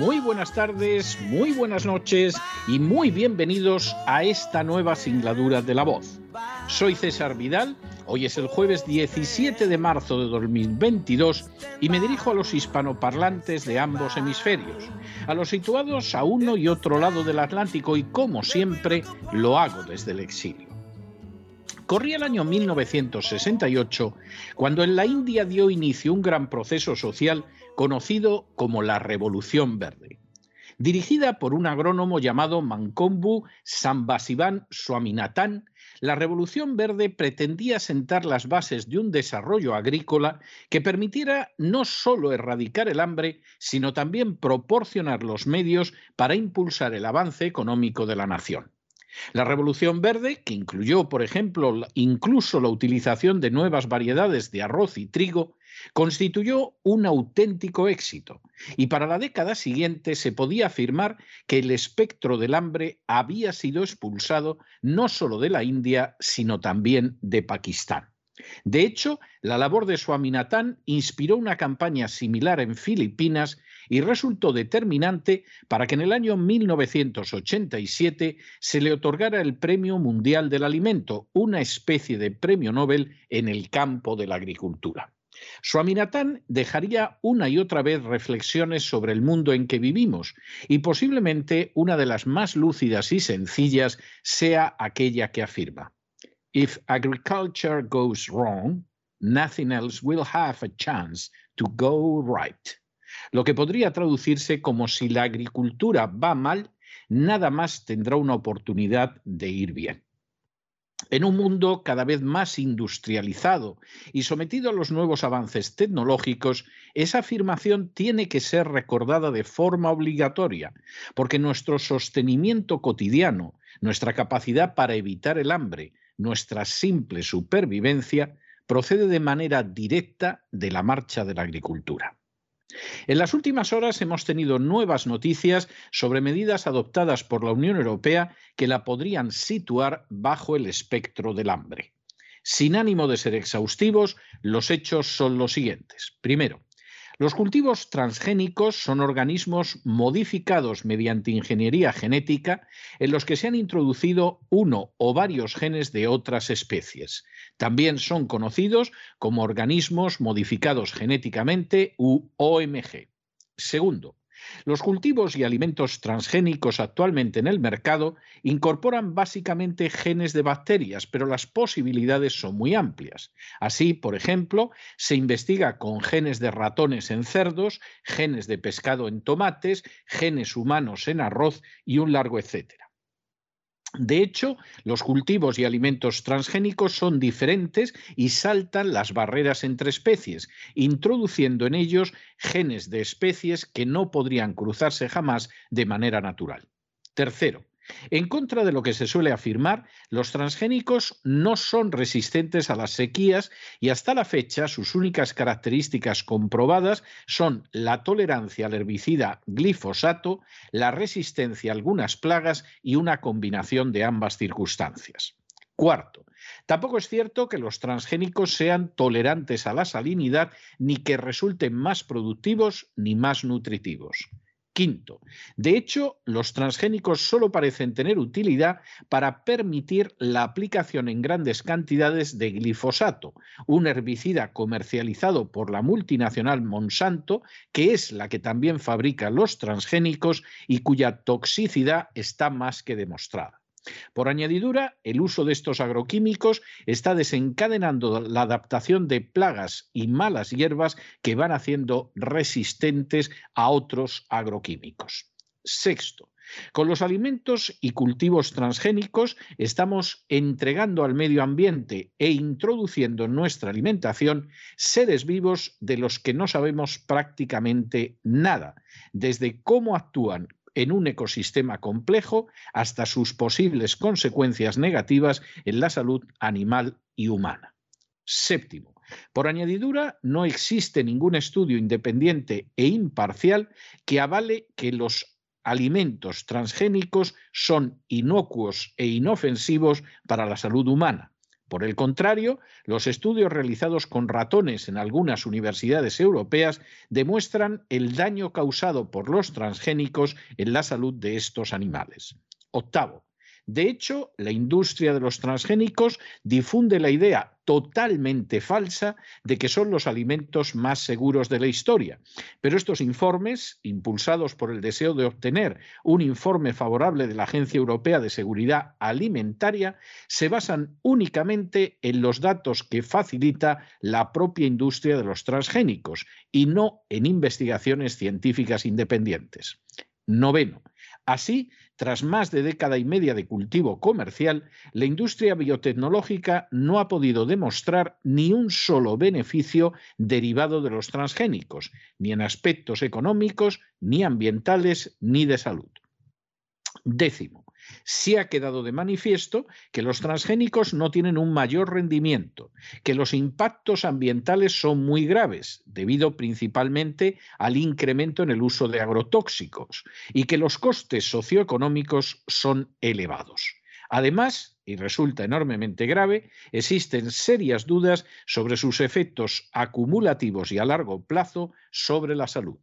muy buenas tardes, muy buenas noches y muy bienvenidos a esta nueva singladura de la voz. Soy César Vidal, hoy es el jueves 17 de marzo de 2022 y me dirijo a los hispanoparlantes de ambos hemisferios, a los situados a uno y otro lado del Atlántico y como siempre lo hago desde el exilio. Corría el año 1968 cuando en la India dio inicio un gran proceso social conocido como la Revolución Verde. Dirigida por un agrónomo llamado Mankombu Sambasivan Swaminathan, la Revolución Verde pretendía sentar las bases de un desarrollo agrícola que permitiera no solo erradicar el hambre, sino también proporcionar los medios para impulsar el avance económico de la nación. La Revolución Verde, que incluyó, por ejemplo, incluso la utilización de nuevas variedades de arroz y trigo, constituyó un auténtico éxito y para la década siguiente se podía afirmar que el espectro del hambre había sido expulsado no solo de la India, sino también de Pakistán. De hecho, la labor de Swaminathan inspiró una campaña similar en Filipinas y resultó determinante para que en el año 1987 se le otorgara el Premio Mundial del Alimento, una especie de premio Nobel en el campo de la agricultura. Swaminathan dejaría una y otra vez reflexiones sobre el mundo en que vivimos y posiblemente una de las más lúcidas y sencillas sea aquella que afirma If agriculture goes wrong, nothing else will have a chance to go right. Lo que podría traducirse como si la agricultura va mal, nada más tendrá una oportunidad de ir bien. En un mundo cada vez más industrializado y sometido a los nuevos avances tecnológicos, esa afirmación tiene que ser recordada de forma obligatoria, porque nuestro sostenimiento cotidiano, nuestra capacidad para evitar el hambre, nuestra simple supervivencia, procede de manera directa de la marcha de la agricultura. En las últimas horas hemos tenido nuevas noticias sobre medidas adoptadas por la Unión Europea que la podrían situar bajo el espectro del hambre. Sin ánimo de ser exhaustivos, los hechos son los siguientes. Primero, los cultivos transgénicos son organismos modificados mediante ingeniería genética en los que se han introducido uno o varios genes de otras especies. También son conocidos como organismos modificados genéticamente u OMG. Segundo, los cultivos y alimentos transgénicos actualmente en el mercado incorporan básicamente genes de bacterias, pero las posibilidades son muy amplias. Así, por ejemplo, se investiga con genes de ratones en cerdos, genes de pescado en tomates, genes humanos en arroz y un largo etcétera. De hecho, los cultivos y alimentos transgénicos son diferentes y saltan las barreras entre especies, introduciendo en ellos genes de especies que no podrían cruzarse jamás de manera natural. Tercero, en contra de lo que se suele afirmar, los transgénicos no son resistentes a las sequías y hasta la fecha sus únicas características comprobadas son la tolerancia al herbicida glifosato, la resistencia a algunas plagas y una combinación de ambas circunstancias. Cuarto, tampoco es cierto que los transgénicos sean tolerantes a la salinidad ni que resulten más productivos ni más nutritivos. Quinto, de hecho, los transgénicos solo parecen tener utilidad para permitir la aplicación en grandes cantidades de glifosato, un herbicida comercializado por la multinacional Monsanto, que es la que también fabrica los transgénicos y cuya toxicidad está más que demostrada. Por añadidura, el uso de estos agroquímicos está desencadenando la adaptación de plagas y malas hierbas que van haciendo resistentes a otros agroquímicos. Sexto, con los alimentos y cultivos transgénicos estamos entregando al medio ambiente e introduciendo en nuestra alimentación seres vivos de los que no sabemos prácticamente nada, desde cómo actúan en un ecosistema complejo hasta sus posibles consecuencias negativas en la salud animal y humana. Séptimo, por añadidura, no existe ningún estudio independiente e imparcial que avale que los alimentos transgénicos son inocuos e inofensivos para la salud humana. Por el contrario, los estudios realizados con ratones en algunas universidades europeas demuestran el daño causado por los transgénicos en la salud de estos animales. Octavo, de hecho, la industria de los transgénicos difunde la idea totalmente falsa de que son los alimentos más seguros de la historia. Pero estos informes, impulsados por el deseo de obtener un informe favorable de la Agencia Europea de Seguridad Alimentaria, se basan únicamente en los datos que facilita la propia industria de los transgénicos y no en investigaciones científicas independientes. Noveno. Así, tras más de década y media de cultivo comercial, la industria biotecnológica no ha podido demostrar ni un solo beneficio derivado de los transgénicos, ni en aspectos económicos, ni ambientales, ni de salud. Sí ha quedado de manifiesto que los transgénicos no tienen un mayor rendimiento, que los impactos ambientales son muy graves, debido principalmente al incremento en el uso de agrotóxicos, y que los costes socioeconómicos son elevados. Además, y resulta enormemente grave, existen serias dudas sobre sus efectos acumulativos y a largo plazo sobre la salud.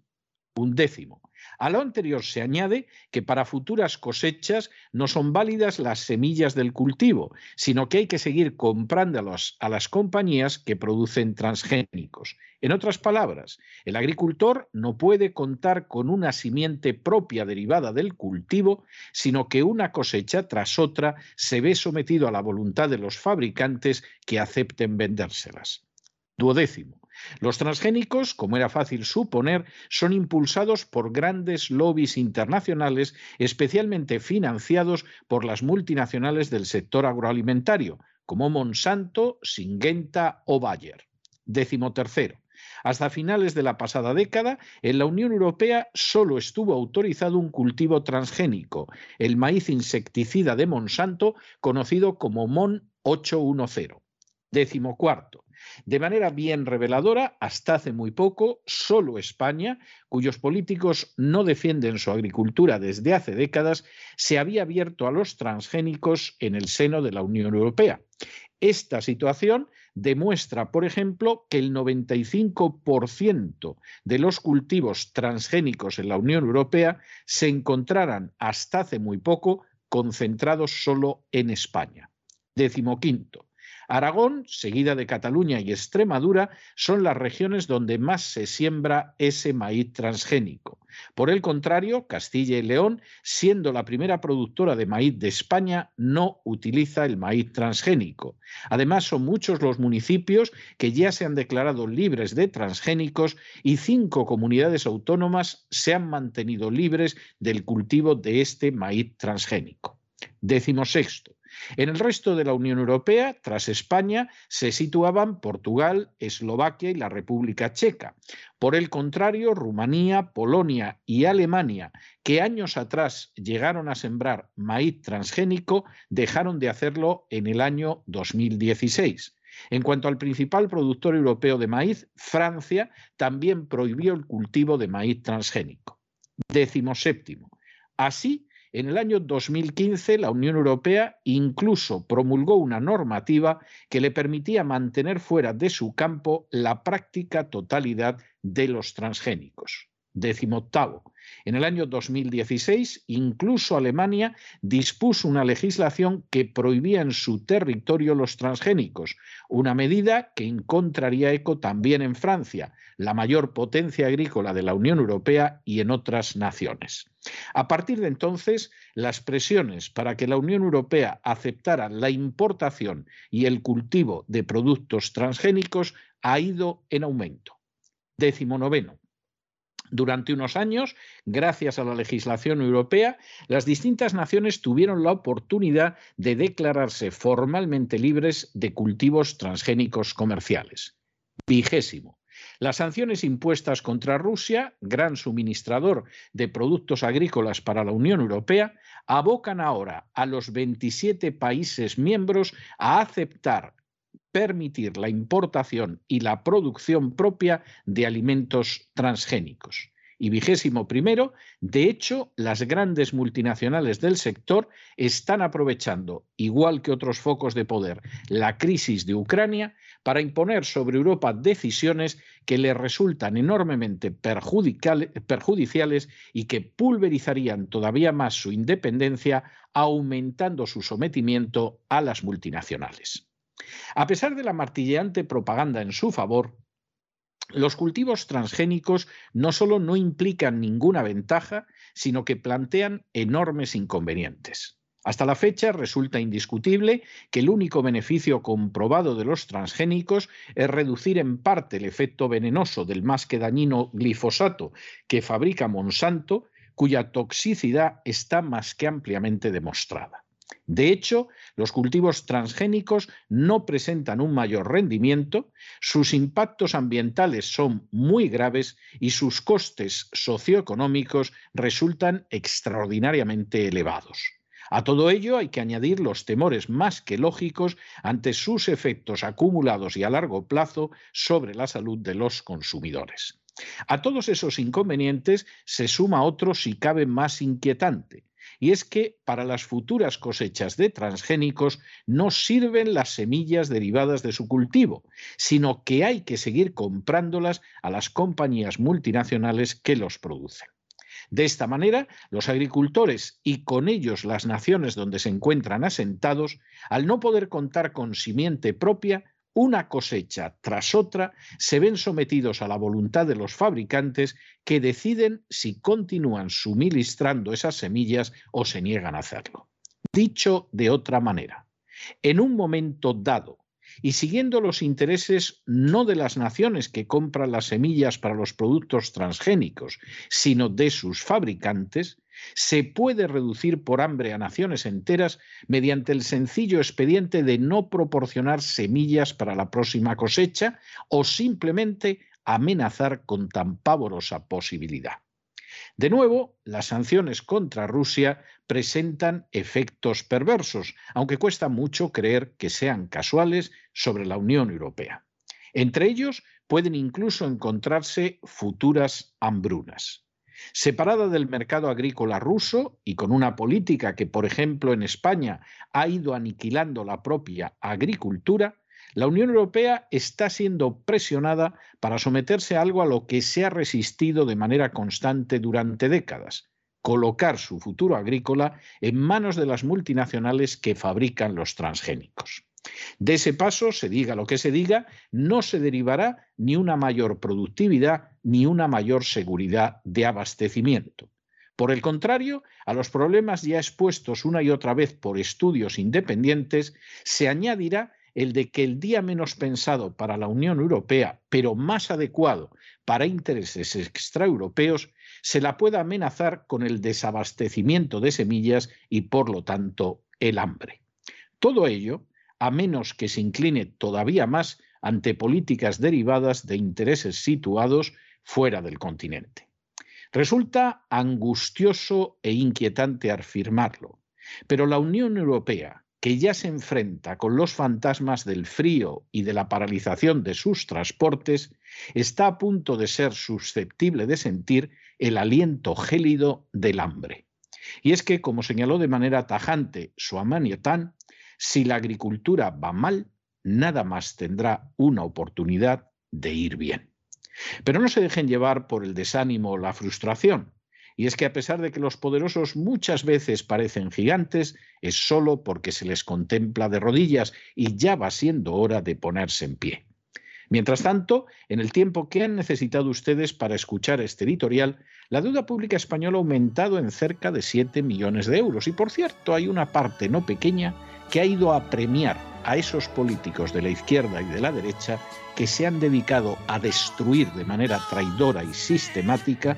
Un décimo, a lo anterior se añade que para futuras cosechas no son válidas las semillas del cultivo, sino que hay que seguir comprando a las compañías que producen transgénicos. En otras palabras, el agricultor no puede contar con una simiente propia derivada del cultivo, sino que una cosecha tras otra se ve sometido a la voluntad de los fabricantes que acepten vendérselas. Duodécimo. Los transgénicos, como era fácil suponer, son impulsados por grandes lobbies internacionales, especialmente financiados por las multinacionales del sector agroalimentario, como Monsanto, Singenta o Bayer. Décimo tercero. Hasta finales de la pasada década, en la Unión Europea solo estuvo autorizado un cultivo transgénico, el maíz insecticida de Monsanto, conocido como MON 810. Décimo cuarto. De manera bien reveladora, hasta hace muy poco, solo España, cuyos políticos no defienden su agricultura desde hace décadas, se había abierto a los transgénicos en el seno de la Unión Europea. Esta situación demuestra, por ejemplo, que el 95% de los cultivos transgénicos en la Unión Europea se encontraran hasta hace muy poco concentrados solo en España. Décimo quinto. Aragón, seguida de Cataluña y Extremadura, son las regiones donde más se siembra ese maíz transgénico. Por el contrario, Castilla y León, siendo la primera productora de maíz de España, no utiliza el maíz transgénico. Además, son muchos los municipios que ya se han declarado libres de transgénicos y cinco comunidades autónomas se han mantenido libres del cultivo de este maíz transgénico. Décimo sexto. En el resto de la Unión Europea, tras España, se situaban Portugal, Eslovaquia y la República Checa. Por el contrario, Rumanía, Polonia y Alemania, que años atrás llegaron a sembrar maíz transgénico, dejaron de hacerlo en el año 2016. En cuanto al principal productor europeo de maíz, Francia también prohibió el cultivo de maíz transgénico. Décimo séptimo. Así, en el año 2015, la Unión Europea incluso promulgó una normativa que le permitía mantener fuera de su campo la práctica totalidad de los transgénicos. Decimoctavo. En el año 2016, incluso Alemania dispuso una legislación que prohibía en su territorio los transgénicos, una medida que encontraría eco también en Francia, la mayor potencia agrícola de la Unión Europea y en otras naciones. A partir de entonces, las presiones para que la Unión Europea aceptara la importación y el cultivo de productos transgénicos ha ido en aumento. Décimo noveno. Durante unos años, gracias a la legislación europea, las distintas naciones tuvieron la oportunidad de declararse formalmente libres de cultivos transgénicos comerciales. Vigésimo. Las sanciones impuestas contra Rusia, gran suministrador de productos agrícolas para la Unión Europea, abocan ahora a los 27 países miembros a aceptar permitir la importación y la producción propia de alimentos transgénicos. Y vigésimo primero, de hecho, las grandes multinacionales del sector están aprovechando, igual que otros focos de poder, la crisis de Ucrania para imponer sobre Europa decisiones que le resultan enormemente perjudiciales y que pulverizarían todavía más su independencia, aumentando su sometimiento a las multinacionales. A pesar de la martilleante propaganda en su favor, los cultivos transgénicos no solo no implican ninguna ventaja, sino que plantean enormes inconvenientes. Hasta la fecha resulta indiscutible que el único beneficio comprobado de los transgénicos es reducir en parte el efecto venenoso del más que dañino glifosato que fabrica Monsanto, cuya toxicidad está más que ampliamente demostrada. De hecho, los cultivos transgénicos no presentan un mayor rendimiento, sus impactos ambientales son muy graves y sus costes socioeconómicos resultan extraordinariamente elevados. A todo ello hay que añadir los temores más que lógicos ante sus efectos acumulados y a largo plazo sobre la salud de los consumidores. A todos esos inconvenientes se suma otro si cabe más inquietante, y es que para las futuras cosechas de transgénicos no sirven las semillas derivadas de su cultivo, sino que hay que seguir comprándolas a las compañías multinacionales que los producen. De esta manera, los agricultores y con ellos las naciones donde se encuentran asentados, al no poder contar con simiente propia, una cosecha tras otra, se ven sometidos a la voluntad de los fabricantes que deciden si continúan suministrando esas semillas o se niegan a hacerlo. Dicho de otra manera, en un momento dado, y siguiendo los intereses no de las naciones que compran las semillas para los productos transgénicos, sino de sus fabricantes, se puede reducir por hambre a naciones enteras mediante el sencillo expediente de no proporcionar semillas para la próxima cosecha o simplemente amenazar con tan pavorosa posibilidad. De nuevo, las sanciones contra Rusia presentan efectos perversos, aunque cuesta mucho creer que sean casuales sobre la Unión Europea. Entre ellos pueden incluso encontrarse futuras hambrunas. Separada del mercado agrícola ruso y con una política que, por ejemplo, en España ha ido aniquilando la propia agricultura, la Unión Europea está siendo presionada para someterse a algo a lo que se ha resistido de manera constante durante décadas, colocar su futuro agrícola en manos de las multinacionales que fabrican los transgénicos. De ese paso, se diga lo que se diga, no se derivará ni una mayor productividad ni una mayor seguridad de abastecimiento. Por el contrario, a los problemas ya expuestos una y otra vez por estudios independientes, se añadirá el de que el día menos pensado para la Unión Europea, pero más adecuado para intereses extraeuropeos, se la pueda amenazar con el desabastecimiento de semillas y, por lo tanto, el hambre. Todo ello a menos que se incline todavía más ante políticas derivadas de intereses situados fuera del continente. Resulta angustioso e inquietante afirmarlo, pero la Unión Europea, que ya se enfrenta con los fantasmas del frío y de la paralización de sus transportes, está a punto de ser susceptible de sentir el aliento gélido del hambre. Y es que, como señaló de manera tajante Suamaniotán, si la agricultura va mal, nada más tendrá una oportunidad de ir bien. Pero no se dejen llevar por el desánimo o la frustración. Y es que a pesar de que los poderosos muchas veces parecen gigantes, es solo porque se les contempla de rodillas y ya va siendo hora de ponerse en pie. Mientras tanto, en el tiempo que han necesitado ustedes para escuchar este editorial, la deuda pública española ha aumentado en cerca de 7 millones de euros. Y por cierto, hay una parte no pequeña que ha ido a premiar a esos políticos de la izquierda y de la derecha que se han dedicado a destruir de manera traidora y sistemática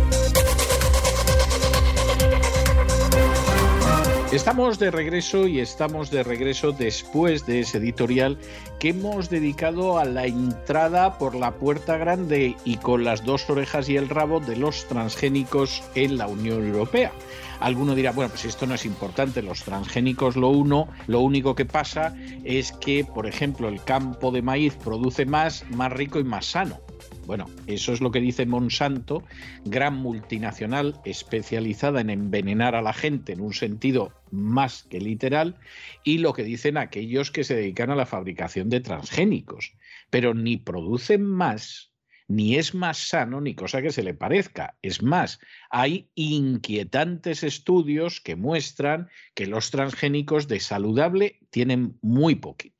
Estamos de regreso y estamos de regreso después de ese editorial que hemos dedicado a la entrada por la puerta grande y con las dos orejas y el rabo de los transgénicos en la Unión Europea. Alguno dirá, bueno, pues esto no es importante, los transgénicos lo uno, lo único que pasa es que, por ejemplo, el campo de maíz produce más, más rico y más sano. Bueno, eso es lo que dice Monsanto, gran multinacional especializada en envenenar a la gente en un sentido más que literal, y lo que dicen aquellos que se dedican a la fabricación de transgénicos. Pero ni producen más, ni es más sano, ni cosa que se le parezca. Es más, hay inquietantes estudios que muestran que los transgénicos de saludable tienen muy poquito.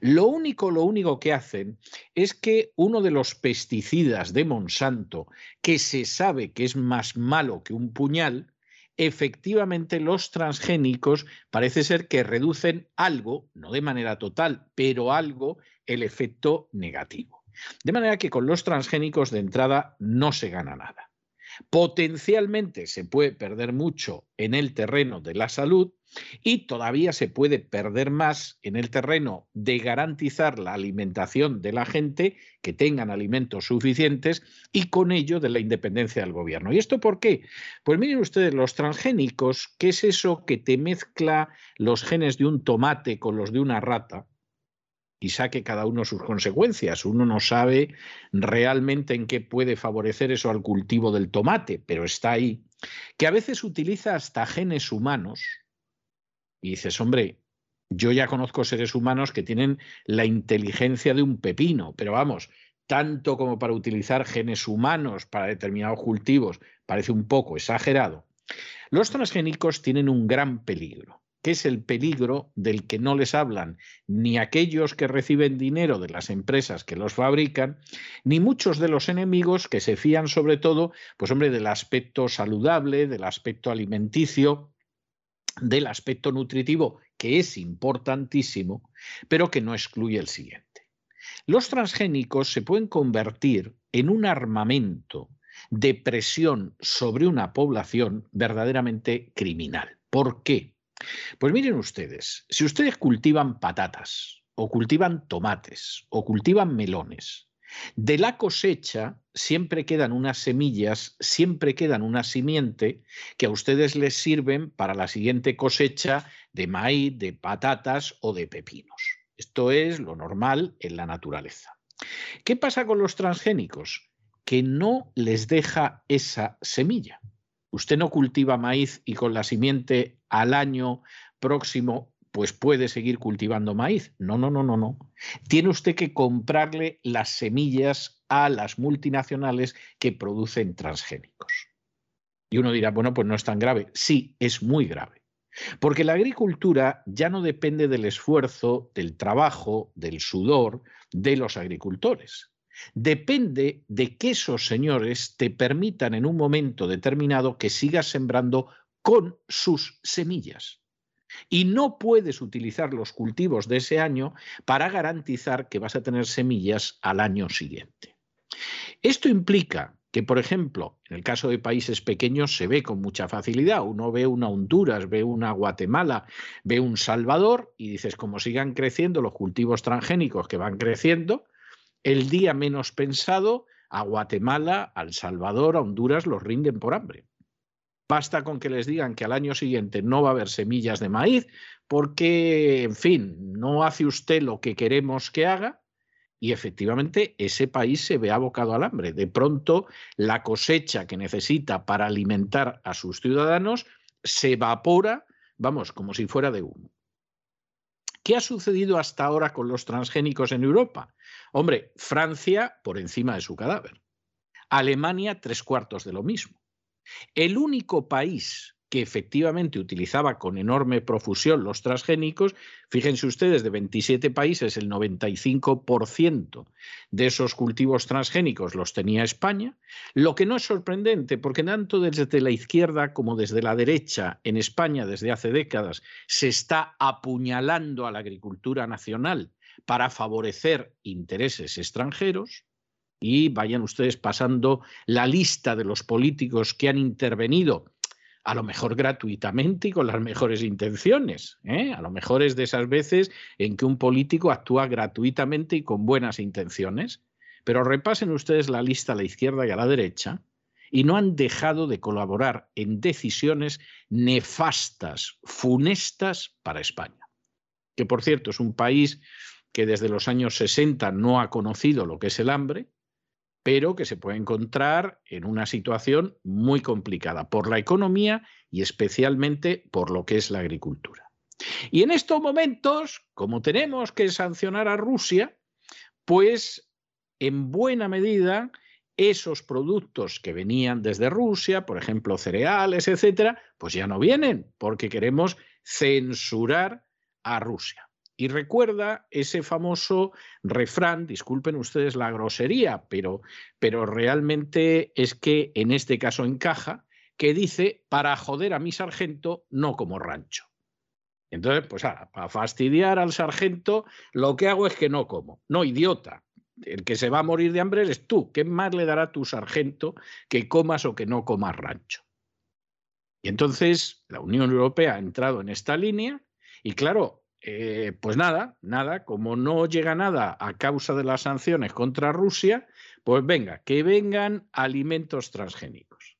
Lo único, lo único que hacen es que uno de los pesticidas de Monsanto, que se sabe que es más malo que un puñal, efectivamente los transgénicos parece ser que reducen algo, no de manera total, pero algo, el efecto negativo. De manera que con los transgénicos de entrada no se gana nada. Potencialmente se puede perder mucho en el terreno de la salud, y todavía se puede perder más en el terreno de garantizar la alimentación de la gente, que tengan alimentos suficientes y con ello de la independencia del gobierno. ¿Y esto por qué? Pues miren ustedes, los transgénicos, ¿qué es eso que te mezcla los genes de un tomate con los de una rata? y saque cada uno sus consecuencias. Uno no sabe realmente en qué puede favorecer eso al cultivo del tomate, pero está ahí. Que a veces utiliza hasta genes humanos, y dices, hombre, yo ya conozco seres humanos que tienen la inteligencia de un pepino, pero vamos, tanto como para utilizar genes humanos para determinados cultivos, parece un poco exagerado. Los transgénicos tienen un gran peligro, que es el peligro del que no les hablan ni aquellos que reciben dinero de las empresas que los fabrican, ni muchos de los enemigos que se fían sobre todo, pues hombre, del aspecto saludable, del aspecto alimenticio, del aspecto nutritivo, que es importantísimo, pero que no excluye el siguiente. Los transgénicos se pueden convertir en un armamento de presión sobre una población verdaderamente criminal. ¿Por qué? Pues miren ustedes, si ustedes cultivan patatas o cultivan tomates o cultivan melones, de la cosecha siempre quedan unas semillas, siempre quedan una simiente que a ustedes les sirven para la siguiente cosecha de maíz, de patatas o de pepinos. Esto es lo normal en la naturaleza. ¿Qué pasa con los transgénicos? Que no les deja esa semilla. Usted no cultiva maíz y con la simiente al año próximo pues puede seguir cultivando maíz. No, no, no, no, no. Tiene usted que comprarle las semillas a las multinacionales que producen transgénicos. Y uno dirá, bueno, pues no es tan grave. Sí, es muy grave. Porque la agricultura ya no depende del esfuerzo, del trabajo, del sudor de los agricultores. Depende de que esos señores te permitan en un momento determinado que sigas sembrando con sus semillas. Y no puedes utilizar los cultivos de ese año para garantizar que vas a tener semillas al año siguiente. Esto implica que, por ejemplo, en el caso de países pequeños se ve con mucha facilidad. Uno ve una Honduras, ve una Guatemala, ve un Salvador y dices, como sigan creciendo los cultivos transgénicos que van creciendo, el día menos pensado a Guatemala, al Salvador, a Honduras los rinden por hambre. Basta con que les digan que al año siguiente no va a haber semillas de maíz porque, en fin, no hace usted lo que queremos que haga y efectivamente ese país se ve abocado al hambre. De pronto la cosecha que necesita para alimentar a sus ciudadanos se evapora, vamos, como si fuera de humo. ¿Qué ha sucedido hasta ahora con los transgénicos en Europa? Hombre, Francia por encima de su cadáver. Alemania tres cuartos de lo mismo. El único país que efectivamente utilizaba con enorme profusión los transgénicos, fíjense ustedes, de 27 países el 95% de esos cultivos transgénicos los tenía España, lo que no es sorprendente porque tanto desde la izquierda como desde la derecha en España desde hace décadas se está apuñalando a la agricultura nacional para favorecer intereses extranjeros, y vayan ustedes pasando la lista de los políticos que han intervenido a lo mejor gratuitamente y con las mejores intenciones. ¿eh? A lo mejor es de esas veces en que un político actúa gratuitamente y con buenas intenciones. Pero repasen ustedes la lista a la izquierda y a la derecha y no han dejado de colaborar en decisiones nefastas, funestas para España. Que por cierto es un país que desde los años 60 no ha conocido lo que es el hambre, pero que se puede encontrar en una situación muy complicada por la economía y especialmente por lo que es la agricultura. Y en estos momentos, como tenemos que sancionar a Rusia, pues en buena medida esos productos que venían desde Rusia, por ejemplo cereales, etcétera, pues ya no vienen porque queremos censurar a Rusia. Y recuerda ese famoso refrán, disculpen ustedes la grosería, pero, pero realmente es que en este caso encaja, que dice, para joder a mi sargento, no como rancho. Entonces, pues ahora, para fastidiar al sargento, lo que hago es que no como. No, idiota. El que se va a morir de hambre eres tú. ¿Qué más le dará tu sargento que comas o que no comas rancho? Y entonces la Unión Europea ha entrado en esta línea y claro, eh, pues nada, nada, como no llega nada a causa de las sanciones contra Rusia, pues venga, que vengan alimentos transgénicos.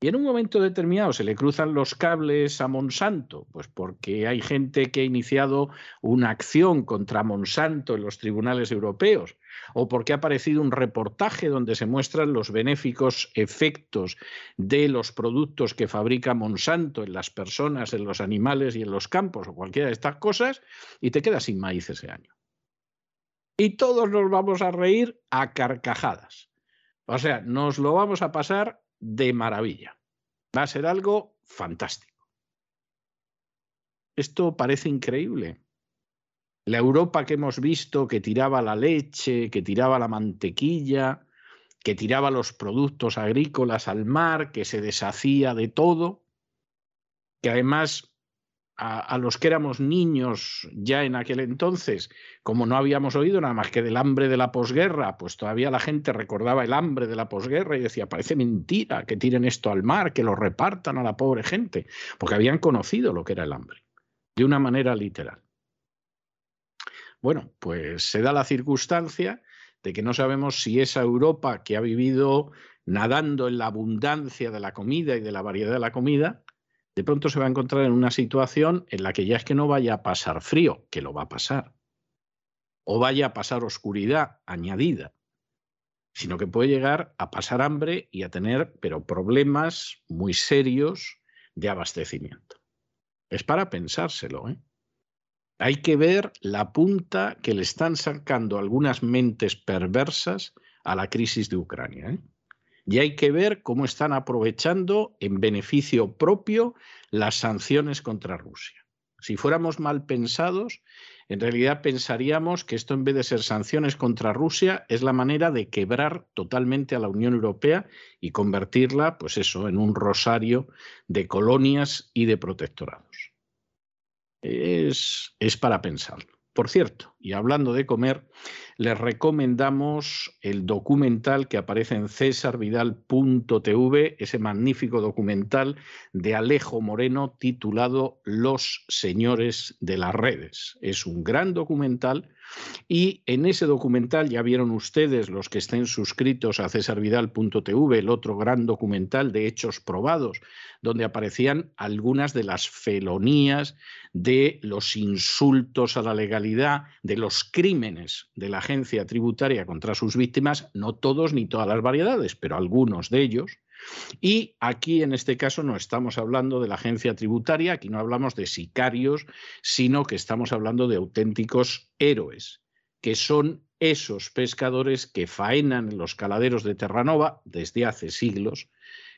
Y en un momento determinado se le cruzan los cables a Monsanto, pues porque hay gente que ha iniciado una acción contra Monsanto en los tribunales europeos, o porque ha aparecido un reportaje donde se muestran los benéficos efectos de los productos que fabrica Monsanto en las personas, en los animales y en los campos, o cualquiera de estas cosas, y te quedas sin maíz ese año. Y todos nos vamos a reír a carcajadas. O sea, nos lo vamos a pasar de maravilla. Va a ser algo fantástico. Esto parece increíble. La Europa que hemos visto que tiraba la leche, que tiraba la mantequilla, que tiraba los productos agrícolas al mar, que se deshacía de todo, que además a, los que éramos niños ya en aquel entonces, como no habíamos oído nada más que del hambre de la posguerra, pues todavía la gente recordaba el hambre de la posguerra y decía, parece mentira que tiren esto al mar, que lo repartan a la pobre gente, porque habían conocido lo que era el hambre, de una manera literal. Bueno, pues se da la circunstancia de que no sabemos si esa Europa que ha vivido nadando en la abundancia de la comida y de la variedad de la comida, de pronto se va a encontrar en una situación en la que ya es que no vaya a pasar frío, que lo va a pasar, o vaya a pasar oscuridad añadida, sino que puede llegar a pasar hambre y a tener, pero problemas muy serios de abastecimiento. Es para pensárselo, ¿eh? Hay que ver la punta que le están sacando algunas mentes perversas a la crisis de Ucrania. ¿eh? Y hay que ver cómo están aprovechando en beneficio propio las sanciones contra Rusia. Si fuéramos mal pensados, en realidad pensaríamos que esto en vez de ser sanciones contra Rusia es la manera de quebrar totalmente a la Unión Europea y convertirla, pues eso, en un rosario de colonias y de protectorados. Es, es para pensarlo. Por cierto, y hablando de comer, les recomendamos el documental que aparece en cesarvidal.tv, ese magnífico documental de Alejo Moreno titulado Los Señores de las Redes. Es un gran documental y en ese documental ya vieron ustedes, los que estén suscritos a cesarvidal.tv, el otro gran documental de hechos probados, donde aparecían algunas de las felonías, de los insultos a la legalidad, de los crímenes de la agencia tributaria contra sus víctimas, no todos ni todas las variedades, pero algunos de ellos. Y aquí en este caso no estamos hablando de la agencia tributaria, aquí no hablamos de sicarios, sino que estamos hablando de auténticos héroes, que son esos pescadores que faenan en los caladeros de Terranova desde hace siglos,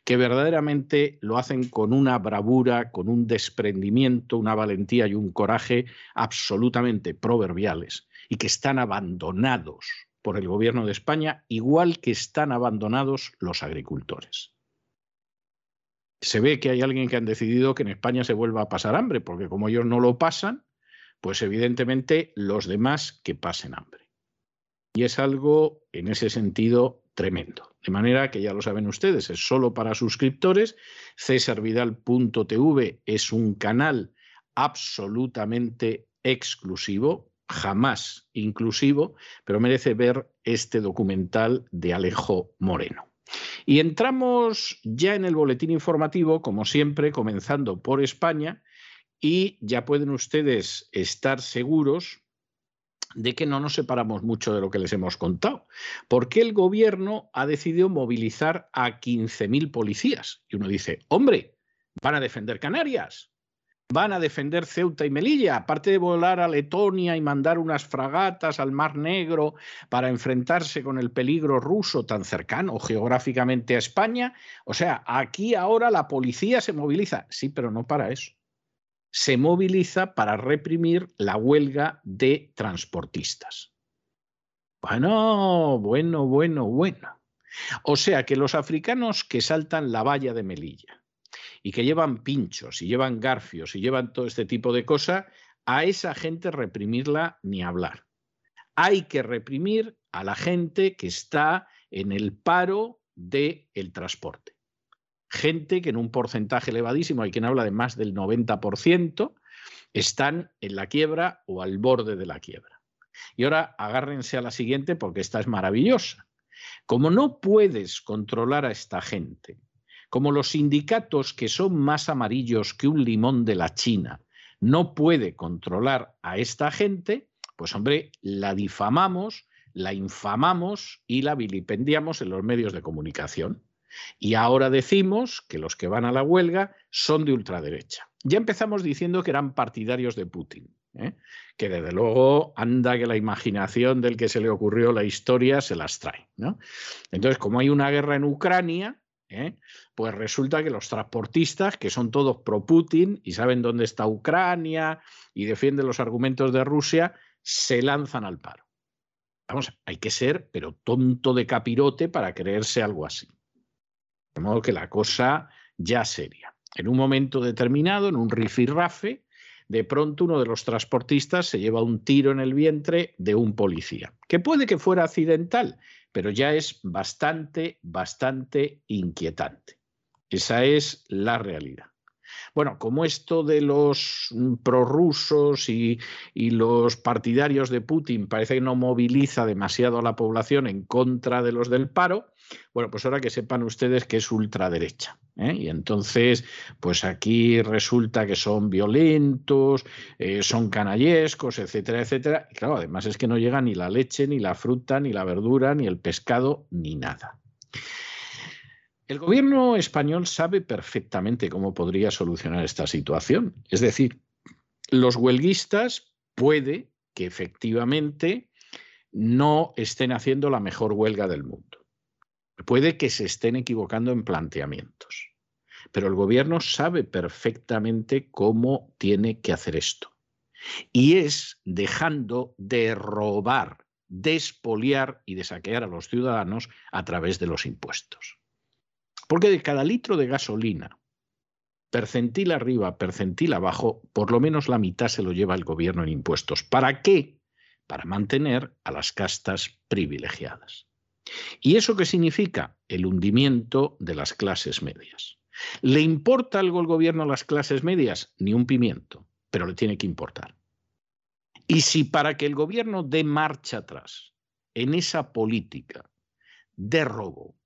que verdaderamente lo hacen con una bravura, con un desprendimiento, una valentía y un coraje absolutamente proverbiales y que están abandonados por el gobierno de España, igual que están abandonados los agricultores. Se ve que hay alguien que han decidido que en España se vuelva a pasar hambre, porque como ellos no lo pasan, pues evidentemente los demás que pasen hambre. Y es algo en ese sentido tremendo. De manera que ya lo saben ustedes, es solo para suscriptores. Cesarvidal.tv es un canal absolutamente exclusivo, jamás inclusivo, pero merece ver este documental de Alejo Moreno. Y entramos ya en el boletín informativo, como siempre, comenzando por España, y ya pueden ustedes estar seguros de que no nos separamos mucho de lo que les hemos contado, porque el gobierno ha decidido movilizar a 15.000 policías. Y uno dice, hombre, van a defender Canarias van a defender Ceuta y Melilla, aparte de volar a Letonia y mandar unas fragatas al Mar Negro para enfrentarse con el peligro ruso tan cercano geográficamente a España. O sea, aquí ahora la policía se moviliza, sí, pero no para eso. Se moviliza para reprimir la huelga de transportistas. Bueno, bueno, bueno, bueno. O sea que los africanos que saltan la valla de Melilla, y que llevan pinchos y llevan garfios y llevan todo este tipo de cosas, a esa gente reprimirla ni hablar. Hay que reprimir a la gente que está en el paro del el transporte. Gente que en un porcentaje elevadísimo, hay quien habla de más del 90%, están en la quiebra o al borde de la quiebra. Y ahora agárrense a la siguiente porque esta es maravillosa. Como no puedes controlar a esta gente, como los sindicatos que son más amarillos que un limón de la China no puede controlar a esta gente, pues hombre, la difamamos, la infamamos y la vilipendiamos en los medios de comunicación. Y ahora decimos que los que van a la huelga son de ultraderecha. Ya empezamos diciendo que eran partidarios de Putin, ¿eh? que desde luego anda que la imaginación del que se le ocurrió la historia se las trae. Entonces, como hay una guerra en Ucrania, ¿eh? Pues resulta que los transportistas, que son todos pro-Putin y saben dónde está Ucrania y defienden los argumentos de Rusia, se lanzan al paro. Vamos, hay que ser, pero tonto de capirote para creerse algo así. De modo que la cosa ya seria. En un momento determinado, en un rifirrafe, de pronto uno de los transportistas se lleva un tiro en el vientre de un policía, que puede que fuera accidental, pero ya es bastante, bastante inquietante. Esa es la realidad. Bueno, como esto de los prorrusos y, y los partidarios de Putin parece que no moviliza demasiado a la población en contra de los del paro, bueno, pues ahora que sepan ustedes que es ultraderecha. ¿eh? Y entonces, pues aquí resulta que son violentos, eh, son canallescos, etcétera, etcétera. Y claro, además es que no llega ni la leche, ni la fruta, ni la verdura, ni el pescado, ni nada. El gobierno español sabe perfectamente cómo podría solucionar esta situación. Es decir, los huelguistas puede que efectivamente no estén haciendo la mejor huelga del mundo. Puede que se estén equivocando en planteamientos, pero el gobierno sabe perfectamente cómo tiene que hacer esto. Y es dejando de robar, de expoliar y de saquear a los ciudadanos a través de los impuestos. Porque de cada litro de gasolina percentil arriba, percentil abajo, por lo menos la mitad se lo lleva el gobierno en impuestos. ¿Para qué? Para mantener a las castas privilegiadas. ¿Y eso qué significa? El hundimiento de las clases medias. ¿Le importa algo el gobierno a las clases medias? Ni un pimiento, pero le tiene que importar. Y si para que el gobierno dé marcha atrás en esa política de robo,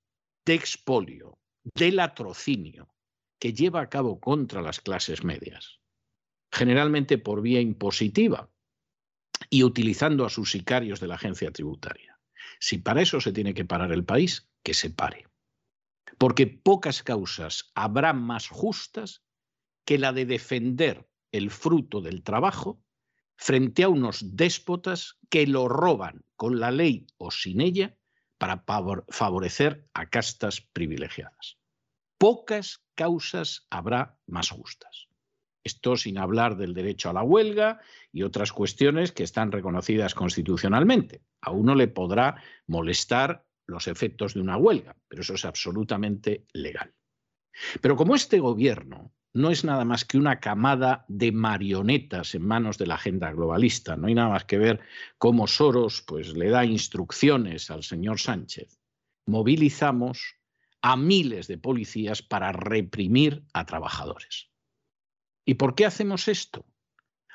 de expolio, de latrocinio que lleva a cabo contra las clases medias, generalmente por vía impositiva y utilizando a sus sicarios de la agencia tributaria. Si para eso se tiene que parar el país, que se pare. Porque pocas causas habrá más justas que la de defender el fruto del trabajo frente a unos déspotas que lo roban con la ley o sin ella para favorecer a castas privilegiadas. Pocas causas habrá más justas. Esto sin hablar del derecho a la huelga y otras cuestiones que están reconocidas constitucionalmente. A uno le podrá molestar los efectos de una huelga, pero eso es absolutamente legal. Pero como este gobierno no es nada más que una camada de marionetas en manos de la agenda globalista. No hay nada más que ver cómo Soros pues, le da instrucciones al señor Sánchez. Movilizamos a miles de policías para reprimir a trabajadores. ¿Y por qué hacemos esto?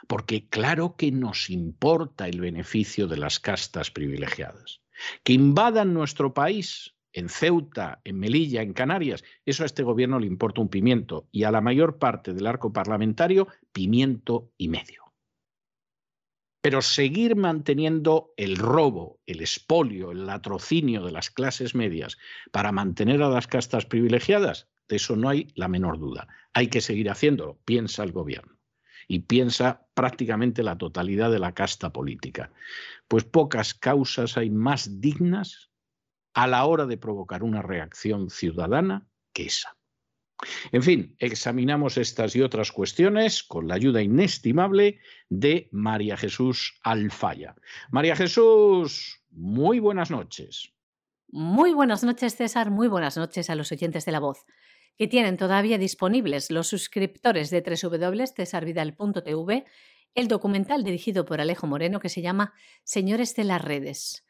Porque claro que nos importa el beneficio de las castas privilegiadas. Que invadan nuestro país en Ceuta, en Melilla, en Canarias, eso a este gobierno le importa un pimiento y a la mayor parte del arco parlamentario pimiento y medio. Pero seguir manteniendo el robo, el expolio, el latrocinio de las clases medias para mantener a las castas privilegiadas, de eso no hay la menor duda. Hay que seguir haciéndolo, piensa el gobierno. Y piensa prácticamente la totalidad de la casta política. Pues pocas causas hay más dignas a la hora de provocar una reacción ciudadana que esa. En fin, examinamos estas y otras cuestiones con la ayuda inestimable de María Jesús Alfaya. María Jesús, muy buenas noches. Muy buenas noches, César. Muy buenas noches a los oyentes de la voz, que tienen todavía disponibles los suscriptores de www.cesarvidal.tv el documental dirigido por Alejo Moreno que se llama Señores de las Redes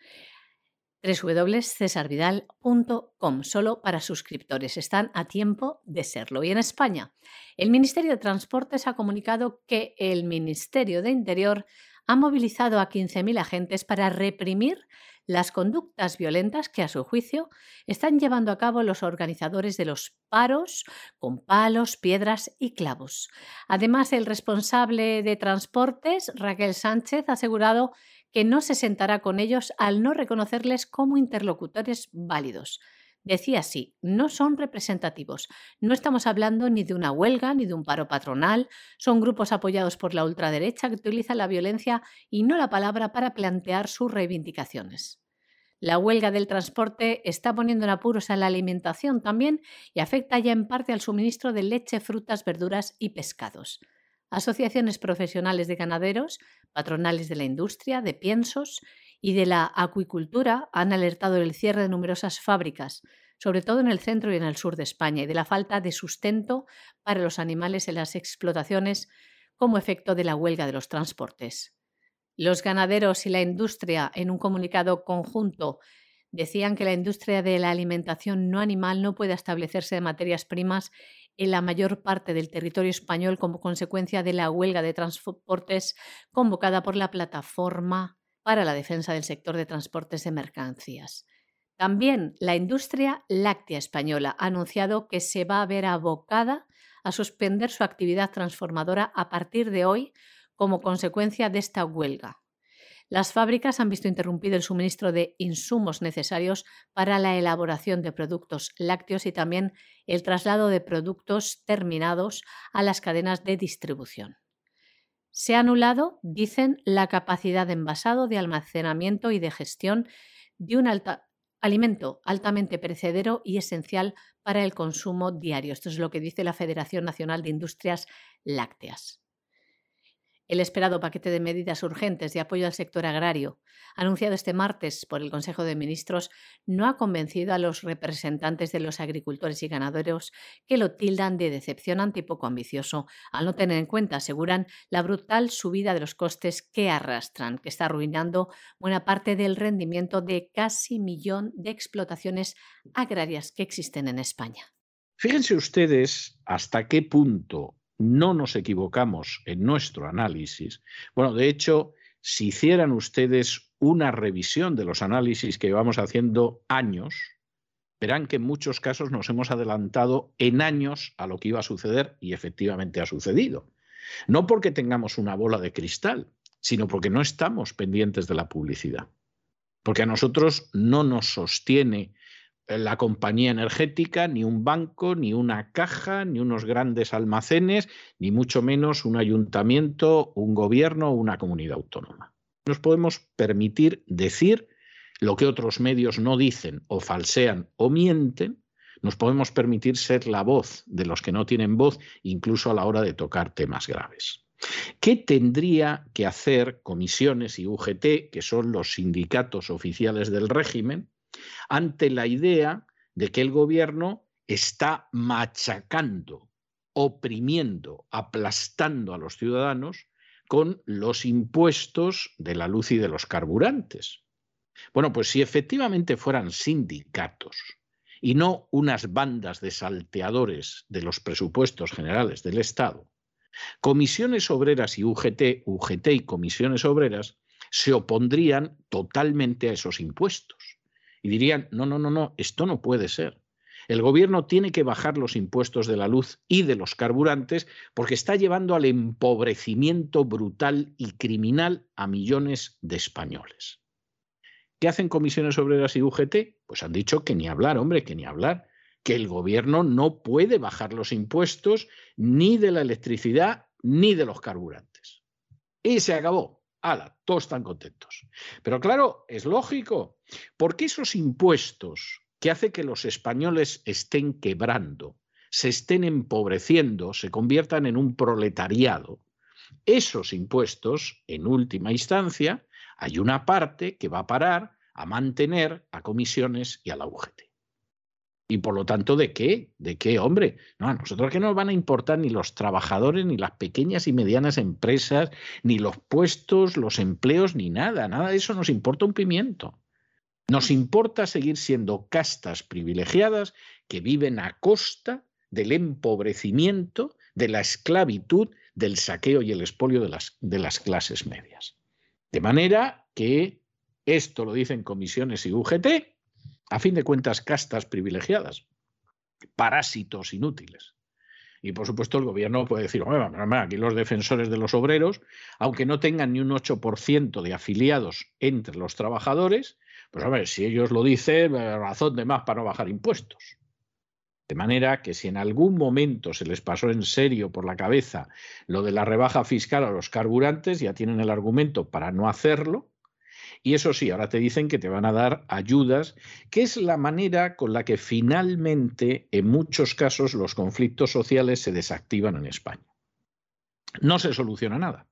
www.cesarvidal.com, solo para suscriptores. Están a tiempo de serlo. Y en España, el Ministerio de Transportes ha comunicado que el Ministerio de Interior ha movilizado a 15.000 agentes para reprimir las conductas violentas que, a su juicio, están llevando a cabo los organizadores de los paros con palos, piedras y clavos. Además, el responsable de transportes, Raquel Sánchez, ha asegurado que no se sentará con ellos al no reconocerles como interlocutores válidos. Decía así, no son representativos. No estamos hablando ni de una huelga ni de un paro patronal. Son grupos apoyados por la ultraderecha que utilizan la violencia y no la palabra para plantear sus reivindicaciones. La huelga del transporte está poniendo en apuros a la alimentación también y afecta ya en parte al suministro de leche, frutas, verduras y pescados. Asociaciones profesionales de ganaderos, patronales de la industria, de piensos y de la acuicultura han alertado del cierre de numerosas fábricas, sobre todo en el centro y en el sur de España, y de la falta de sustento para los animales en las explotaciones como efecto de la huelga de los transportes. Los ganaderos y la industria, en un comunicado conjunto, decían que la industria de la alimentación no animal no puede establecerse de materias primas en la mayor parte del territorio español como consecuencia de la huelga de transportes convocada por la Plataforma para la Defensa del Sector de Transportes de Mercancías. También la industria láctea española ha anunciado que se va a ver abocada a suspender su actividad transformadora a partir de hoy como consecuencia de esta huelga. Las fábricas han visto interrumpido el suministro de insumos necesarios para la elaboración de productos lácteos y también el traslado de productos terminados a las cadenas de distribución. Se ha anulado, dicen, la capacidad de envasado, de almacenamiento y de gestión de un alimento altamente perecedero y esencial para el consumo diario. Esto es lo que dice la Federación Nacional de Industrias Lácteas. El esperado paquete de medidas urgentes de apoyo al sector agrario, anunciado este martes por el Consejo de Ministros, no ha convencido a los representantes de los agricultores y ganaderos que lo tildan de decepcionante y poco ambicioso, al no tener en cuenta, aseguran, la brutal subida de los costes que arrastran, que está arruinando buena parte del rendimiento de casi millón de explotaciones agrarias que existen en España. Fíjense ustedes hasta qué punto no nos equivocamos en nuestro análisis. Bueno, de hecho, si hicieran ustedes una revisión de los análisis que llevamos haciendo años, verán que en muchos casos nos hemos adelantado en años a lo que iba a suceder y efectivamente ha sucedido. No porque tengamos una bola de cristal, sino porque no estamos pendientes de la publicidad. Porque a nosotros no nos sostiene la compañía energética, ni un banco, ni una caja, ni unos grandes almacenes, ni mucho menos un ayuntamiento, un gobierno o una comunidad autónoma. Nos podemos permitir decir lo que otros medios no dicen o falsean o mienten, nos podemos permitir ser la voz de los que no tienen voz, incluso a la hora de tocar temas graves. ¿Qué tendría que hacer comisiones y UGT, que son los sindicatos oficiales del régimen, ante la idea de que el gobierno está machacando, oprimiendo, aplastando a los ciudadanos con los impuestos de la luz y de los carburantes. Bueno, pues si efectivamente fueran sindicatos y no unas bandas de salteadores de los presupuestos generales del Estado, comisiones obreras y UGT, UGT y comisiones obreras se opondrían totalmente a esos impuestos y dirían, no, no, no, no, esto no puede ser. El gobierno tiene que bajar los impuestos de la luz y de los carburantes porque está llevando al empobrecimiento brutal y criminal a millones de españoles. ¿Qué hacen comisiones obreras y UGT? Pues han dicho que ni hablar, hombre, que ni hablar, que el gobierno no puede bajar los impuestos ni de la electricidad ni de los carburantes. Y se acabó. ¡Hala! Todos están contentos. Pero claro, es lógico, porque esos impuestos que hace que los españoles estén quebrando, se estén empobreciendo, se conviertan en un proletariado, esos impuestos, en última instancia, hay una parte que va a parar a mantener a comisiones y a la UGT. Y por lo tanto, ¿de qué? ¿De qué, hombre? No, a nosotros que no nos van a importar ni los trabajadores, ni las pequeñas y medianas empresas, ni los puestos, los empleos, ni nada. Nada de eso nos importa un pimiento. Nos importa seguir siendo castas privilegiadas que viven a costa del empobrecimiento, de la esclavitud, del saqueo y el expolio de las, de las clases medias. De manera que esto lo dicen comisiones y UGT, a fin de cuentas, castas privilegiadas, parásitos inútiles. Y por supuesto el gobierno puede decir, aquí los defensores de los obreros, aunque no tengan ni un 8% de afiliados entre los trabajadores, pues a ver, si ellos lo dicen, eh, razón de más para no bajar impuestos. De manera que si en algún momento se les pasó en serio por la cabeza lo de la rebaja fiscal a los carburantes, ya tienen el argumento para no hacerlo, y eso sí, ahora te dicen que te van a dar ayudas, que es la manera con la que finalmente, en muchos casos, los conflictos sociales se desactivan en España. No se soluciona nada.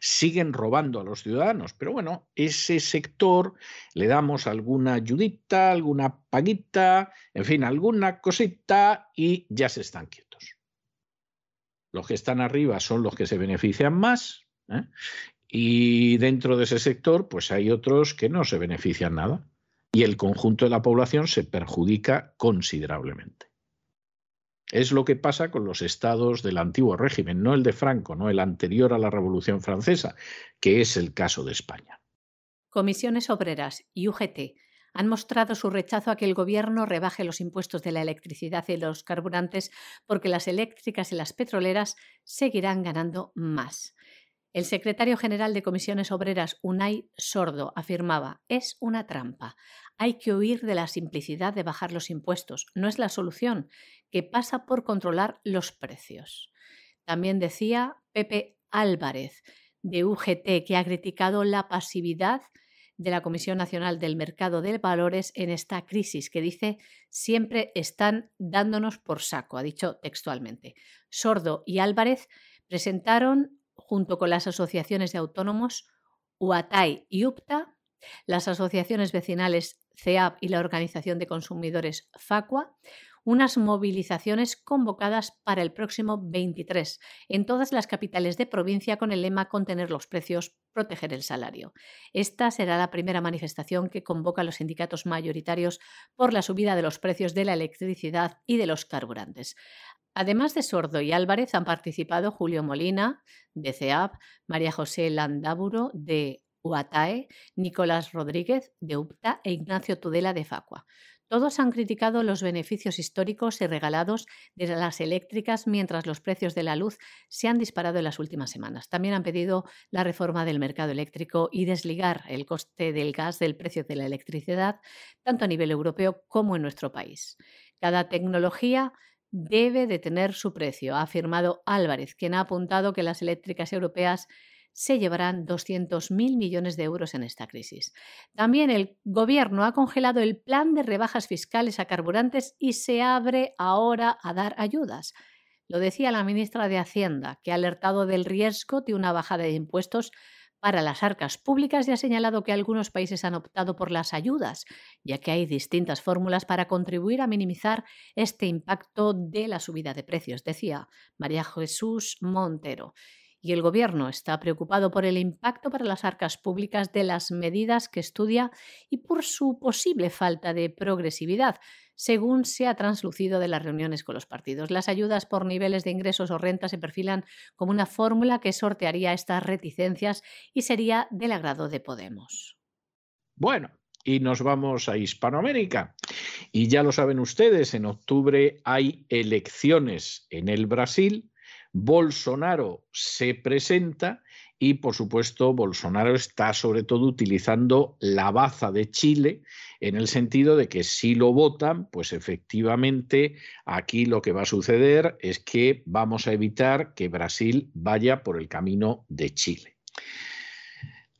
Siguen robando a los ciudadanos, pero bueno, ese sector le damos alguna ayudita, alguna paguita, en fin, alguna cosita y ya se están quietos. Los que están arriba son los que se benefician más ¿eh? Y dentro de ese sector, pues hay otros que no se benefician nada. Y el conjunto de la población se perjudica considerablemente. Es lo que pasa con los estados del antiguo régimen, no el de Franco, no el anterior a la Revolución Francesa, que es el caso de España. Comisiones Obreras y UGT han mostrado su rechazo a que el Gobierno rebaje los impuestos de la electricidad y los carburantes porque las eléctricas y las petroleras seguirán ganando más. El secretario general de Comisiones Obreras, Unai Sordo, afirmaba, es una trampa. Hay que huir de la simplicidad de bajar los impuestos. No es la solución, que pasa por controlar los precios. También decía Pepe Álvarez, de UGT, que ha criticado la pasividad de la Comisión Nacional del Mercado de Valores en esta crisis, que dice siempre están dándonos por saco, ha dicho textualmente. Sordo y Álvarez presentaron junto con las asociaciones de autónomos UATAI y UPTA, las asociaciones vecinales CEAP y la Organización de Consumidores FACUA, unas movilizaciones convocadas para el próximo 23 en todas las capitales de provincia con el lema Contener los precios, proteger el salario. Esta será la primera manifestación que convoca a los sindicatos mayoritarios por la subida de los precios de la electricidad y de los carburantes. Además de Sordo y Álvarez han participado Julio Molina, de CEAP, María José Landaburo, de UATAE, Nicolás Rodríguez, de UPTA e Ignacio Tudela, de Facua. Todos han criticado los beneficios históricos y regalados de las eléctricas mientras los precios de la luz se han disparado en las últimas semanas. También han pedido la reforma del mercado eléctrico y desligar el coste del gas del precio de la electricidad, tanto a nivel europeo como en nuestro país. Cada tecnología debe de tener su precio, ha afirmado Álvarez, quien ha apuntado que las eléctricas europeas se llevarán 200.000 millones de euros en esta crisis. También el Gobierno ha congelado el plan de rebajas fiscales a carburantes y se abre ahora a dar ayudas. Lo decía la ministra de Hacienda, que ha alertado del riesgo de una bajada de impuestos para las arcas públicas y ha señalado que algunos países han optado por las ayudas, ya que hay distintas fórmulas para contribuir a minimizar este impacto de la subida de precios, decía María Jesús Montero y el Gobierno está preocupado por el impacto para las arcas públicas de las medidas que estudia y por su posible falta de progresividad, según se ha translucido de las reuniones con los partidos. Las ayudas por niveles de ingresos o renta se perfilan como una fórmula que sortearía estas reticencias y sería del agrado de Podemos. Bueno, y nos vamos a Hispanoamérica. Y ya lo saben ustedes, en octubre hay elecciones en el Brasil Bolsonaro se presenta y, por supuesto, Bolsonaro está sobre todo utilizando la baza de Chile en el sentido de que si lo votan, pues efectivamente aquí lo que va a suceder es que vamos a evitar que Brasil vaya por el camino de Chile.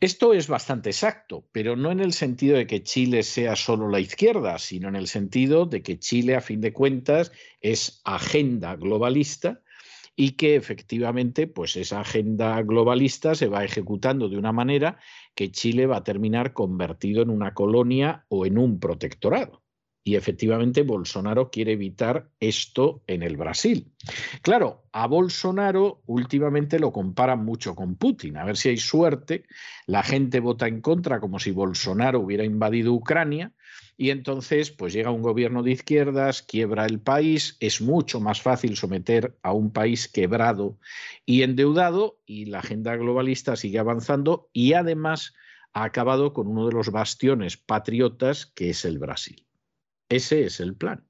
Esto es bastante exacto, pero no en el sentido de que Chile sea solo la izquierda, sino en el sentido de que Chile, a fin de cuentas, es agenda globalista y que efectivamente pues esa agenda globalista se va ejecutando de una manera que Chile va a terminar convertido en una colonia o en un protectorado. Y efectivamente Bolsonaro quiere evitar esto en el Brasil. Claro, a Bolsonaro últimamente lo comparan mucho con Putin. A ver si hay suerte. La gente vota en contra como si Bolsonaro hubiera invadido Ucrania y entonces, pues llega un gobierno de izquierdas, quiebra el país, es mucho más fácil someter a un país quebrado y endeudado, y la agenda globalista sigue avanzando y además ha acabado con uno de los bastiones patriotas que es el Brasil. Ese es el plan.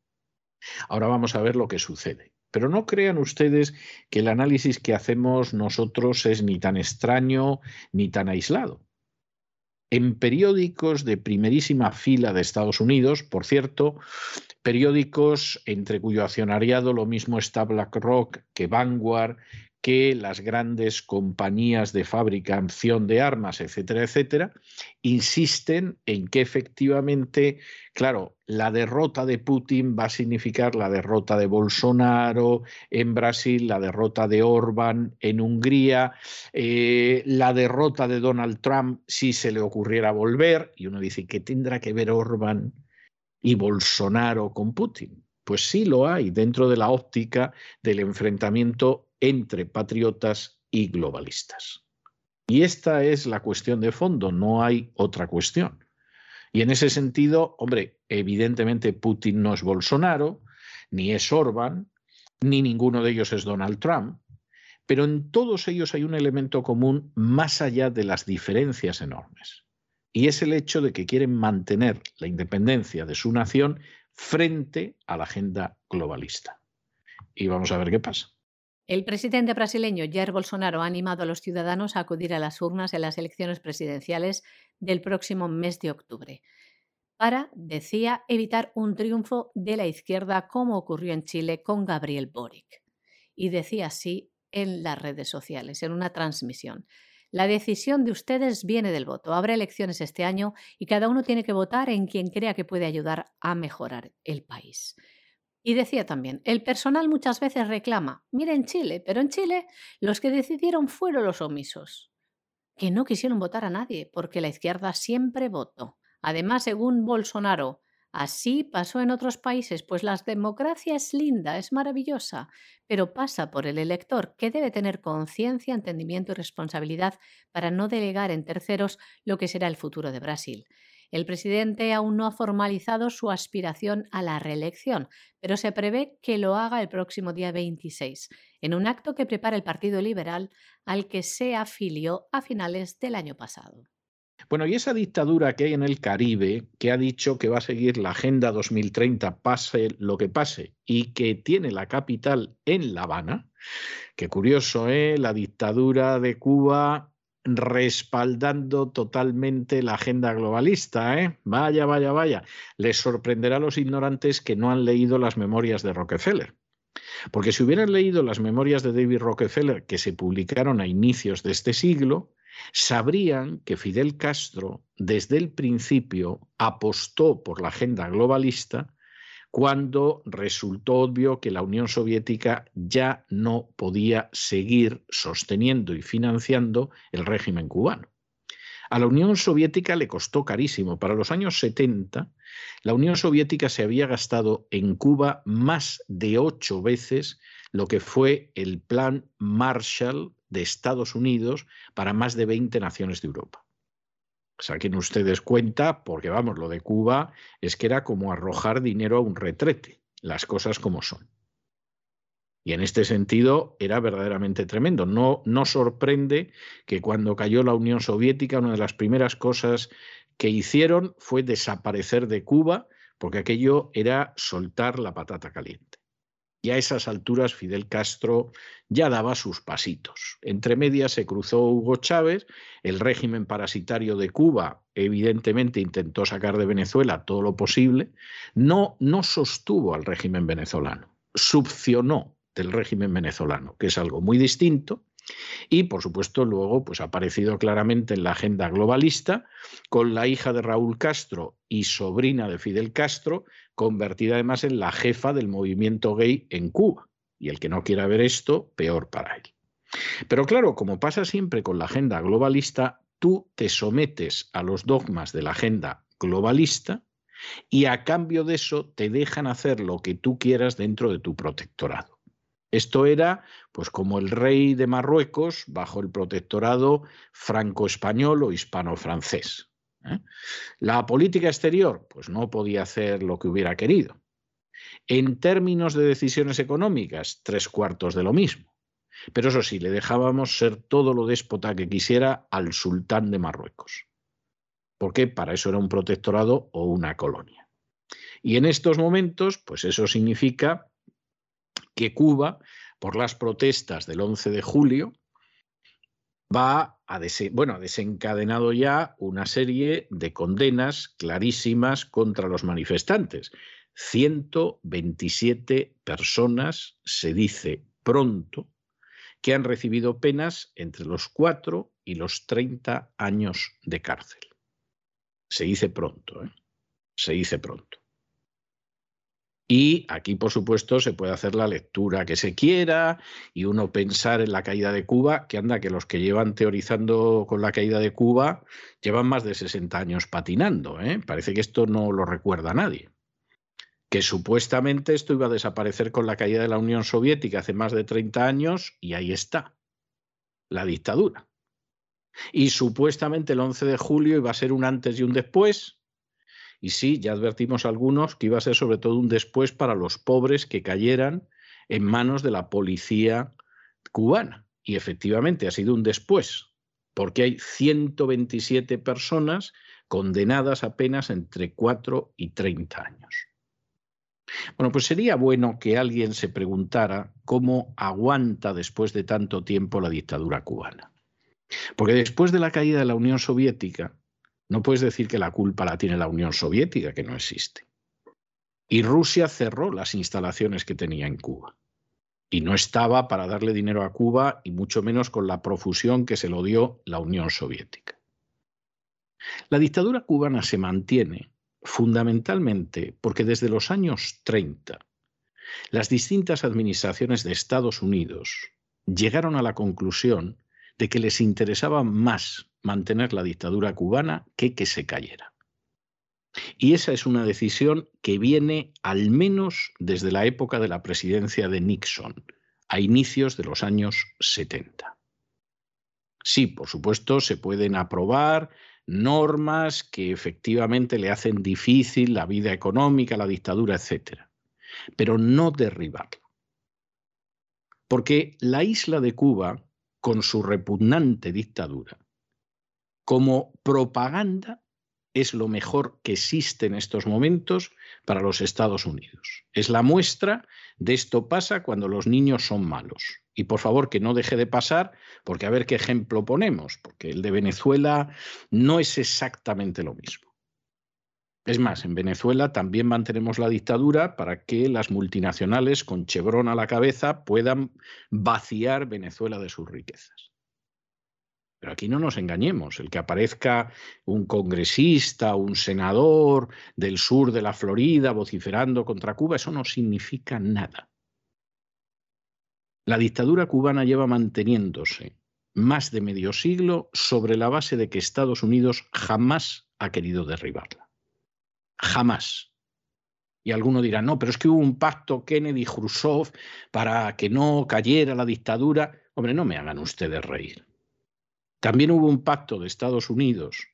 Ahora vamos a ver lo que sucede. Pero no crean ustedes que el análisis que hacemos nosotros es ni tan extraño ni tan aislado en periódicos de primerísima fila de Estados Unidos, por cierto, periódicos entre cuyo accionariado lo mismo está BlackRock que Vanguard, que las grandes compañías de fabricación de armas, etcétera, etcétera, insisten en que efectivamente, claro, la derrota de Putin va a significar la derrota de Bolsonaro en Brasil, la derrota de Orbán en Hungría, eh, la derrota de Donald Trump si se le ocurriera volver, y uno dice, ¿qué tendrá que ver Orbán y Bolsonaro con Putin? Pues sí lo hay dentro de la óptica del enfrentamiento entre patriotas y globalistas. Y esta es la cuestión de fondo, no hay otra cuestión. Y en ese sentido, hombre, evidentemente Putin no es Bolsonaro, ni es Orban, ni ninguno de ellos es Donald Trump, pero en todos ellos hay un elemento común más allá de las diferencias enormes. Y es el hecho de que quieren mantener la independencia de su nación frente a la agenda globalista. Y vamos a ver qué pasa. El presidente brasileño Jair Bolsonaro ha animado a los ciudadanos a acudir a las urnas en las elecciones presidenciales del próximo mes de octubre para, decía, evitar un triunfo de la izquierda como ocurrió en Chile con Gabriel Boric. Y decía así en las redes sociales, en una transmisión. La decisión de ustedes viene del voto. Habrá elecciones este año y cada uno tiene que votar en quien crea que puede ayudar a mejorar el país. Y decía también, el personal muchas veces reclama, mira en Chile, pero en Chile los que decidieron fueron los omisos, que no quisieron votar a nadie, porque la izquierda siempre votó. Además, según Bolsonaro, Así pasó en otros países, pues la democracia es linda, es maravillosa, pero pasa por el elector, que debe tener conciencia, entendimiento y responsabilidad para no delegar en terceros lo que será el futuro de Brasil. El presidente aún no ha formalizado su aspiración a la reelección, pero se prevé que lo haga el próximo día 26, en un acto que prepara el Partido Liberal al que se afilió a finales del año pasado. Bueno, y esa dictadura que hay en el Caribe, que ha dicho que va a seguir la Agenda 2030, pase lo que pase, y que tiene la capital en La Habana, que curioso, ¿eh? La dictadura de Cuba respaldando totalmente la agenda globalista, ¿eh? Vaya, vaya, vaya. Les sorprenderá a los ignorantes que no han leído las memorias de Rockefeller. Porque si hubieran leído las memorias de David Rockefeller que se publicaron a inicios de este siglo, sabrían que Fidel Castro desde el principio apostó por la agenda globalista cuando resultó obvio que la Unión Soviética ya no podía seguir sosteniendo y financiando el régimen cubano. A la Unión Soviética le costó carísimo. Para los años 70, la Unión Soviética se había gastado en Cuba más de ocho veces lo que fue el plan Marshall de Estados Unidos para más de 20 naciones de Europa. Saquen ustedes cuenta, porque vamos, lo de Cuba es que era como arrojar dinero a un retrete, las cosas como son. Y en este sentido era verdaderamente tremendo. No, no sorprende que cuando cayó la Unión Soviética, una de las primeras cosas que hicieron fue desaparecer de Cuba, porque aquello era soltar la patata caliente. Y a esas alturas Fidel Castro ya daba sus pasitos. Entre medias se cruzó Hugo Chávez, el régimen parasitario de Cuba evidentemente intentó sacar de Venezuela todo lo posible, no, no sostuvo al régimen venezolano, subcionó del régimen venezolano, que es algo muy distinto, y por supuesto luego pues ha aparecido claramente en la agenda globalista con la hija de Raúl Castro y sobrina de Fidel Castro, convertida además en la jefa del movimiento gay en Cuba. Y el que no quiera ver esto, peor para él. Pero claro, como pasa siempre con la agenda globalista, tú te sometes a los dogmas de la agenda globalista y a cambio de eso te dejan hacer lo que tú quieras dentro de tu protectorado. Esto era pues como el rey de Marruecos bajo el protectorado franco-español o hispano-francés. ¿eh? La política exterior pues no podía hacer lo que hubiera querido. En términos de decisiones económicas, tres cuartos de lo mismo. Pero eso sí, le dejábamos ser todo lo déspota que quisiera al sultán de Marruecos. Porque para eso era un protectorado o una colonia. Y en estos momentos, pues eso significa que Cuba, por las protestas del 11 de julio, va a bueno, ha desencadenado ya una serie de condenas clarísimas contra los manifestantes. 127 personas, se dice pronto, que han recibido penas entre los 4 y los 30 años de cárcel. Se dice pronto, ¿eh? se dice pronto. Y aquí, por supuesto, se puede hacer la lectura que se quiera y uno pensar en la caída de Cuba, que anda que los que llevan teorizando con la caída de Cuba llevan más de 60 años patinando. ¿eh? Parece que esto no lo recuerda nadie. Que supuestamente esto iba a desaparecer con la caída de la Unión Soviética hace más de 30 años y ahí está, la dictadura. Y supuestamente el 11 de julio iba a ser un antes y un después, y sí, ya advertimos algunos que iba a ser sobre todo un después para los pobres que cayeran en manos de la policía cubana. Y efectivamente ha sido un después, porque hay 127 personas condenadas apenas entre 4 y 30 años. Bueno, pues sería bueno que alguien se preguntara cómo aguanta después de tanto tiempo la dictadura cubana. Porque después de la caída de la Unión Soviética, no puedes decir que la culpa la tiene la Unión Soviética, que no existe. Y Rusia cerró las instalaciones que tenía en Cuba. Y no estaba para darle dinero a Cuba, y mucho menos con la profusión que se lo dio la Unión Soviética. La dictadura cubana se mantiene fundamentalmente porque desde los años 30 las distintas administraciones de Estados Unidos llegaron a la conclusión de que les interesaba más mantener la dictadura cubana que que se cayera. Y esa es una decisión que viene al menos desde la época de la presidencia de Nixon, a inicios de los años 70. Sí, por supuesto, se pueden aprobar normas que efectivamente le hacen difícil la vida económica, la dictadura, etc. Pero no derribarla. Porque la isla de Cuba, con su repugnante dictadura, como propaganda es lo mejor que existe en estos momentos para los Estados Unidos. Es la muestra de esto pasa cuando los niños son malos. Y por favor que no deje de pasar, porque a ver qué ejemplo ponemos, porque el de Venezuela no es exactamente lo mismo. Es más, en Venezuela también mantenemos la dictadura para que las multinacionales con Chevron a la cabeza puedan vaciar Venezuela de sus riquezas. Pero aquí no nos engañemos, el que aparezca un congresista, un senador del sur de la Florida vociferando contra Cuba, eso no significa nada. La dictadura cubana lleva manteniéndose más de medio siglo sobre la base de que Estados Unidos jamás ha querido derribarla. Jamás. Y alguno dirá, no, pero es que hubo un pacto Kennedy-Khrushchev para que no cayera la dictadura. Hombre, no me hagan ustedes reír. También hubo un pacto de Estados Unidos,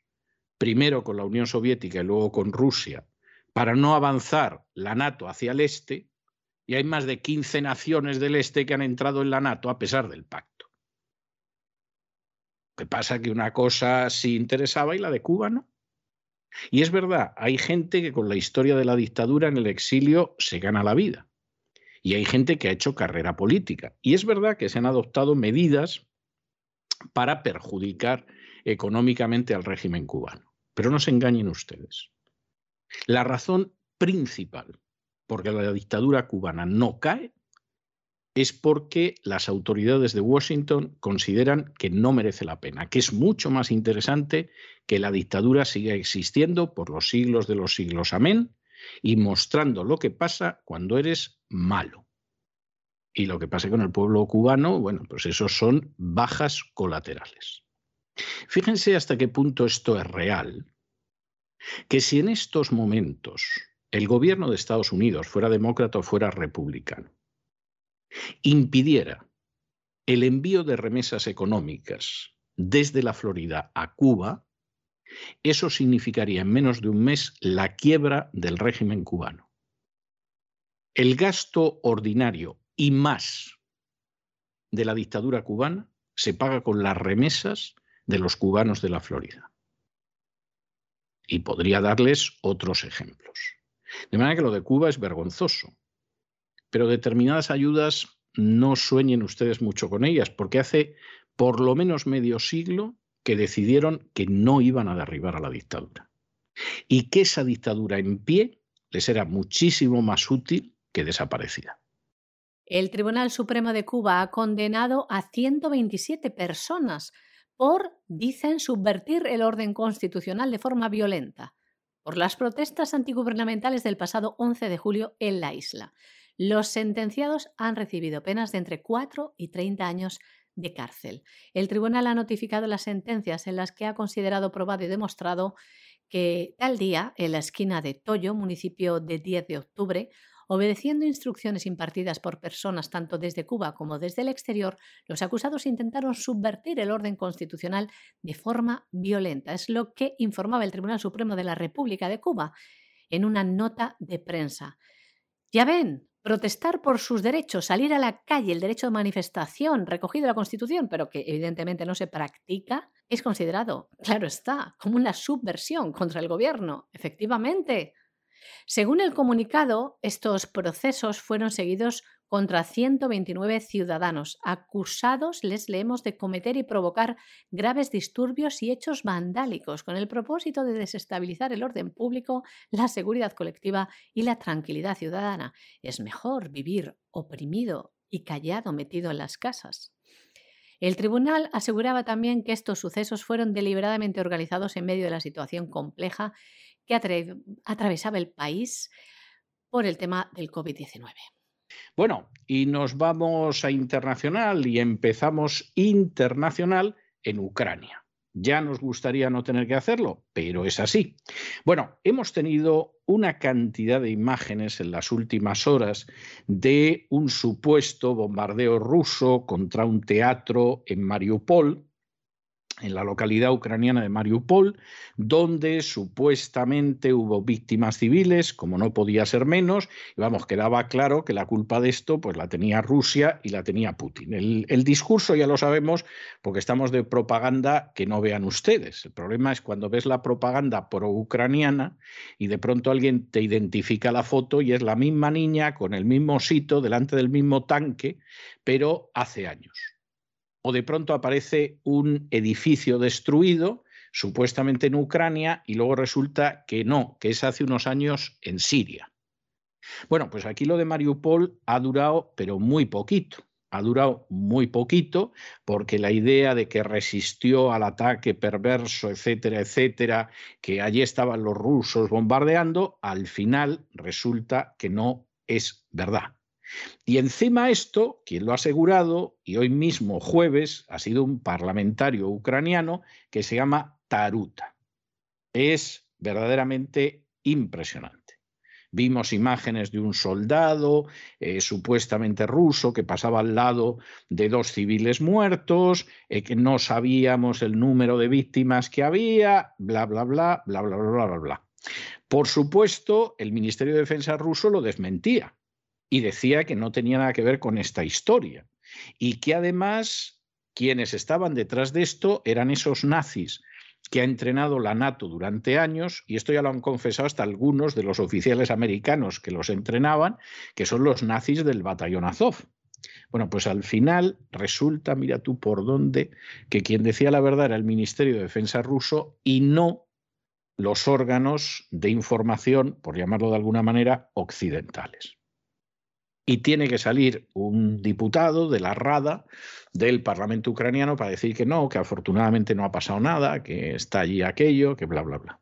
primero con la Unión Soviética y luego con Rusia, para no avanzar la NATO hacia el este, y hay más de 15 naciones del este que han entrado en la NATO a pesar del pacto. ¿Qué pasa? Que una cosa sí interesaba y la de Cuba no. Y es verdad, hay gente que con la historia de la dictadura en el exilio se gana la vida. Y hay gente que ha hecho carrera política. Y es verdad que se han adoptado medidas para perjudicar económicamente al régimen cubano. Pero no se engañen ustedes. La razón principal por que la dictadura cubana no cae es porque las autoridades de Washington consideran que no merece la pena, que es mucho más interesante que la dictadura siga existiendo por los siglos de los siglos. Amén. Y mostrando lo que pasa cuando eres malo. Y lo que pasa con el pueblo cubano, bueno, pues esos son bajas colaterales. Fíjense hasta qué punto esto es real, que si en estos momentos el gobierno de Estados Unidos, fuera demócrata o fuera republicano, impidiera el envío de remesas económicas desde la Florida a Cuba, eso significaría en menos de un mes la quiebra del régimen cubano. El gasto ordinario y más de la dictadura cubana se paga con las remesas de los cubanos de la Florida. Y podría darles otros ejemplos. De manera que lo de Cuba es vergonzoso. Pero determinadas ayudas no sueñen ustedes mucho con ellas, porque hace por lo menos medio siglo que decidieron que no iban a derribar a la dictadura. Y que esa dictadura en pie les era muchísimo más útil que desaparecida. El Tribunal Supremo de Cuba ha condenado a 127 personas por, dicen, subvertir el orden constitucional de forma violenta, por las protestas antigubernamentales del pasado 11 de julio en la isla. Los sentenciados han recibido penas de entre 4 y 30 años de cárcel. El tribunal ha notificado las sentencias en las que ha considerado probado y demostrado que tal día, en la esquina de Toyo, municipio de 10 de octubre, Obedeciendo instrucciones impartidas por personas tanto desde Cuba como desde el exterior, los acusados intentaron subvertir el orden constitucional de forma violenta. Es lo que informaba el Tribunal Supremo de la República de Cuba en una nota de prensa. Ya ven, protestar por sus derechos, salir a la calle, el derecho de manifestación recogido en la Constitución, pero que evidentemente no se practica, es considerado, claro está, como una subversión contra el gobierno. Efectivamente, según el comunicado, estos procesos fueron seguidos contra 129 ciudadanos, acusados, les leemos, de cometer y provocar graves disturbios y hechos vandálicos con el propósito de desestabilizar el orden público, la seguridad colectiva y la tranquilidad ciudadana. Es mejor vivir oprimido y callado metido en las casas. El tribunal aseguraba también que estos sucesos fueron deliberadamente organizados en medio de la situación compleja que atravesaba el país por el tema del COVID-19. Bueno, y nos vamos a internacional y empezamos internacional en Ucrania. Ya nos gustaría no tener que hacerlo, pero es así. Bueno, hemos tenido una cantidad de imágenes en las últimas horas de un supuesto bombardeo ruso contra un teatro en Mariupol, en la localidad ucraniana de Mariupol, donde supuestamente hubo víctimas civiles, como no podía ser menos, y vamos, quedaba claro que la culpa de esto pues la tenía Rusia y la tenía Putin. El, el discurso ya lo sabemos porque estamos de propaganda que no vean ustedes. El problema es cuando ves la propaganda pro-ucraniana y de pronto alguien te identifica la foto y es la misma niña con el mismo sitio delante del mismo tanque, pero hace años o de pronto aparece un edificio destruido, supuestamente en Ucrania, y luego resulta que no, que es hace unos años en Siria. Bueno, pues aquí lo de Mariupol ha durado, pero muy poquito. Ha durado muy poquito porque la idea de que resistió al ataque perverso, etcétera, etcétera, que allí estaban los rusos bombardeando, al final resulta que no es verdad. Y encima esto, quien lo ha asegurado, y hoy mismo jueves, ha sido un parlamentario ucraniano que se llama Taruta. Es verdaderamente impresionante. Vimos imágenes de un soldado eh, supuestamente ruso que pasaba al lado de dos civiles muertos, eh, que no sabíamos el número de víctimas que había, bla, bla, bla, bla, bla, bla, bla, bla. Por supuesto, el Ministerio de Defensa ruso lo desmentía y decía que no tenía nada que ver con esta historia y que además quienes estaban detrás de esto eran esos nazis que ha entrenado la NATO durante años, y esto ya lo han confesado hasta algunos de los oficiales americanos que los entrenaban, que son los nazis del batallón Azov. Bueno, pues al final resulta, mira tú por dónde, que quien decía la verdad era el Ministerio de Defensa ruso y no los órganos de información, por llamarlo de alguna manera, occidentales y tiene que salir un diputado de la Rada del Parlamento ucraniano para decir que no, que afortunadamente no ha pasado nada, que está allí aquello, que bla, bla, bla.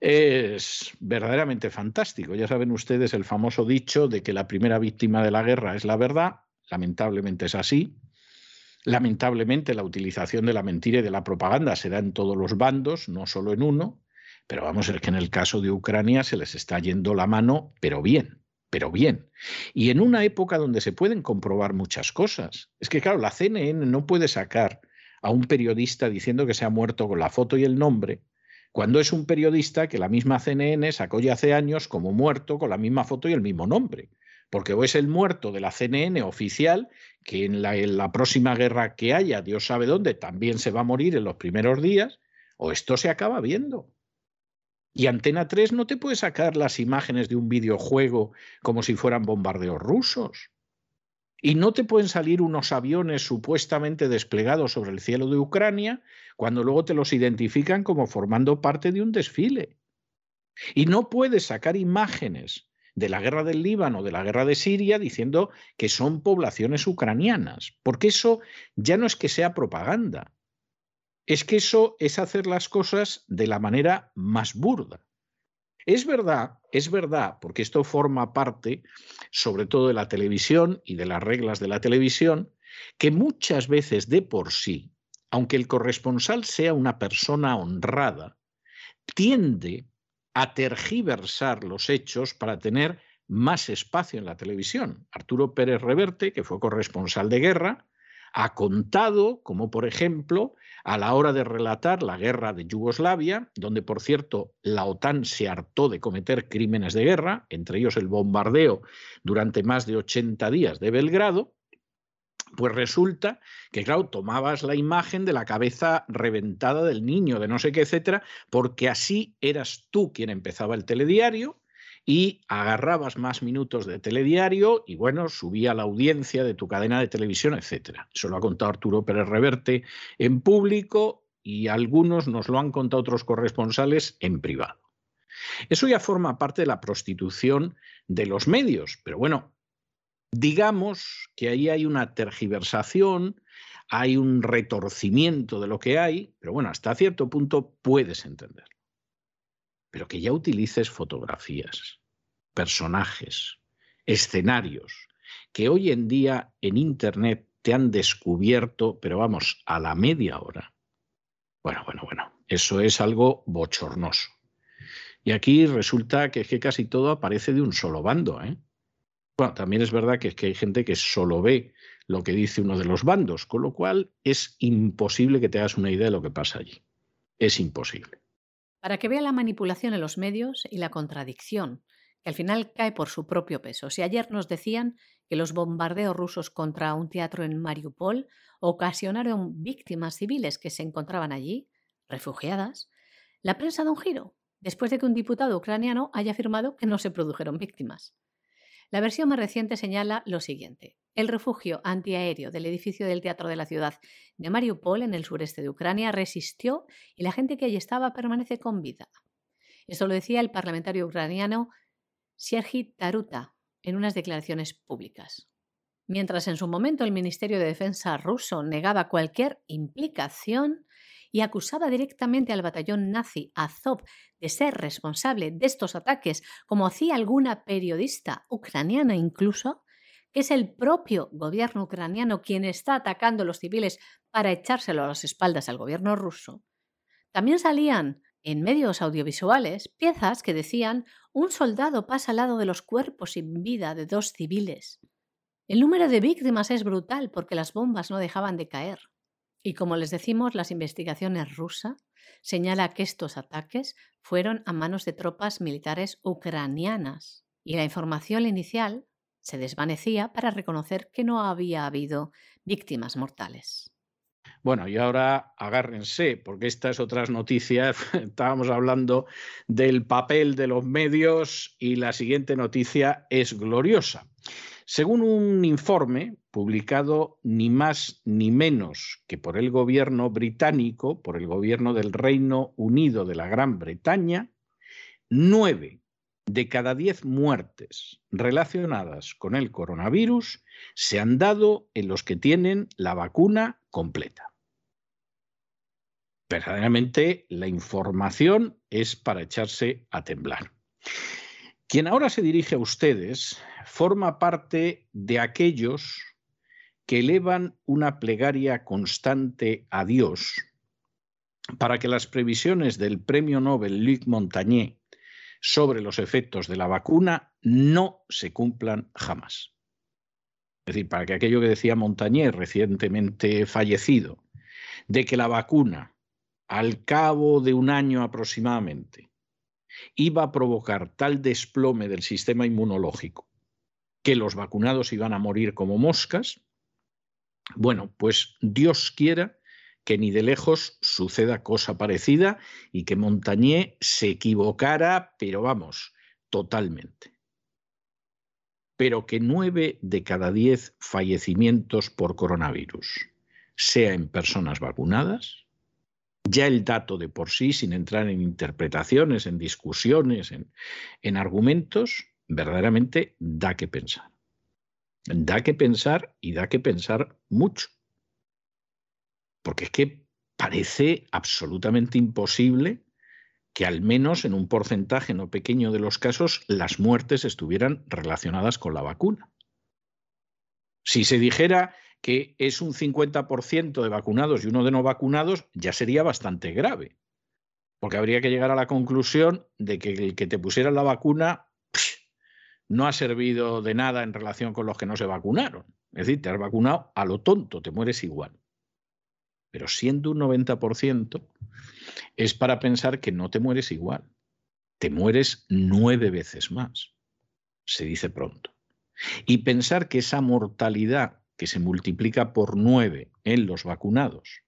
Es verdaderamente fantástico. Ya saben ustedes el famoso dicho de que la primera víctima de la guerra es la verdad. Lamentablemente es así. Lamentablemente la utilización de la mentira y de la propaganda se da en todos los bandos, no solo en uno. Pero vamos, a ver que en el caso de Ucrania se les está yendo la mano, pero bien pero bien. Y en una época donde se pueden comprobar muchas cosas. Es que, claro, la CNN no puede sacar a un periodista diciendo que se ha muerto con la foto y el nombre, cuando es un periodista que la misma CNN sacó ya hace años como muerto con la misma foto y el mismo nombre. Porque o es el muerto de la CNN oficial, que en la, en la próxima guerra que haya, Dios sabe dónde, también se va a morir en los primeros días, o esto se acaba viendo. Y Antena 3 no te puede sacar las imágenes de un videojuego como si fueran bombardeos rusos. Y no te pueden salir unos aviones supuestamente desplegados sobre el cielo de Ucrania cuando luego te los identifican como formando parte de un desfile. Y no puedes sacar imágenes de la guerra del Líbano, de la guerra de Siria, diciendo que son poblaciones ucranianas, porque eso ya no es que sea propaganda, es que eso es hacer las cosas de la manera más burda. Es verdad, es verdad, porque esto forma parte sobre todo de la televisión y de las reglas de la televisión, que muchas veces de por sí, aunque el corresponsal sea una persona honrada, tiende a tergiversar los hechos para tener más espacio en la televisión. Arturo Pérez Reverte, que fue corresponsal de guerra, ha contado, como por ejemplo, a la hora de relatar la guerra de Yugoslavia, donde por cierto la OTAN se hartó de cometer crímenes de guerra, entre ellos el bombardeo durante más de 80 días de Belgrado, pues resulta que, claro, tomabas la imagen de la cabeza reventada del niño, de no sé qué, etcétera, porque así eras tú quien empezaba el telediario, y agarrabas más minutos de telediario y bueno, subía la audiencia de tu cadena de televisión, etcétera. Eso lo ha contado Arturo Pérez Reverte en público y algunos nos lo han contado otros corresponsales en privado. Eso ya forma parte de la prostitución de los medios, pero bueno, digamos que ahí hay una tergiversación, hay un retorcimiento de lo que hay, pero bueno, hasta cierto punto puedes entenderlo pero que ya utilices fotografías, personajes, escenarios que hoy en día en Internet te han descubierto, pero vamos, a la media hora. Bueno, bueno, bueno, eso es algo bochornoso. Y aquí resulta que es que casi todo aparece de un solo bando. ¿eh? Bueno, también es verdad que es que hay gente que solo ve lo que dice uno de los bandos, con lo cual es imposible que te hagas una idea de lo que pasa allí. Es imposible. Para que vea la manipulación en los medios y la contradicción, que al final cae por su propio peso. Si ayer nos decían que los bombardeos rusos contra un teatro en Mariupol ocasionaron víctimas civiles que se encontraban allí, refugiadas, la prensa da un giro, después de que un diputado ucraniano haya afirmado que no se produjeron víctimas. La versión más reciente señala lo siguiente. El refugio antiaéreo del edificio del Teatro de la Ciudad de Mariupol, en el sureste de Ucrania, resistió y la gente que allí estaba permanece con vida. Esto lo decía el parlamentario ucraniano Sergi Taruta en unas declaraciones públicas. Mientras en su momento el Ministerio de Defensa ruso negaba cualquier implicación y acusaba directamente al batallón nazi Azov de ser responsable de estos ataques, como hacía alguna periodista ucraniana incluso, que es el propio gobierno ucraniano quien está atacando a los civiles para echárselo a las espaldas al gobierno ruso, también salían en medios audiovisuales piezas que decían un soldado pasa al lado de los cuerpos sin vida de dos civiles. El número de víctimas es brutal porque las bombas no dejaban de caer. Y como les decimos, las investigaciones rusas señala que estos ataques fueron a manos de tropas militares ucranianas. Y la información inicial se desvanecía para reconocer que no había habido víctimas mortales. Bueno, y ahora agárrense, porque estas otras noticias, estábamos hablando del papel de los medios y la siguiente noticia es gloriosa. Según un informe publicado ni más ni menos que por el gobierno británico, por el gobierno del Reino Unido de la Gran Bretaña, nueve de cada diez muertes relacionadas con el coronavirus se han dado en los que tienen la vacuna completa. Verdaderamente la información es para echarse a temblar. Quien ahora se dirige a ustedes forma parte de aquellos que elevan una plegaria constante a Dios para que las previsiones del premio Nobel Luc Montagnier sobre los efectos de la vacuna no se cumplan jamás. Es decir, para que aquello que decía Montagnier, recientemente fallecido, de que la vacuna, al cabo de un año aproximadamente, iba a provocar tal desplome del sistema inmunológico que los vacunados iban a morir como moscas, bueno, pues Dios quiera que ni de lejos suceda cosa parecida y que Montagnier se equivocara, pero vamos, totalmente. Pero que nueve de cada diez fallecimientos por coronavirus sea en personas vacunadas, ya el dato de por sí, sin entrar en interpretaciones, en discusiones, en, en argumentos, verdaderamente da que pensar. Da que pensar y da que pensar mucho porque es que parece absolutamente imposible que al menos en un porcentaje no pequeño de los casos las muertes estuvieran relacionadas con la vacuna. Si se dijera que es un 50% de vacunados y uno de no vacunados, ya sería bastante grave, porque habría que llegar a la conclusión de que el que te pusiera la vacuna no ha servido de nada en relación con los que no se vacunaron. Es decir, te has vacunado a lo tonto, te mueres igual pero siendo un 90%, es para pensar que no te mueres igual, te mueres nueve veces más, se dice pronto. Y pensar que esa mortalidad que se multiplica por nueve en los vacunados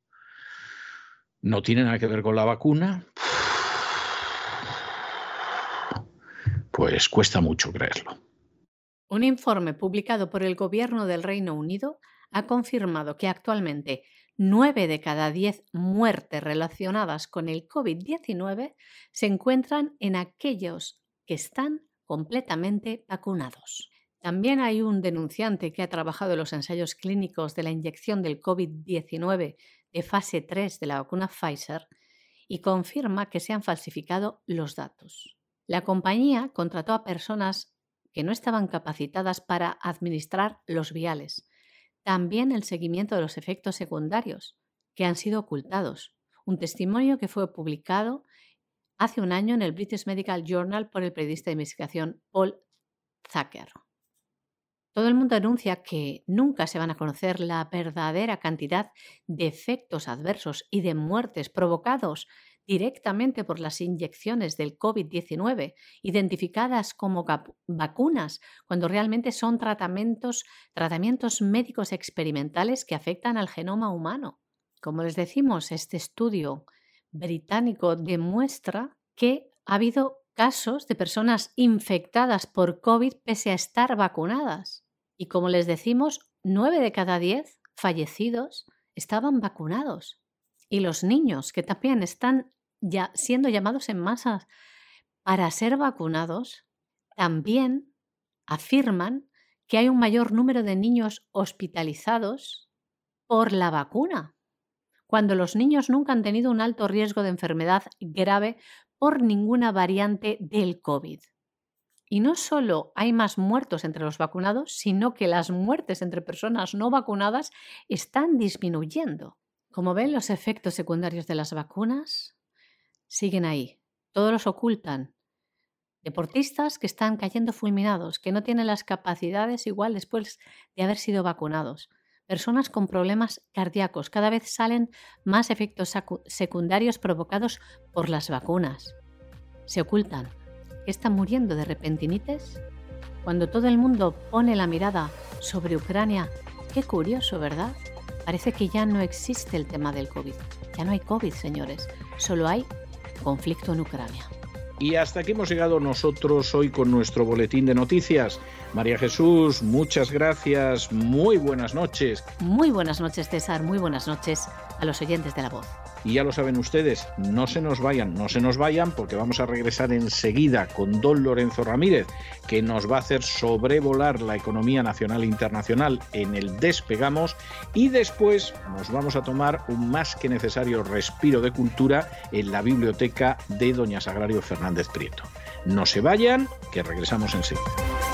no tiene nada que ver con la vacuna, pues cuesta mucho creerlo. Un informe publicado por el Gobierno del Reino Unido ha confirmado que actualmente 9 de cada 10 muertes relacionadas con el COVID-19 se encuentran en aquellos que están completamente vacunados. También hay un denunciante que ha trabajado en los ensayos clínicos de la inyección del COVID-19 de fase 3 de la vacuna Pfizer y confirma que se han falsificado los datos. La compañía contrató a personas que no estaban capacitadas para administrar los viales. También el seguimiento de los efectos secundarios, que han sido ocultados. Un testimonio que fue publicado hace un año en el British Medical Journal por el periodista de investigación Paul Zucker. Todo el mundo anuncia que nunca se van a conocer la verdadera cantidad de efectos adversos y de muertes provocados directamente por las inyecciones del COVID-19, identificadas como vacunas, cuando realmente son tratamientos, tratamientos médicos experimentales que afectan al genoma humano. Como les decimos, este estudio británico demuestra que ha habido casos de personas infectadas por COVID pese a estar vacunadas. Y como les decimos, nueve de cada diez fallecidos estaban vacunados. Y los niños, que también están ya siendo llamados en masa para ser vacunados, también afirman que hay un mayor número de niños hospitalizados por la vacuna, cuando los niños nunca han tenido un alto riesgo de enfermedad grave por ninguna variante del COVID. Y no solo hay más muertos entre los vacunados, sino que las muertes entre personas no vacunadas están disminuyendo. Como ven, los efectos secundarios de las vacunas siguen ahí. Todos los ocultan. Deportistas que están cayendo fulminados, que no tienen las capacidades igual después de haber sido vacunados. Personas con problemas cardíacos. Cada vez salen más efectos secundarios provocados por las vacunas. Se ocultan está muriendo de repentinitis? Cuando todo el mundo pone la mirada sobre Ucrania, qué curioso, ¿verdad? Parece que ya no existe el tema del COVID. Ya no hay COVID, señores. Solo hay conflicto en Ucrania. Y hasta aquí hemos llegado nosotros hoy con nuestro boletín de noticias. María Jesús, muchas gracias. Muy buenas noches. Muy buenas noches, César. Muy buenas noches a los oyentes de la voz. Y ya lo saben ustedes, no se nos vayan, no se nos vayan porque vamos a regresar enseguida con don Lorenzo Ramírez, que nos va a hacer sobrevolar la economía nacional e internacional en el despegamos y después nos vamos a tomar un más que necesario respiro de cultura en la biblioteca de doña Sagrario Fernández Prieto. No se vayan, que regresamos enseguida.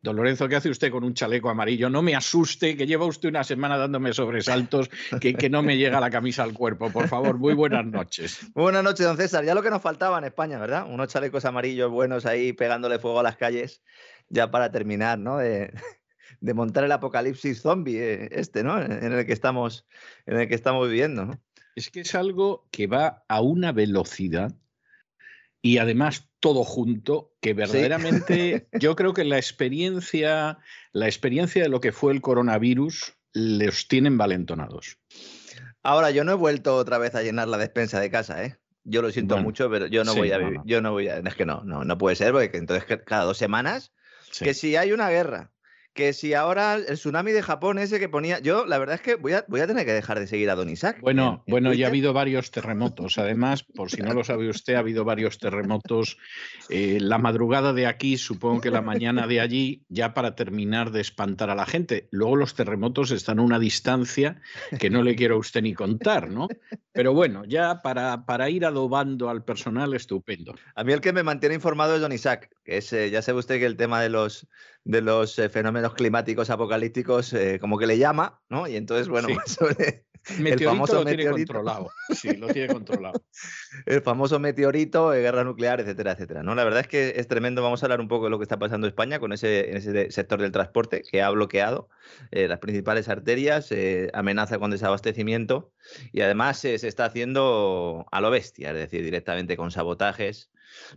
Don Lorenzo, ¿qué hace usted con un chaleco amarillo? No me asuste, que lleva usted una semana dándome sobresaltos, que, que no me llega la camisa al cuerpo. Por favor, muy buenas noches. buenas noches, don César. Ya lo que nos faltaba en España, ¿verdad? Unos chalecos amarillos buenos ahí pegándole fuego a las calles, ya para terminar, ¿no? De, montar el apocalipsis zombie eh, este, ¿no? En el que estamos, en el que estamos viviendo, ¿no? Es que es algo que va a una velocidad y además todo junto, que verdaderamente yo creo que la experiencia, la experiencia de lo que fue el coronavirus los tienen valentonados. Ahora, yo no he vuelto otra vez a llenar la despensa de casa, ¿eh? Yo lo siento mucho, pero yo no voy a vivir, yo no voy a, es que no, no, no puede ser, porque entonces cada dos semanas, que si hay una guerra, que si ahora el tsunami de Japón ese que ponía. Yo, la verdad es que voy a, voy a tener que dejar de seguir a Don Isaac. Bueno, bueno, ya ha habido varios terremotos. Además, por si no lo sabe usted, ha habido varios terremotos. Eh, la madrugada de aquí, supongo que la mañana de allí, ya para terminar de espantar a la gente. Luego los terremotos están a una distancia que no le quiero a usted ni contar, ¿no? Pero bueno, ya para, para ir adobando al personal, estupendo. A mí el que me mantiene informado es Don Isaac, que es, eh, ya sabe usted que el tema de los de los eh, fenómenos climáticos apocalípticos, eh, como que le llama, ¿no? Y entonces, bueno, pues el famoso lo tiene controlado. Sí, lo tiene controlado. el famoso meteorito, guerra nuclear, etcétera, etcétera. ¿no? La verdad es que es tremendo. Vamos a hablar un poco de lo que está pasando en España con ese, en ese sector del transporte que ha bloqueado eh, las principales arterias, eh, amenaza con desabastecimiento y además se está haciendo a lo bestia, es decir, directamente con sabotajes.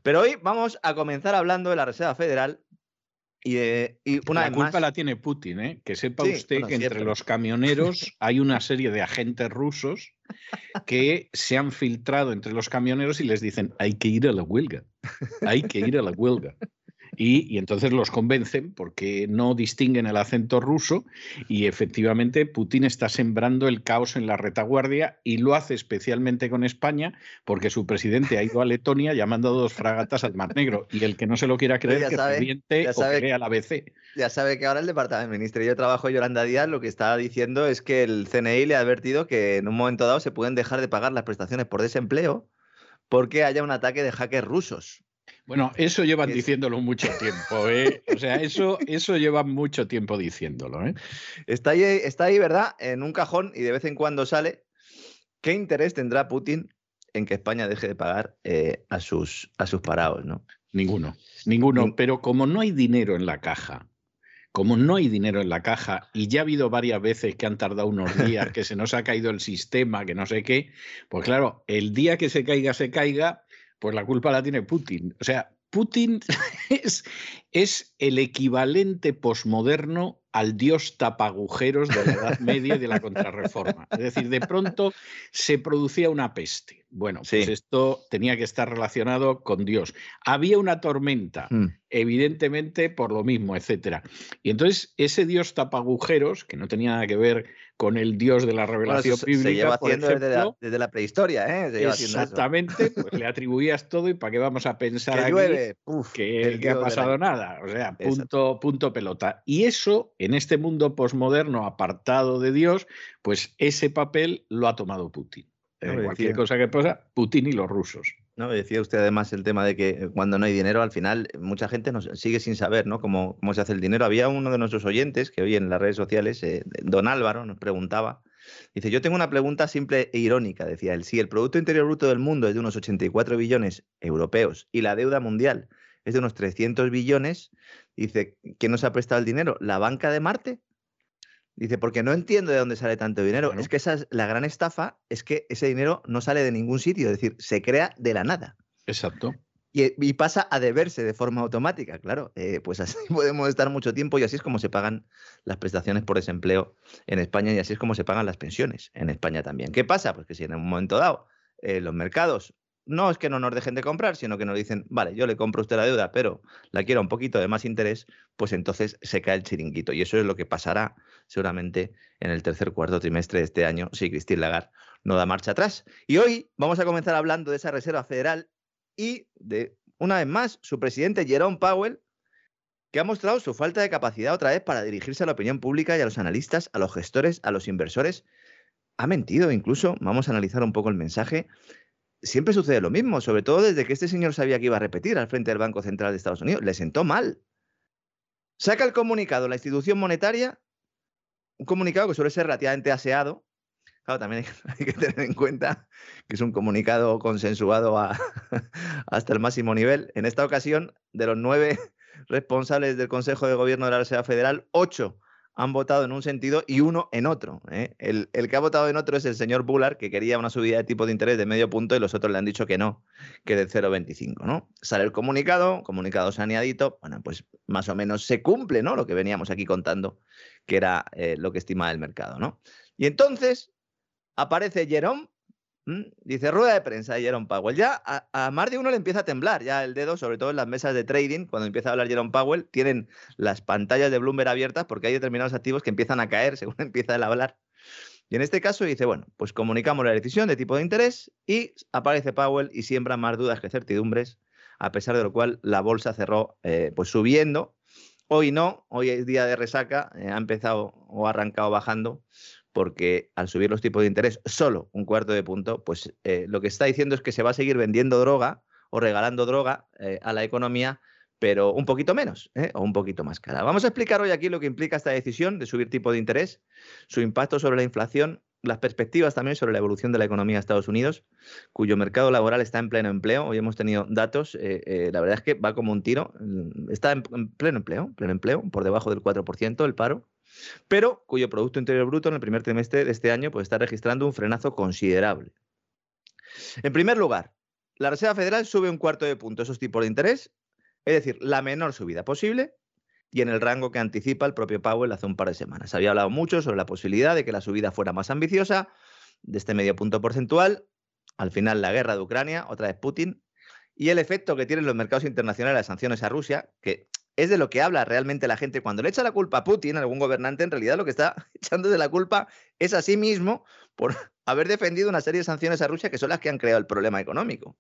Pero hoy vamos a comenzar hablando de la Reserva Federal y, una la culpa la tiene Putin, ¿eh? que sepa usted que entre los camioneros hay una serie de agentes rusos que se han filtrado entre los camioneros y les dicen hay que ir a la huelga, hay que ir a la huelga. Y, entonces los convencen porque no distinguen el acento ruso y efectivamente Putin está sembrando el caos en la retaguardia y lo hace especialmente con España porque su presidente ha ido a Letonia llamando a dos fragatas al Mar Negro y el que no se lo quiera creer que sabe, ya sabe, o la BC. Ya sabe que ahora el Departamento del Ministerio de Trabajo Yolanda Díaz lo que está diciendo es que el CNI le ha advertido que en un momento dado se pueden dejar de pagar las prestaciones por desempleo porque haya un ataque de hackers rusos. Bueno, eso llevan diciéndolo mucho tiempo, ¿eh? O sea, eso, eso llevan mucho tiempo diciéndolo, ¿eh? Está ahí, está ahí, ¿verdad? En un cajón y de vez en cuando sale. ¿Qué interés tendrá Putin en que España deje de pagar eh, a, sus, a sus parados, no? Ninguno, ninguno. Pero como no hay dinero en la caja, como no hay dinero en la caja y ya ha habido varias veces que han tardado unos días, que se nos ha caído el sistema, que no sé qué, pues claro, el día que se caiga, se caiga, pues la culpa la tiene Putin. O sea, Putin es, es el equivalente posmoderno al dios tapagujeros de la Edad Media y de la Contrarreforma. Es decir, de pronto se producía una peste. Bueno, pues esto tenía que estar relacionado con Dios. Había una tormenta, hmm. evidentemente por lo mismo, etcétera. Y entonces ese dios tapagujeros, que no tenía nada que ver con el dios de la revelación bíblica. Se lleva haciendo desde, la, prehistoria, ¿eh? exactamente, pues le atribuías todo y para qué vamos a pensar que aquí que, que ha pasado nada. O sea, punto, punto pelota. Y eso, en este mundo posmoderno apartado de Dios, pues ese papel lo ha tomado Putin. cualquier cosa que pasa, Putin y los rusos. No, decía usted además el tema de que cuando no hay dinero, al final eh, mucha gente nos sigue sin saber ¿no? cómo, cómo se hace el dinero. Había uno de nuestros oyentes que hoy en las redes sociales, eh, don Álvaro, nos preguntaba, dice, yo tengo una pregunta simple e irónica, decía él, si el Producto Interior Bruto del mundo es de unos 84 billones europeos y la deuda mundial es de unos 300 billones, dice, ¿quién nos ha prestado el dinero? ¿La banca de Marte? Dice, porque no entiendo de dónde sale tanto dinero. Es que esa es la gran estafa, es que ese dinero no sale de ningún sitio, es decir, se crea de la nada. Exacto. Y, pasa a deberse de forma automática, claro. Eh, pues así podemos estar mucho tiempo y así es como se pagan las prestaciones por desempleo en España y así es como se pagan las pensiones en España también. ¿Qué pasa? Pues que si en un momento dado eh, los mercados no es que no nos dejen de comprar, sino que nos dicen, vale, yo le compro a usted la deuda, pero la quiero un poquito de más interés, pues entonces se cae el chiringuito. Y eso es lo que pasará seguramente en el tercer cuarto trimestre de este año si Christine Lagarde no da marcha atrás. Y hoy vamos a comenzar hablando de esa Reserva Federal y de, una vez más, su presidente Jerome Powell, que ha mostrado su falta de capacidad otra vez para dirigirse a la opinión pública y a los analistas, a los gestores, a los inversores. Ha mentido incluso, vamos a analizar un poco el mensaje, siempre sucede lo mismo, sobre todo desde que este señor sabía que iba a repetir al frente del Banco Central de Estados Unidos. Le sentó mal. Saca el comunicado la institución monetaria, un comunicado que suele ser relativamente aseado. Claro, también hay, que tener en cuenta que es un comunicado consensuado hasta el máximo nivel. En esta ocasión, de los nueve responsables del Consejo de Gobierno de la Reserva Federal, ocho han votado en un sentido y uno en otro. ¿eh? El, que ha votado en otro es el señor Bullard, que quería una subida de tipo de interés de medio punto y los otros le han dicho que no, que de 0,25. ¿no? Sale el comunicado, comunicado saneadito, bueno, pues más o menos se cumple ¿no? lo que veníamos aquí contando, que era eh, lo que estimaba el mercado. ¿no? Y entonces aparece Jerome Mm, dice rueda de prensa de Jerome Powell. Ya a, más de uno le empieza a temblar ya el dedo, sobre todo en las mesas de trading, cuando empieza a hablar Jerome Powell, tienen las pantallas de Bloomberg abiertas porque hay determinados activos que empiezan a caer según empieza a hablar. Y en este caso dice, bueno, pues comunicamos la decisión de tipo de interés y aparece Powell y siembra más dudas que certidumbres, a pesar de lo cual la bolsa cerró eh, pues subiendo. Hoy no, hoy es día de resaca, eh, ha empezado o arrancado bajando porque al subir los tipos de interés solo un cuarto de punto, pues eh, lo que está diciendo es que se va a seguir vendiendo droga o regalando droga eh, a la economía, pero un poquito menos ¿eh? o un poquito más cara. Vamos a explicar hoy aquí lo que implica esta decisión de subir tipo de interés, su impacto sobre la inflación las perspectivas también sobre la evolución de la economía de Estados Unidos, cuyo mercado laboral está en pleno empleo. Hoy hemos tenido datos, eh, la verdad es que va como un tiro. Mm, está en, pleno empleo, pleno empleo, por debajo del 4% el paro, pero cuyo Producto Interior Bruto en el primer trimestre de este año pues, está registrando un frenazo considerable. En primer lugar, la Reserva Federal sube un cuarto de punto esos tipos de interés, es decir, la menor subida posible, y en el rango que anticipa el propio Powell hace un par de semanas. Había hablado mucho sobre la posibilidad de que la subida fuera más ambiciosa, de este medio punto porcentual. Al final, la guerra de Ucrania, otra vez Putin, y el efecto que tienen los mercados internacionales las sanciones a Rusia, que es de lo que habla realmente la gente. Cuando le echa la culpa a Putin, algún gobernante, en realidad lo que está echando de la culpa es a sí mismo por haber defendido una serie de sanciones a Rusia que son las que han creado el problema económico.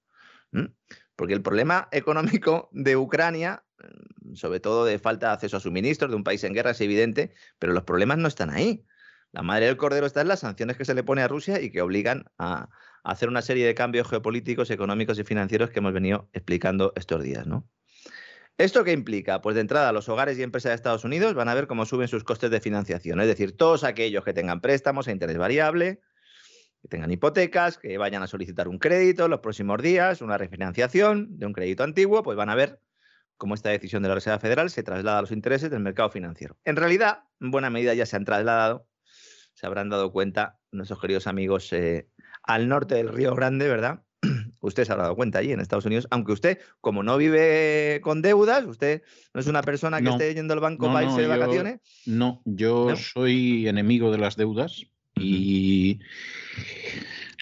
Porque el problema económico de Ucrania Mm, sobre todo de falta de acceso a suministros de un país en guerra, es evidente, pero los problemas no están ahí. La madre del cordero está en las sanciones que se le pone a Rusia y que obligan a, hacer una serie de cambios geopolíticos, económicos y financieros que hemos venido explicando estos días, ¿no? ¿Esto qué implica? Pues de entrada, los hogares y empresas de Estados Unidos van a ver cómo suben sus costes de financiación. Es decir, todos aquellos que tengan préstamos a interés variable, que tengan hipotecas, que vayan a solicitar un crédito los próximos días, una refinanciación de un crédito antiguo, pues van a ver como esta decisión de la Reserva Federal se traslada a los intereses del mercado financiero. En realidad, en buena medida ya se han trasladado, se habrán dado cuenta nuestros queridos amigos eh, al norte del Río Grande, ¿verdad? Usted se habrá dado cuenta allí en Estados Unidos, aunque usted, como no vive con deudas, usted no es una persona que esté yendo al banco para irse de vacaciones. No, yo soy enemigo de las deudas y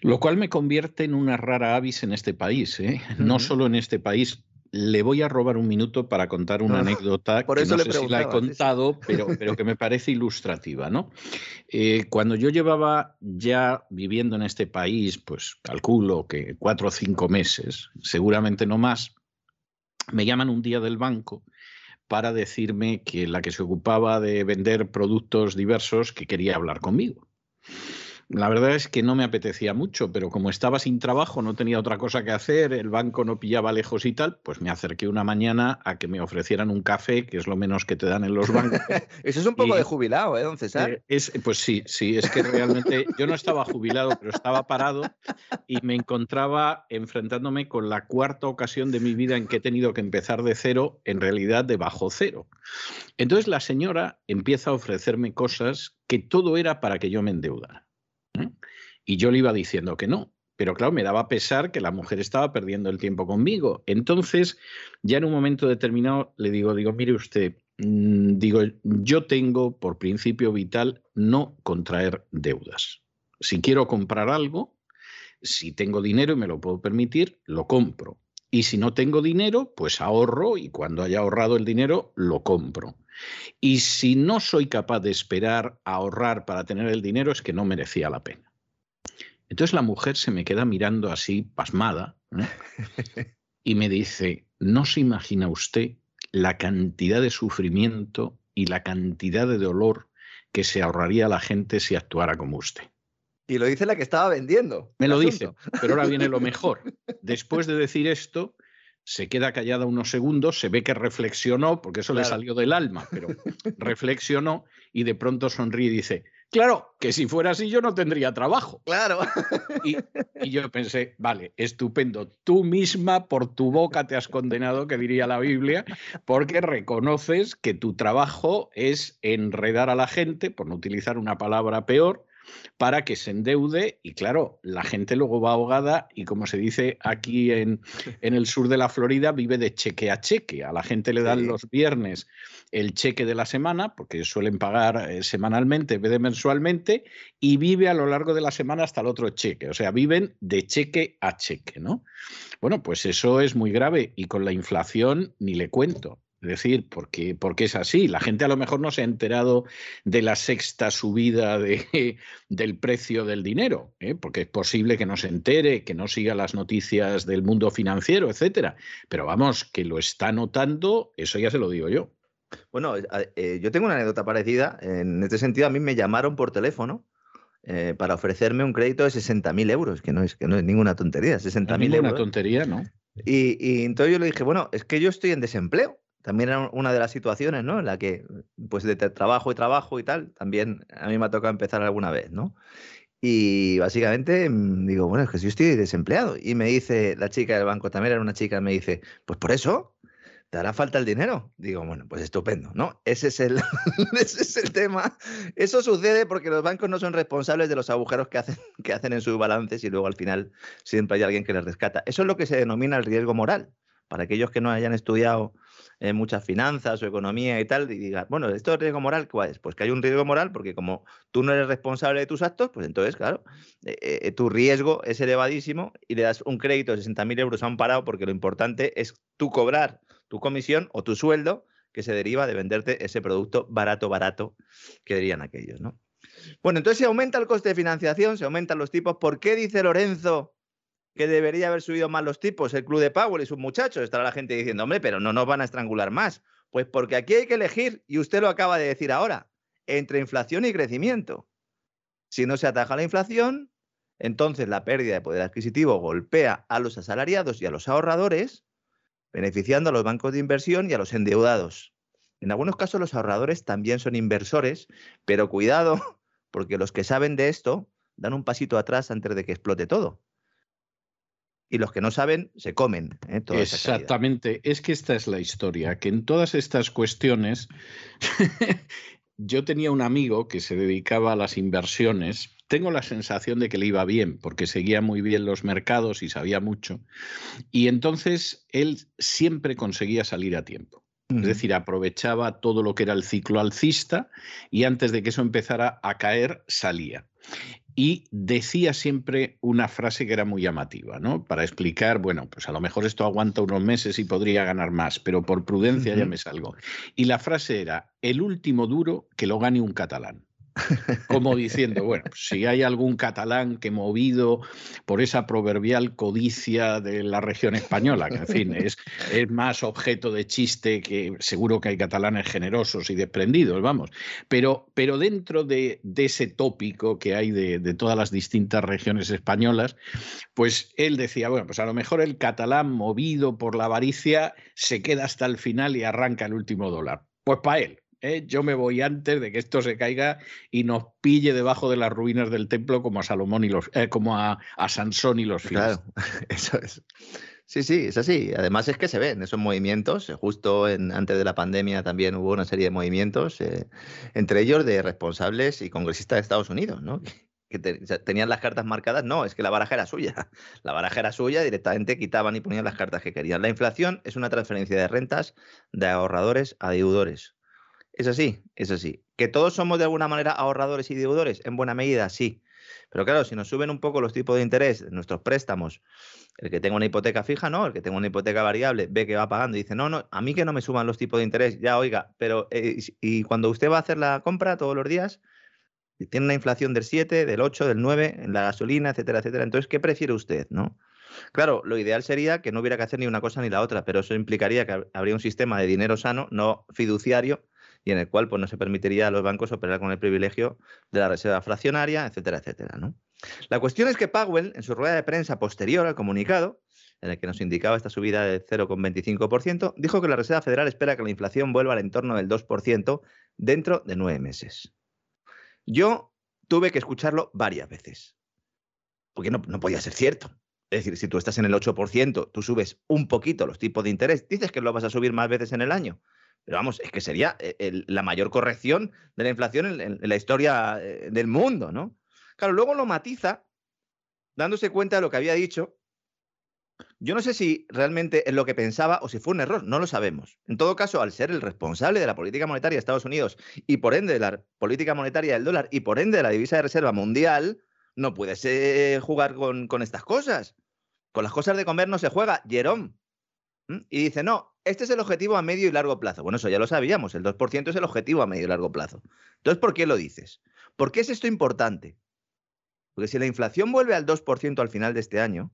lo cual me convierte en una rara avis en este país, ¿eh? no solo en este país, le voy a robar un minuto para contar una anécdota que no sé si la he contado, pero, pero, que me parece ilustrativa. ¿no? Eh, cuando yo llevaba ya viviendo en este país, pues calculo que cuatro o cinco meses, seguramente no más, me llaman un día del banco para decirme que la que se ocupaba de vender productos diversos que quería hablar conmigo. La verdad es que no me apetecía mucho, pero como estaba sin trabajo, no tenía otra cosa que hacer, el banco no pillaba lejos y tal, pues me acerqué una mañana a que me ofrecieran un café, que es lo menos que te dan en los bancos. Eso es un poco de jubilado, ¿eh, don César? Eh, es, pues sí, sí, es que realmente yo no estaba jubilado, pero estaba parado y me encontraba enfrentándome con la cuarta ocasión de mi vida en que he tenido que empezar de cero, en realidad de bajo cero. Entonces la señora empieza a ofrecerme cosas que todo era para que yo me endeudara. Y yo le iba diciendo que no. Pero claro, me daba pesar que la mujer estaba perdiendo el tiempo conmigo. Entonces, ya en un momento determinado le digo, digo, mire usted, mm, digo, yo tengo por principio vital no contraer deudas. Si quiero comprar algo, si tengo dinero y me lo puedo permitir, lo compro. Y si no tengo dinero, pues ahorro y cuando haya ahorrado el dinero, lo compro. Y si no soy capaz de esperar a ahorrar para tener el dinero, es que no merecía la pena. Entonces la mujer se me queda mirando así, pasmada, y me dice, no se imagina usted la cantidad de sufrimiento y la cantidad de dolor que se ahorraría la gente si actuara como usted. Y lo dice la que estaba vendiendo. Me lo dice, pero ahora viene lo mejor. Después de decir esto, se queda callada unos segundos, se ve que reflexionó, porque eso le salió del alma, pero reflexionó y de pronto sonríe y dice, claro, que si fuera así yo no tendría trabajo. Claro. Y, y, yo pensé, vale, estupendo, tú misma por tu boca te has condenado, que diría la Biblia, porque reconoces que tu trabajo es enredar a la gente, por no utilizar una palabra peor, para que se endeude y claro, la gente luego va ahogada y como se dice aquí en, en el sur de la Florida, vive de cheque a cheque. A la gente le dan los viernes el cheque de la semana, porque suelen pagar eh, semanalmente en vez de mensualmente, y vive a lo largo de la semana hasta el otro cheque. O sea, viven de cheque a cheque, ¿no? Bueno, pues eso es muy grave y con la inflación ni le cuento. Es decir, porque, porque es así. La gente a lo mejor no se ha enterado de la sexta subida de, del precio del dinero, ¿eh? porque es posible que no se entere, que no siga las noticias del mundo financiero, etcétera. Pero vamos, que lo está notando, eso ya se lo digo yo. Bueno, eh, yo tengo una anécdota parecida. En este sentido, a mí me llamaron por teléfono eh, para ofrecerme un crédito de 60.000 euros, que no es, que no es ninguna tontería, 60.000 euros. una tontería, ¿no? Y, y entonces yo le dije, bueno, es que yo estoy en desempleo también era una de las situaciones, ¿no? En la que, pues de trabajo y trabajo y tal, también a mí me ha tocado empezar alguna vez, ¿no? Y básicamente mm, digo, bueno, es que yo estoy desempleado. Y me dice la chica del banco, también era una chica, me dice, pues por eso, ¿te hará falta el dinero? Digo, bueno, pues estupendo, ¿no? Ese es el, ese es el tema. Eso sucede porque los bancos no son responsables de los agujeros que hacen, que hacen en sus balances y luego al final siempre hay alguien que les rescata. Eso es lo que se denomina el riesgo moral. Para aquellos que no hayan estudiado eh, muchas finanzas o economía y tal, y digan, bueno, ¿esto es riesgo moral cuál es? Pues que hay un riesgo moral porque como tú no eres responsable de tus actos, pues entonces, claro, eh, eh, tu riesgo es elevadísimo y le das un crédito de 60.000 euros a un parado porque lo importante es tú cobrar tu comisión o tu sueldo que se deriva de venderte ese producto barato, barato, que dirían aquellos, ¿no? Bueno, entonces se aumenta el coste de financiación, se aumentan los tipos. ¿Por qué dice Lorenzo que debería haber subido más los tipos el club de Powell y sus muchachos? Estará la gente diciendo, hombre, pero no nos van a estrangular más. Pues porque aquí hay que elegir, y usted lo acaba de decir ahora, entre inflación y crecimiento. Si no se ataja la inflación, entonces la pérdida de poder adquisitivo golpea a los asalariados y a los ahorradores beneficiando a los bancos de inversión y a los endeudados. En algunos casos los ahorradores también son inversores, pero cuidado, porque los que saben de esto dan un pasito atrás antes de que explote todo. Y los que no saben se comen. ¿eh? Exactamente, es que esta es la historia, que en todas estas cuestiones yo tenía un amigo que se dedicaba a las inversiones tengo la sensación de que le iba bien, porque seguía muy bien los mercados y sabía mucho. Y entonces él siempre conseguía salir a tiempo. Es decir, aprovechaba todo lo que era el ciclo alcista y antes de que eso empezara a caer, salía. Y decía siempre una frase que era muy llamativa, ¿no? Para explicar, bueno, pues a lo mejor esto aguanta unos meses y podría ganar más, pero por prudencia ya me salgo. Y la frase era, el último duro que lo gane un catalán como diciendo, bueno, si hay algún catalán que movido por esa proverbial codicia de la región española, que en fin es, es más objeto de chiste que seguro que hay catalanes generosos y desprendidos, vamos, pero, pero dentro de, ese tópico que hay de, de todas las distintas regiones españolas, pues él decía, bueno, pues a lo mejor el catalán movido por la avaricia se queda hasta el final y arranca el último dólar. Pues para él, ¿eh? yo me voy antes de que esto se caiga y nos pille debajo de las ruinas del templo como a Salomón y los, eh, como a, Sansón y los Claro, eso es. Sí, sí, es así. Además es que se ven esos movimientos. Eh, justo antes de la pandemia también hubo una serie de movimientos, entre ellos de responsables y congresistas de Estados Unidos, ¿no? que tenían las cartas marcadas, no, es que la baraja era suya. La baraja era suya, directamente quitaban y ponían las cartas que querían. La inflación es una transferencia de rentas de ahorradores a deudores. Es así, es así. ¿Que todos somos de alguna manera ahorradores y deudores? En buena medida, sí. Pero claro, si nos suben un poco los tipos de interés de nuestros préstamos, el que tenga una hipoteca fija, no, el que tenga una hipoteca variable, ve que va pagando y dice, no, no, a mí que no me suban los tipos de interés, ya oiga, pero eh, y cuando usted va a hacer la compra todos los días, tiene una inflación del 7, del 8, del 9, en la gasolina, etcétera, etcétera. Entonces, ¿qué prefiere usted, no? Claro, lo ideal sería que no hubiera que hacer ni una cosa ni la otra, pero eso implicaría que habría un sistema de dinero sano, no fiduciario, y en el cual pues, no se permitiría a los bancos operar con el privilegio de la reserva fraccionaria, etcétera, etcétera. ¿no? La cuestión es que Powell, en su rueda de prensa posterior al comunicado, en el que nos indicaba esta subida del 0,25%, dijo que la Reserva Federal espera que la inflación vuelva al entorno del 2% dentro de nueve meses. Yo tuve que escucharlo varias veces, porque no, no podía ser cierto. Es decir, si tú estás en el 8%, tú subes un poquito los tipos de interés, dices que lo vas a subir más veces en el año. Pero vamos, es que sería eh, la mayor corrección de la inflación en, la historia eh, del mundo, ¿no? Claro, luego lo matiza, dándose cuenta de lo que había dicho. Yo no sé si realmente es lo que pensaba o si fue un error, no lo sabemos. En todo caso, al ser el responsable de la política monetaria de Estados Unidos y por ende de la política monetaria del dólar y por ende de la divisa de reserva mundial, no puede jugar con, con estas cosas. Con las cosas de comer no se juega. Jerome, y dice, no, este es el objetivo a medio y largo plazo. Bueno, eso ya lo sabíamos, el 2% es el objetivo a medio y largo plazo. Entonces, ¿por qué lo dices? ¿Por qué es esto importante? Porque si la inflación vuelve al 2% al final de este año,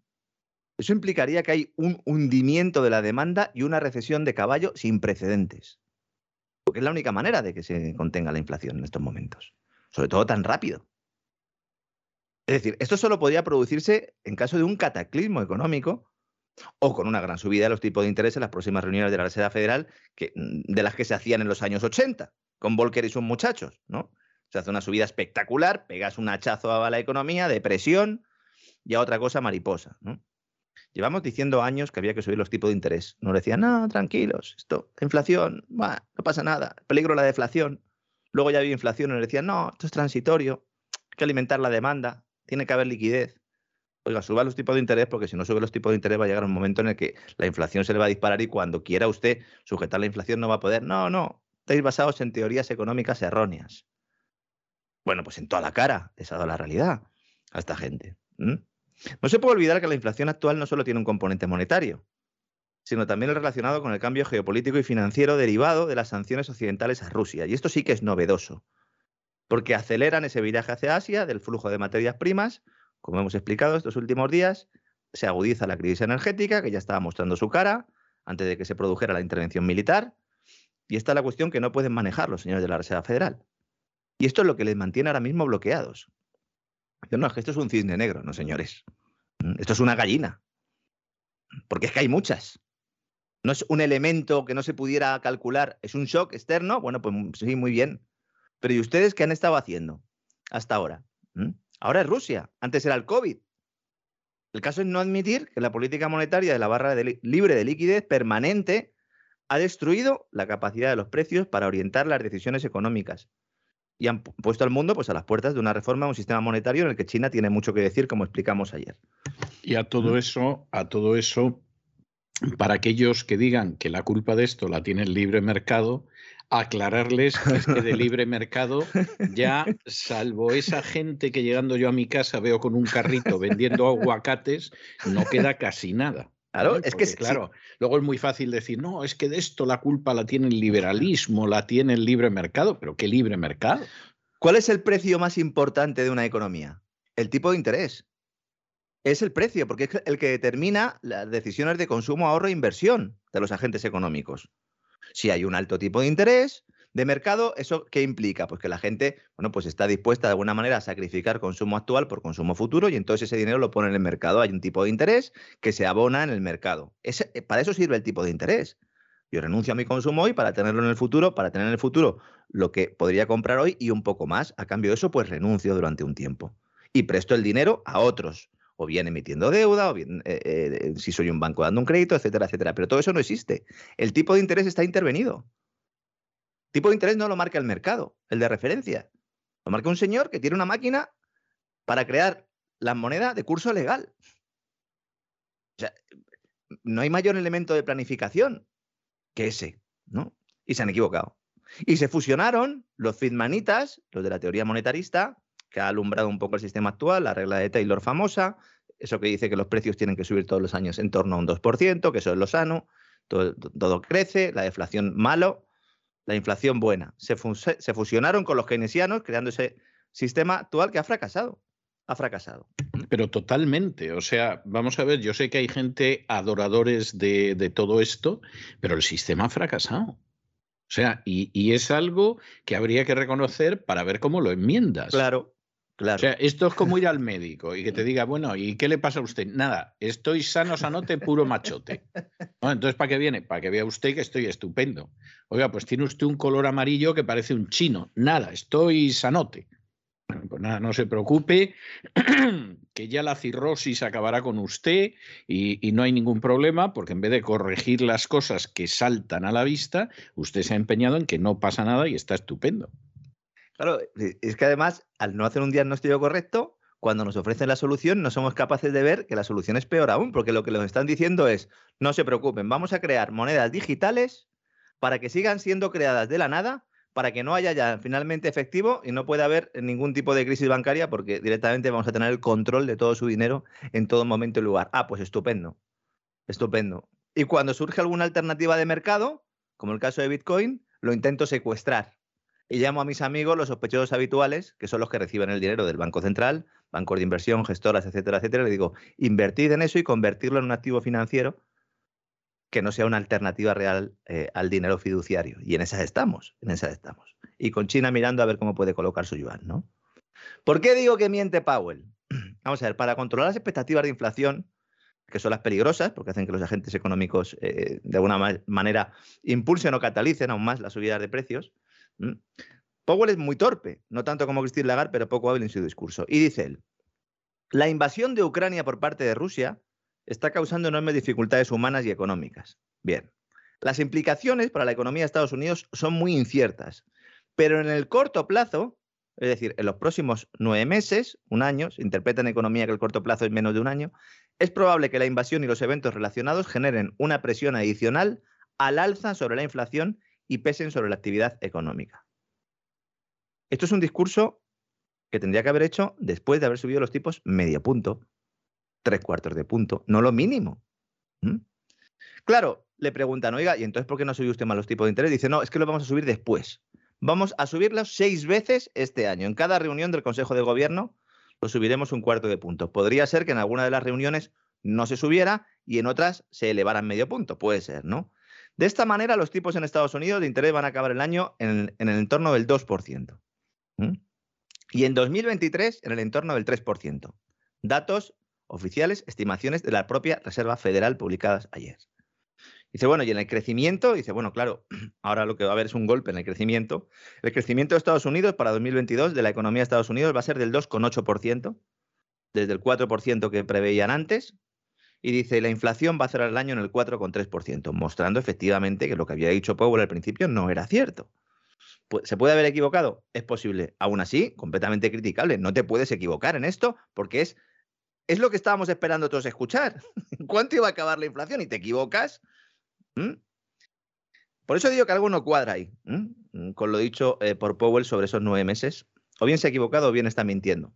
eso implicaría que hay un hundimiento de la demanda y una recesión de caballo sin precedentes. Porque es la única manera de que se contenga la inflación en estos momentos. Sobre todo tan rápido. Es decir, esto solo podría producirse en caso de un cataclismo económico o con una gran subida de los tipos de interés en las próximas reuniones de la Reserva Federal, mm, de las que se hacían en los años 80, con Volcker y sus muchachos, ¿no? Se hace una subida espectacular, pegas un hachazo a la economía, depresión y a otra cosa mariposa. Llevamos diciendo años que había que subir los tipos de interés. Nos decían, no, tranquilos, esto, inflación, no pasa nada, peligro la deflación. Luego ya había inflación y nos decían, no, esto es transitorio, hay que alimentar la demanda, tiene que haber liquidez. Oiga, suba los tipos de interés porque si no sube los tipos de interés va a llegar un momento en el que la inflación se le va a disparar y cuando quiera usted sujetar la inflación no va a poder. No, no, estáis basados en teorías económicas erróneas. Bueno, pues en toda la cara les ha la realidad a esta gente. No se puede olvidar que la inflación actual no solo tiene un componente monetario, sino también el relacionado con el cambio geopolítico y financiero derivado de las sanciones occidentales a Rusia. Y esto sí que es novedoso, porque aceleran ese viraje hacia Asia del flujo de materias primas, como hemos explicado estos últimos días, se agudiza la crisis energética, que ya estaba mostrando su cara antes de que se produjera la intervención militar, y esta es la cuestión que no pueden manejar los señores de la Reserva Federal. Y esto es lo que les mantiene ahora mismo bloqueados. No, es que esto es un cisne negro, no señores. Mm, esto es una gallina. Porque es que hay muchas. No es un elemento que no se pudiera calcular, es un shock externo. Bueno, pues sí, muy bien. Pero ¿y ustedes qué han estado haciendo hasta ahora? ¿Mm? Ahora es Rusia, antes era el COVID. El caso es no admitir que la política monetaria de la barra libre de liquidez permanente ha destruido la capacidad de los precios para orientar las decisiones económicas y han puesto al mundo pues, a las puertas de una reforma de un sistema monetario en el que China tiene mucho que decir, como explicamos ayer. Y a todo eso, a todo eso, para aquellos que digan que la culpa de esto la tiene el libre mercado, aclararles que es que de libre mercado ya, salvo esa gente que llegando yo a mi casa veo con un carrito vendiendo aguacates, no queda casi nada. Claro, es que claro, luego es muy fácil decir, no, es que de esto la culpa la tiene el liberalismo, la tiene el libre mercado, pero ¿qué libre mercado? ¿Cuál es el precio más importante de una economía? El tipo de interés. Es el precio, porque es el que determina las decisiones de consumo, ahorro e inversión de los agentes económicos. Si hay un alto tipo de interés, de mercado, ¿eso qué implica? Pues que la gente, bueno, pues está dispuesta de alguna manera a sacrificar consumo actual por consumo futuro y entonces ese dinero lo pone en el mercado. Hay un tipo de interés que se abona en el mercado. Eh, para eso sirve el tipo de interés. Yo renuncio a mi consumo hoy para tenerlo en el futuro, para tener en el futuro lo que podría comprar hoy y un poco más. A cambio de eso, pues renuncio durante un tiempo. Y presto el dinero a otros, o bien emitiendo deuda, o bien eh, eh, si soy un banco dando un crédito, etcétera, etcétera. Pero todo eso no existe. El tipo de interés está intervenido tipo de interés no lo marca el mercado, el de referencia. Lo marca un señor que tiene una máquina para crear la moneda de curso legal. O sea, no hay mayor elemento de planificación que ese, ¿no? Y se han equivocado. Y se fusionaron los Fitmanitas, los de la teoría monetarista, que ha alumbrado un poco el sistema actual, la regla de Taylor famosa, eso que dice que los precios tienen que subir todos los años en torno a un 2%, que eso es lo sano, todo, todo crece, la deflación malo, la inflación buena. Se, fusionaron con los keynesianos creando ese sistema actual que ha fracasado. Ha fracasado. Pero totalmente. O sea, vamos a ver, yo sé que hay gente adoradores de, todo esto, pero el sistema ha fracasado. O sea, y, y, es algo que habría que reconocer para ver cómo lo enmiendas. Claro, o sea, esto es como ir al médico y que te diga, bueno, ¿y qué le pasa a usted? Nada, estoy sano, sanote, puro machote. Entonces, ¿para qué viene? Para que vea usted que estoy estupendo. Oiga, pues tiene usted un color amarillo que parece un chino. Nada, estoy sanote. Bueno, pues nada, no se preocupe, que ya la cirrosis acabará con usted y, no hay ningún problema, porque en vez de corregir las cosas que saltan a la vista, usted se ha empeñado en que no pasa nada y está estupendo. Claro, es que además, al no hacer un diagnóstico correcto, cuando nos ofrecen la solución, no somos capaces de ver que la solución es peor aún, porque lo que nos están diciendo es, no se preocupen, vamos a crear monedas digitales para que sigan siendo creadas de la nada, para que no haya ya finalmente efectivo y no pueda haber ningún tipo de crisis bancaria, porque directamente vamos a tener el control de todo su dinero en todo momento y lugar. Ah, pues estupendo, estupendo. Y cuando surge alguna alternativa de mercado, como el caso de Bitcoin, lo intento secuestrar y llamo a mis amigos, los sospechosos habituales, que son los que reciben el dinero del Banco Central, bancos de inversión, gestoras, etcétera, etcétera. Le digo, invertid en eso y convertirlo en un activo financiero que no sea una alternativa real eh, al dinero fiduciario. Y en esas estamos, en esas estamos. Y con China mirando a ver cómo puede colocar su yuan, ¿no? ¿Por qué digo que miente Powell? Vamos a ver, para controlar las expectativas de inflación, que son las peligrosas, porque hacen que los agentes económicos eh, de alguna manera impulsen o catalicen aún más las subidas de precios, Powell es muy torpe, no tanto como Christine Lagarde, pero poco hábil en su discurso. Y dice él, la invasión de Ucrania por parte de Rusia está causando enormes dificultades humanas y económicas. Bien, las implicaciones para la economía de Estados Unidos son muy inciertas, pero en el corto plazo, es decir, en los próximos nueve meses, un año, se interpreta en economía que el corto plazo es menos de un año, es probable que la invasión y los eventos relacionados generen una presión adicional al alza sobre la inflación y pesen sobre la actividad económica. Esto es un discurso que tendría que haber hecho después de haber subido los tipos medio punto, tres cuartos de punto, no lo mínimo. Claro, le preguntan, oiga, ¿y entonces por qué no subió usted más los tipos de interés? Dice, no, es que lo vamos a subir después. Vamos a subirlos seis veces este año. En cada reunión del Consejo de Gobierno lo subiremos un cuarto de punto. Podría ser que en alguna de las reuniones no se subiera y en otras se elevaran medio punto. Puede ser, ¿no? De esta manera, los tipos en Estados Unidos de interés van a acabar el año en el, entorno del 2%. Y en 2023 en el entorno del 3%. Datos oficiales, estimaciones de la propia Reserva Federal publicadas ayer. Dice, bueno, y en el crecimiento, dice, bueno, claro, ahora lo que va a haber es un golpe en el crecimiento. El crecimiento de Estados Unidos para 2022 de la economía de Estados Unidos va a ser del 2,8%, desde el 4% que preveían antes. Y dice, la inflación va a cerrar el año en el 4,3%, mostrando efectivamente que lo que había dicho Powell al principio no era cierto. ¿Se puede haber equivocado? Es posible. Aún así, completamente criticable. No te puedes equivocar en esto porque es, es lo que estábamos esperando todos escuchar. ¿Cuánto iba a acabar la inflación? Y te equivocas. Por eso digo que algo no cuadra ahí, mm, con lo dicho eh, por Powell sobre esos nueve meses. O bien se ha equivocado o bien está mintiendo.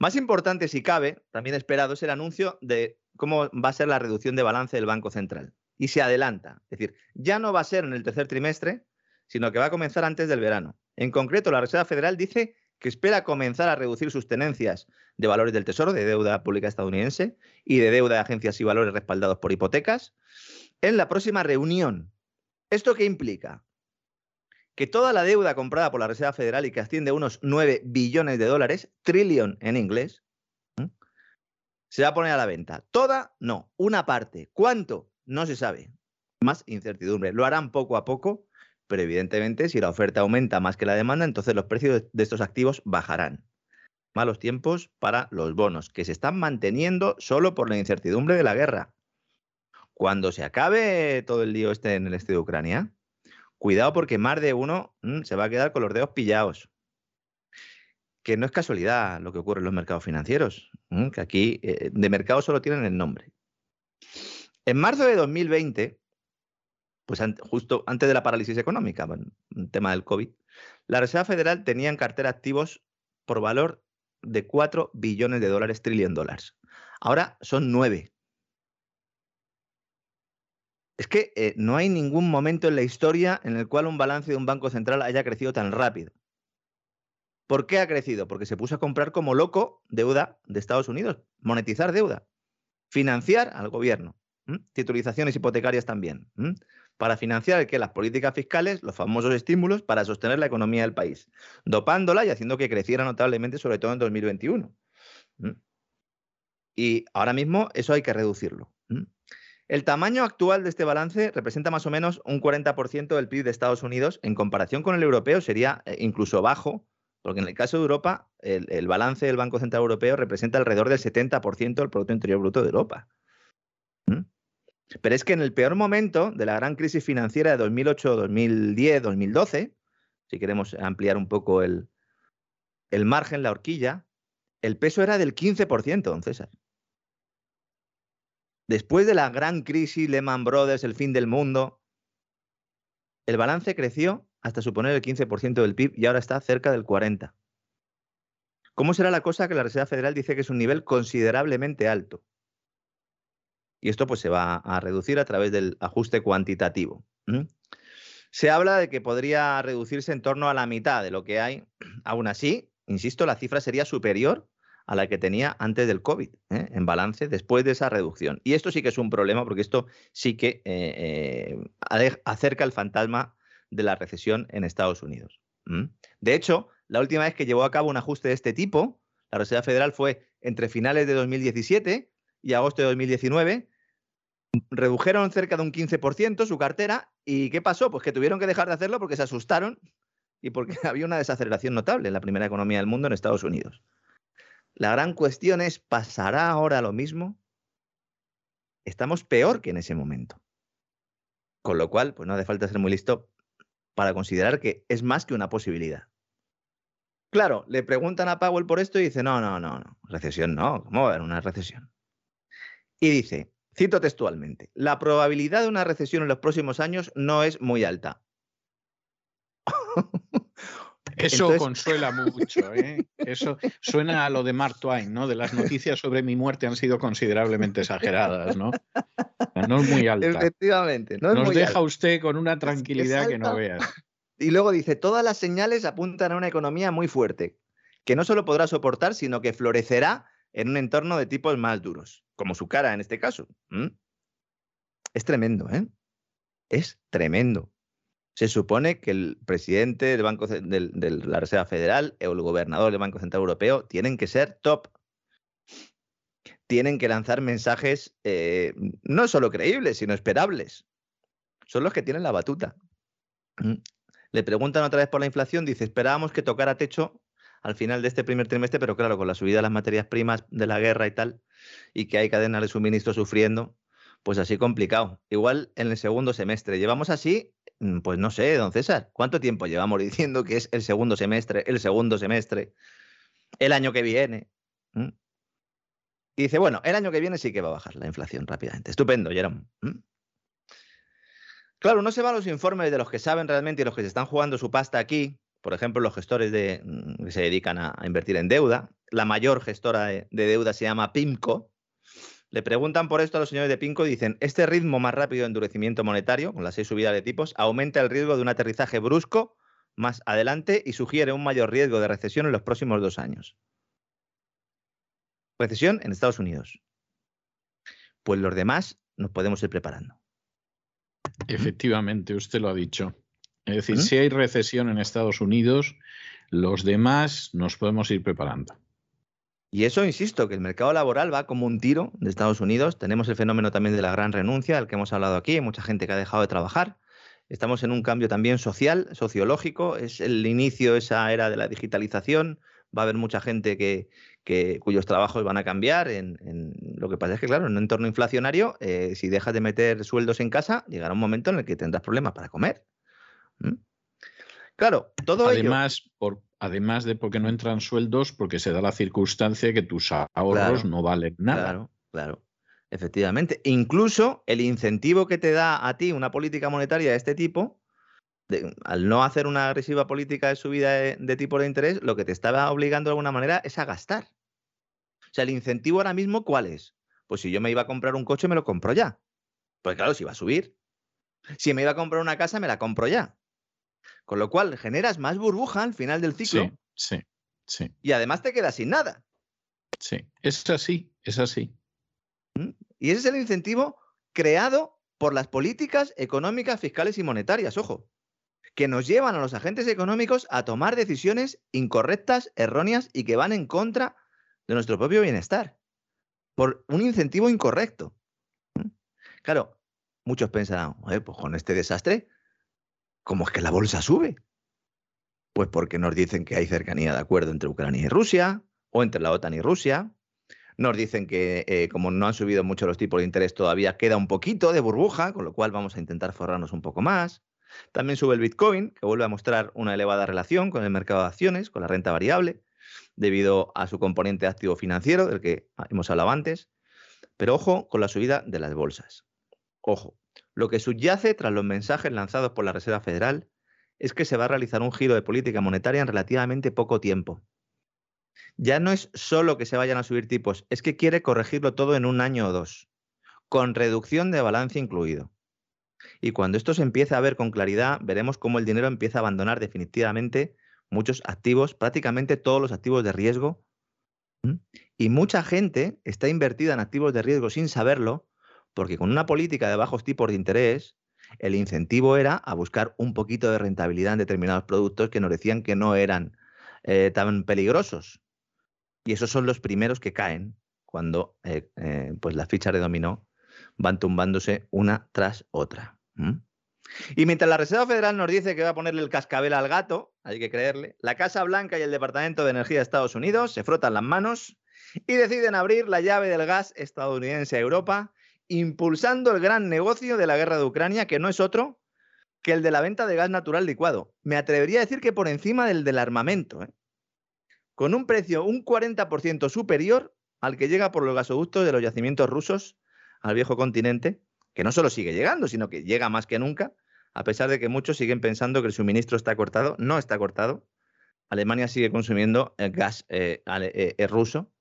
Más importante, si cabe, también esperado, es el anuncio de cómo va a ser la reducción de balance del Banco Central. Y se adelanta. Es decir, ya no va a ser en el tercer trimestre, sino que va a comenzar antes del verano. En concreto, la Reserva Federal dice que espera comenzar a reducir sus tenencias de valores del Tesoro, de deuda pública estadounidense y de deuda de agencias y valores respaldados por hipotecas, en la próxima reunión. ¿Esto qué implica? Que toda la deuda comprada por la Reserva Federal y que asciende a unos 9 billones de dólares, trillion en inglés, se va a poner a la venta. Toda, no, una parte. ¿Cuánto? No se sabe. Más incertidumbre. Lo harán poco a poco pero evidentemente si la oferta aumenta más que la demanda, entonces los precios de estos activos bajarán. Malos tiempos para los bonos, que se están manteniendo solo por la incertidumbre de la guerra. Cuando se acabe todo el lío este en el este de Ucrania, cuidado porque más de uno mm, se va a quedar con los dedos pillados. Que no es casualidad lo que ocurre en los mercados financieros, que aquí eh, de mercado solo tienen el nombre. En marzo de 2020, pues justo antes de la parálisis económica, el tema del COVID, la Reserva Federal tenía en cartera activos por valor de 4 billones de dólares, trillion dólares. Ahora son 9. Es que eh, no hay ningún momento en la historia en el cual un balance de un banco central haya crecido tan rápido. ¿Por qué ha crecido? Porque se puso a comprar como loco deuda de Estados Unidos, monetizar deuda, financiar al gobierno, titulizaciones hipotecarias también para financiar que las políticas fiscales, los famosos estímulos para sostener la economía del país, dopándola y haciendo que creciera notablemente, sobre todo en 2021. Y ahora mismo eso hay que reducirlo. El tamaño actual de este balance representa más o menos un 40% del PIB de Estados Unidos. En comparación con el europeo sería eh, incluso bajo, porque en el caso de Europa, el, balance del Banco Central Europeo representa alrededor del 70% del Producto Interior Bruto de Europa. Pero es que en el peor momento de la gran crisis financiera de 2008, 2010, 2012, si queremos ampliar un poco el, el margen, la horquilla, el peso era del 15%, don César. Después de la gran crisis, Lehman Brothers, el fin del mundo, el balance creció hasta suponer el 15% del PIB y ahora está cerca del 40%. ¿Cómo será la cosa que la Reserva Federal dice que es un nivel considerablemente alto? y esto pues se va a reducir a través del ajuste cuantitativo. Se habla de que podría reducirse en torno a la mitad de lo que hay. Aún así, insisto, la cifra sería superior a la que tenía antes del COVID, ¿eh? en balance, después de esa reducción. Y esto sí que es un problema porque esto sí que eh, eh, acerca el fantasma de la recesión en Estados Unidos. De hecho, la última vez que llevó a cabo un ajuste de este tipo, la Reserva Federal fue entre finales de 2017 y agosto de 2019, redujeron cerca de un 15% su cartera y ¿qué pasó? Pues que tuvieron que dejar de hacerlo porque se asustaron y porque había una desaceleración notable en la primera economía del mundo en Estados Unidos. La gran cuestión es, ¿pasará ahora lo mismo? Estamos peor que en ese momento. Con lo cual, pues no hace falta ser muy listo para considerar que es más que una posibilidad. Claro, le preguntan a Powell por esto y dice, no, no, no, no, recesión no, ¿cómo va a haber una recesión? Y dice, cito textualmente, la probabilidad de una recesión en los próximos años no es muy alta. Eso consuela mucho, ¿eh? Eso suena a lo de Mark Twain, ¿no? De las noticias sobre mi muerte han sido considerablemente exageradas, ¿no? No es muy alta. Efectivamente. No Nos deja usted con una tranquilidad que no veas. Y luego dice, todas las señales apuntan a una economía muy fuerte, que no solo podrá soportar, sino que florecerá en un entorno de tipos más duros, como su cara en este caso. Es tremendo, ¿eh? Es tremendo. Se supone que el presidente del Banco de la Reserva Federal o el gobernador del Banco Central Europeo tienen que ser top. Tienen que lanzar mensajes eh, no solo creíbles, sino esperables. Son los que tienen la batuta. Mm. Le preguntan otra vez por la inflación, dice, esperábamos que tocara techo al final de este primer trimestre, pero claro, con la subida de las materias primas de la guerra y tal, y que hay cadenas de suministro sufriendo, pues así complicado. Igual en el segundo semestre. Llevamos así pues no sé, don César, ¿cuánto tiempo llevamos diciendo que es el segundo semestre, el segundo semestre, el año que viene? ¿Mm? Y dice, bueno, el año que viene sí que va a bajar la inflación rápidamente. Estupendo, Jerome. ¿Mm? Claro, no se va a los informes de los que saben realmente y los que se están jugando su pasta aquí, por ejemplo, los gestores de, que se dedican a, invertir en deuda. La mayor gestora de deuda se llama PIMCO, le preguntan por esto a los señores de Pinco y dicen, este ritmo más rápido de endurecimiento monetario, con las seis subidas de tipos, aumenta el riesgo de un aterrizaje brusco más adelante y sugiere un mayor riesgo de recesión en los próximos dos años. Recesión en Estados Unidos. Pues los demás nos podemos ir preparando. Efectivamente, usted lo ha dicho. Es decir, si hay recesión en Estados Unidos, los demás nos podemos ir preparando. Y eso, insisto, que el mercado laboral va como un tiro de Estados Unidos. Tenemos el fenómeno también de la gran renuncia, al que hemos hablado aquí. Hay mucha gente que ha dejado de trabajar. Estamos en un cambio también social, sociológico. Es el inicio de esa era de la digitalización. Va a haber mucha gente que, cuyos trabajos van a cambiar. En, lo que pasa es que, claro, en un entorno inflacionario, eh, si dejas de meter sueldos en casa, llegará un momento en el que tendrás problemas para comer. ¿Mm? Claro, todo Además, por, además de porque no entran sueldos, porque se da la circunstancia que tus ahorros no valen nada. Claro, claro. Efectivamente. Incluso el incentivo que te da a ti una política monetaria de este tipo, al no hacer una agresiva política de subida de, tipo de interés, lo que te estaba obligando de alguna manera es a gastar. O sea, el incentivo ahora mismo, ¿cuál es? Pues si yo me iba a comprar un coche, me lo compro ya. Pues claro, si va a subir. Si me iba a comprar una casa, me la compro ya. Con lo cual generas más burbuja al final del ciclo. Sí, sí, sí. Y además te quedas sin nada. Sí, es así, es así. ¿Mm? Y ese es el incentivo creado por las políticas económicas, fiscales y monetarias, ojo, que nos llevan a los agentes económicos a tomar decisiones incorrectas, erróneas y que van en contra de nuestro propio bienestar, por un incentivo incorrecto. ¿Mm? Claro, muchos pensarán, pues con este desastre ¿Cómo es que la bolsa sube? Pues porque nos dicen que hay cercanía de acuerdo entre Ucrania y Rusia, o entre la OTAN y Rusia. Nos dicen que eh, como no han subido mucho los tipos de interés todavía, queda un poquito de burbuja, con lo cual vamos a intentar forrarnos un poco más. También sube el Bitcoin, que vuelve a mostrar una elevada relación con el mercado de acciones, con la renta variable, debido a su componente activo financiero, del que hemos hablado antes. Pero ojo con la subida de las bolsas. Ojo, lo que subyace tras los mensajes lanzados por la Reserva Federal es que se va a realizar un giro de política monetaria en relativamente poco tiempo. Ya no es solo que se vayan a subir tipos, es que quiere corregirlo todo en un año o dos, con reducción de balance incluido. Y cuando esto se empiece a ver con claridad, veremos cómo el dinero empieza a abandonar definitivamente muchos activos, prácticamente todos los activos de riesgo. Y mucha gente está invertida en activos de riesgo sin saberlo, porque con una política de bajos tipos de interés, el incentivo era a buscar un poquito de rentabilidad en determinados productos que nos decían que no eran eh, tan peligrosos. Y esos son los primeros que caen cuando eh, eh, pues las fichas de dominó van tumbándose una tras otra. Y mientras la Reserva Federal nos dice que va a ponerle el cascabel al gato, hay que creerle, la Casa Blanca y el Departamento de Energía de Estados Unidos se frotan las manos y deciden abrir la llave del gas estadounidense a Europa, impulsando el gran negocio de la guerra de Ucrania, que no es otro que el de la venta de gas natural licuado. Me atrevería a decir que por encima del del armamento, ¿eh? con un precio un 40% superior al que llega por los gasoductos de los yacimientos rusos al viejo continente, que no solo sigue llegando, sino que llega más que nunca, a pesar de que muchos siguen pensando que el suministro está cortado, no está cortado. Alemania sigue consumiendo el gas eh, eh, ruso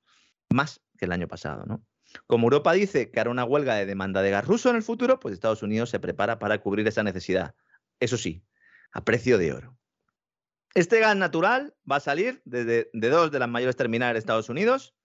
más que el año pasado, ¿no? Como Europa dice que hará una huelga de demanda de gas ruso en el futuro, pues Estados Unidos se prepara para cubrir esa necesidad. Eso sí, a precio de oro. Este gas natural va a salir de, dos de las mayores terminales de Estados Unidos,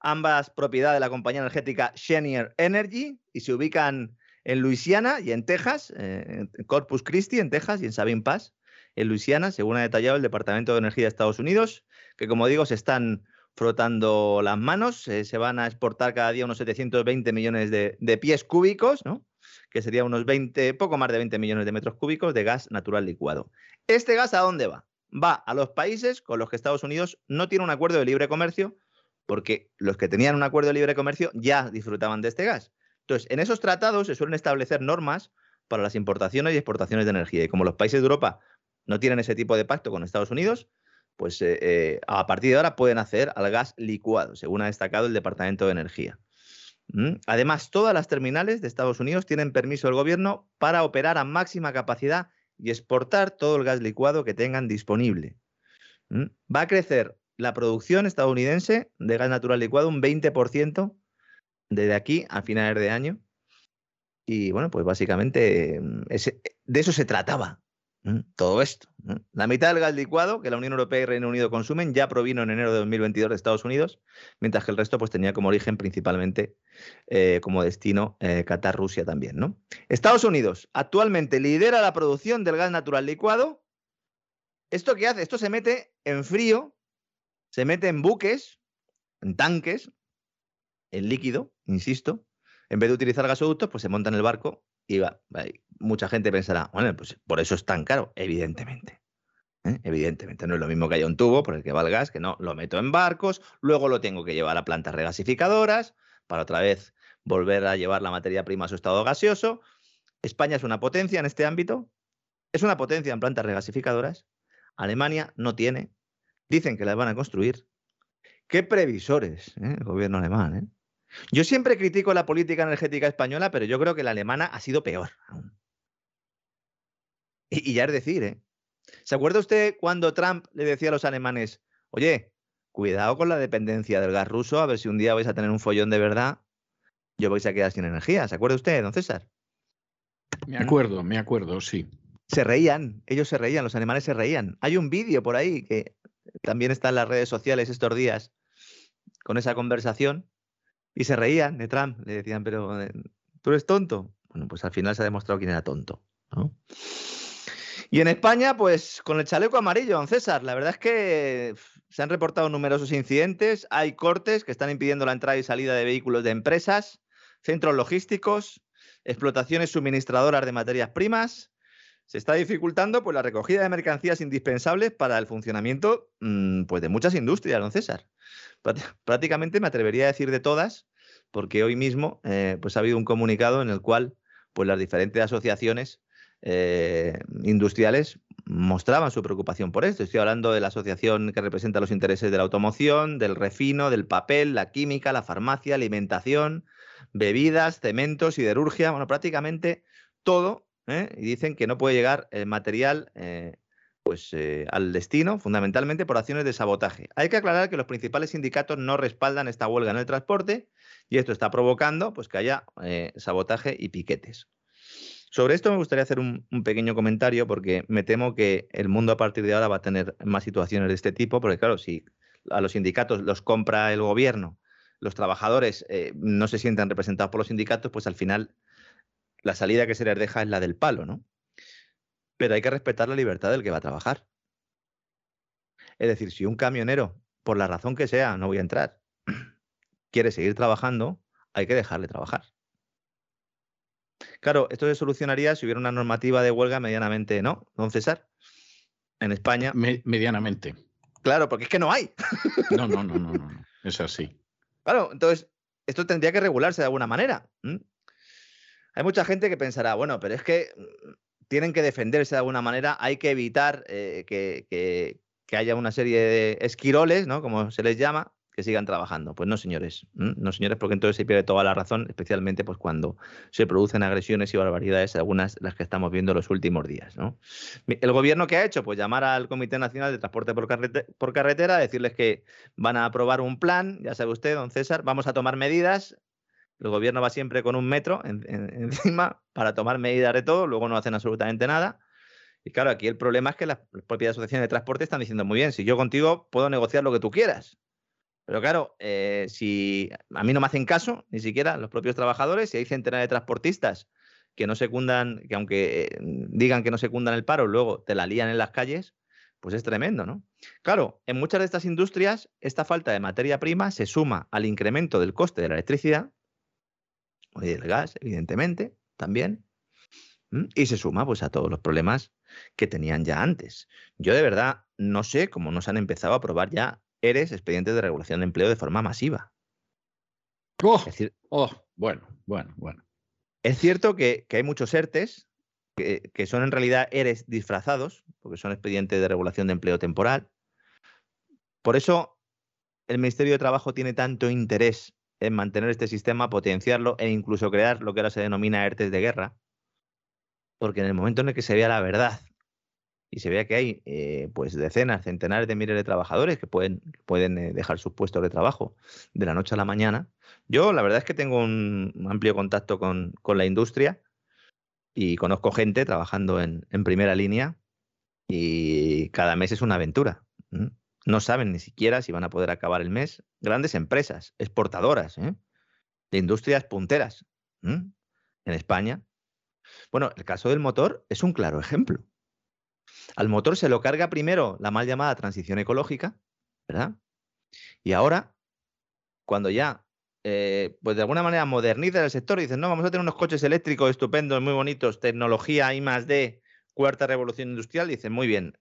ambas propiedad de la compañía energética Cheniere Energy, y se ubican en Luisiana y en Texas, eh, en Corpus Christi, en Texas, y en Sabine Pass, en Luisiana, según ha detallado el Departamento de Energía de Estados Unidos, que como digo, se están frotando las manos. Eh, se van a exportar cada día unos 720 millones de, pies cúbicos, ¿no? que sería unos 20, poco más de 20 millones de metros cúbicos de gas natural licuado. ¿Este gas a dónde va? Va a los países con los que Estados Unidos no tiene un acuerdo de libre comercio, porque los que tenían un acuerdo de libre comercio ya disfrutaban de este gas. Entonces, en esos tratados se suelen establecer normas para las importaciones y exportaciones de energía. Y como los países de Europa no tienen ese tipo de pacto con Estados Unidos, pues eh, eh, a partir de ahora pueden hacer al gas licuado, según ha destacado el Departamento de Energía. Además, todas las terminales de Estados Unidos tienen permiso del gobierno para operar a máxima capacidad y exportar todo el gas licuado que tengan disponible. Va a crecer la producción estadounidense de gas natural licuado un 20% desde aquí a finales de año. Y bueno, pues básicamente mm, de eso se trataba todo esto. La mitad del gas licuado que la Unión Europea y Reino Unido consumen ya provino en enero de 2022 de Estados Unidos, mientras que el resto pues, tenía como origen principalmente eh, como destino eh, Qatar, Rusia también. ¿no? Estados Unidos actualmente lidera la producción del gas natural licuado. ¿Esto qué hace? Esto se mete en frío, se mete en buques, en tanques, en líquido, insisto. En vez de utilizar gasoductos, pues se monta en el barco y va, mucha gente pensará, bueno, pues por eso es tan caro, evidentemente. ¿eh? Evidentemente, no es lo mismo que haya un tubo por el que va el gas, que no, lo meto en barcos, luego lo tengo que llevar a plantas regasificadoras para otra vez volver a llevar la materia prima a su estado gaseoso. España es una potencia en este ámbito, es una potencia en plantas regasificadoras. Alemania no tiene, dicen que las van a construir. ¿Qué previsores ¿eh? el gobierno alemán? ¿eh? Yo siempre critico la política energética española, pero yo creo que la alemana ha sido peor Y, ya es decir, ¿eh? ¿Se acuerda usted cuando Trump le decía a los alemanes, oye, cuidado con la dependencia del gas ruso, a ver si un día vais a tener un follón de verdad, yo vais a quedar sin energía? ¿Se acuerda usted, don César? Me acuerdo, me acuerdo, sí. Se reían, ellos se reían, los alemanes se reían. Hay un vídeo por ahí que también está en las redes sociales estos días con esa conversación y se reían de Trump, le decían, pero eh, tú eres tonto. Bueno, pues al final se ha demostrado quién era tonto. Y en España, pues con el chaleco amarillo, don César, la verdad es que se han reportado numerosos incidentes, hay cortes que están impidiendo la entrada y salida de vehículos de empresas, centros logísticos, explotaciones suministradoras de materias primas. Se está dificultando pues, la recogida de mercancías indispensables para el funcionamiento mm, pues, de muchas industrias, don César prácticamente me atrevería a decir de todas, porque hoy mismo eh, pues ha habido un comunicado en el cual pues las diferentes asociaciones eh, industriales mostraban su preocupación por esto. Estoy hablando de la asociación que representa los intereses de la automoción, del refino, del papel, la química, la farmacia, alimentación, bebidas, cementos, siderurgia, bueno, prácticamente todo. ¿eh? Y dicen que no puede llegar el material pues, eh, al destino, fundamentalmente por acciones de sabotaje. Hay que aclarar que los principales sindicatos no respaldan esta huelga en el transporte y esto está provocando pues, que haya eh, sabotaje y piquetes. Sobre esto me gustaría hacer un, pequeño comentario porque me temo que el mundo a partir de ahora va a tener más situaciones de este tipo, porque claro, si a los sindicatos los compra el gobierno, los trabajadores eh, no se sienten representados por los sindicatos, pues al final la salida que se les deja es la del palo, ¿no? Pero hay que respetar la libertad del que va a trabajar. Es decir, si un camionero, por la razón que sea, no voy a entrar, quiere seguir trabajando, hay que dejarle trabajar. Claro, esto se solucionaría si hubiera una normativa de huelga medianamente, ¿no, don César? En España. medianamente. Claro, porque es que no hay. no, no, no, no, no. Es así. Claro, entonces esto tendría que regularse de alguna manera. Hay mucha gente que pensará, bueno, pero es que tienen que defenderse de alguna manera, hay que evitar eh, que, haya una serie de esquiroles, ¿no? Como se les llama, que sigan trabajando. Pues no, señores, no, señores, porque entonces se pierde toda la razón, especialmente pues cuando se producen agresiones y barbaridades, algunas las que estamos viendo los últimos días. El gobierno que ha hecho, pues llamar al Comité Nacional de Transporte por, por Carretera, decirles que van a aprobar un plan, ya sabe usted, don César, vamos a tomar medidas. El gobierno va siempre con un metro encima para tomar medidas de todo, luego no hacen absolutamente nada. Y claro, aquí el problema es que las propias asociaciones de transporte están diciendo, muy bien, si yo contigo puedo negociar lo que tú quieras, pero claro, eh, si a mí no me hacen caso, ni siquiera los propios trabajadores, si hay centenares de transportistas que no secundan, que aunque eh, digan que no secundan el paro, luego te la lían en las calles, pues es tremendo, ¿no? Claro, en muchas de estas industrias, esta falta de materia prima se suma al incremento del coste de la electricidad y del gas, evidentemente, también, y se suma pues a todos los problemas que tenían ya antes. Yo de verdad no sé cómo nos han empezado a probar ya eres expedientes de regulación de empleo de forma masiva. Oh, oh, bueno, bueno, bueno. Es cierto que, hay muchos ERTES que, son en realidad ERES disfrazados, porque son expedientes de regulación de empleo temporal. Por eso el Ministerio de Trabajo tiene tanto interés en mantener este sistema, potenciarlo e incluso crear lo que ahora se denomina ERTES de guerra, porque en el momento en el que se vea la verdad y se vea que hay eh, pues decenas, centenares de miles de trabajadores que pueden, pueden eh, dejar sus puestos de trabajo de la noche a la mañana. Yo la verdad es que tengo un amplio contacto con, la industria y conozco gente trabajando en, primera línea y cada mes es una aventura. No saben ni siquiera si van a poder acabar el mes. Grandes empresas, exportadoras, ¿eh? de industrias punteras en España. Bueno, el caso del motor es un claro ejemplo. Al motor se lo carga primero la mal llamada transición ecológica, ¿verdad? Y ahora, cuando ya, eh, pues de alguna manera moderniza el sector y dicen, no, vamos a tener unos coches eléctricos estupendos, muy bonitos, tecnología I más D, cuarta revolución industrial, dicen, muy bien.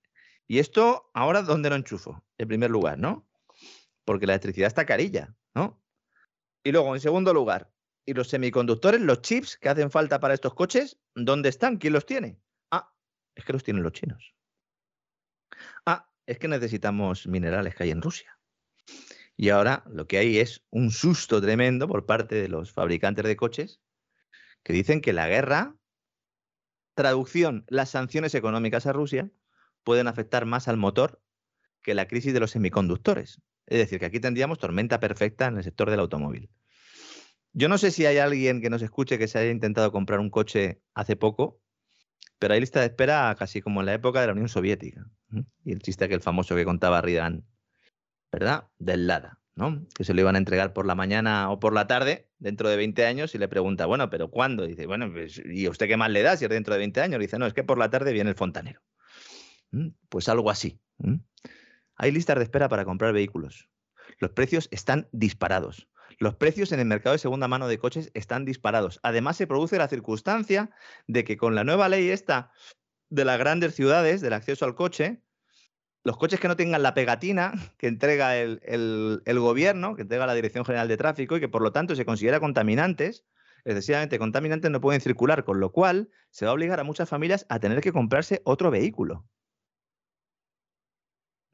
¿Y esto ahora dónde lo enchufo? En primer lugar, ¿no? Porque la electricidad está carilla, ¿no? Y luego, en segundo lugar, ¿y los semiconductores, los chips que hacen falta para estos coches, dónde están? ¿Quién los tiene? Es que los tienen los chinos. Ah, es que necesitamos minerales que hay en Rusia. Y ahora lo que hay es un susto tremendo por parte de los fabricantes de coches que dicen que la guerra, traducción, las sanciones económicas a Rusia pueden afectar más al motor que la crisis de los semiconductores. Es decir, que aquí tendríamos tormenta perfecta en el sector del automóvil. Yo no sé si hay alguien que nos escuche que se haya intentado comprar un coche hace poco pero hay lista de espera casi como en la época de la Unión Soviética. Y el chiste que el famoso que contaba Ridan, ¿verdad? Del Lada, ¿no? Que se lo iban a entregar por la mañana o por la tarde dentro de 20 años y le pregunta, bueno, ¿pero cuándo? dice, bueno, pues, ¿y usted qué más le da si es dentro de 20 años? dice, no, es que por la tarde viene el fontanero. Pues algo así. Hay listas de espera para comprar vehículos. Los precios están disparados. Los precios en el mercado de segunda mano de coches están disparados. Además, se produce la circunstancia de que con la nueva ley esta de las grandes ciudades, del acceso al coche, los coches que no tengan la pegatina que entrega el, gobierno, que entrega la Dirección General de Tráfico y que por lo tanto se considera contaminantes, excesivamente contaminantes, no pueden circular, con lo cual se va a obligar a muchas familias a tener que comprarse otro vehículo.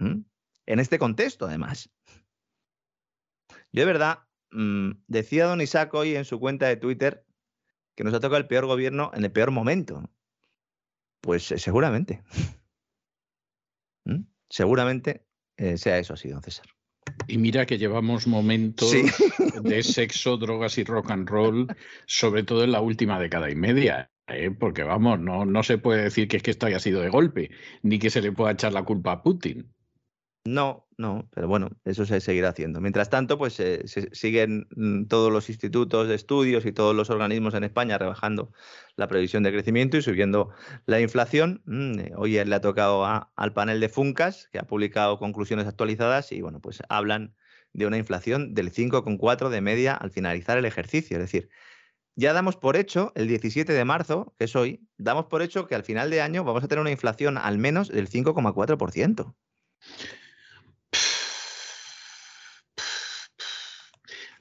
¿Mm? En este contexto, además. Yo de verdad Mm, decía Don Isaac hoy en su cuenta de Twitter que nos ha tocado el peor gobierno en el peor momento. Pues eh, seguramente. ¿Mm? Seguramente eh, sea eso así, don César. Y mira que llevamos momentos de sexo, drogas y rock and roll, sobre todo en la última década y media. ¿eh? Porque vamos, no, no se puede decir que es que esto haya sido de golpe, ni que se le pueda echar la culpa a Putin. No, no, pero bueno, eso se seguirá haciendo. Mientras tanto, pues se siguen mm, todos los institutos de estudios y todos los organismos en España rebajando la previsión de crecimiento y subiendo la inflación. Mm, eh, hoy le ha tocado al panel de Funcas, que ha publicado conclusiones actualizadas y bueno, pues hablan de una inflación del 5,4 de media al finalizar el ejercicio. Es decir, ya damos por hecho, el 17 de marzo, que es hoy, damos por hecho que al final de año vamos a tener una inflación al menos del 5,4%.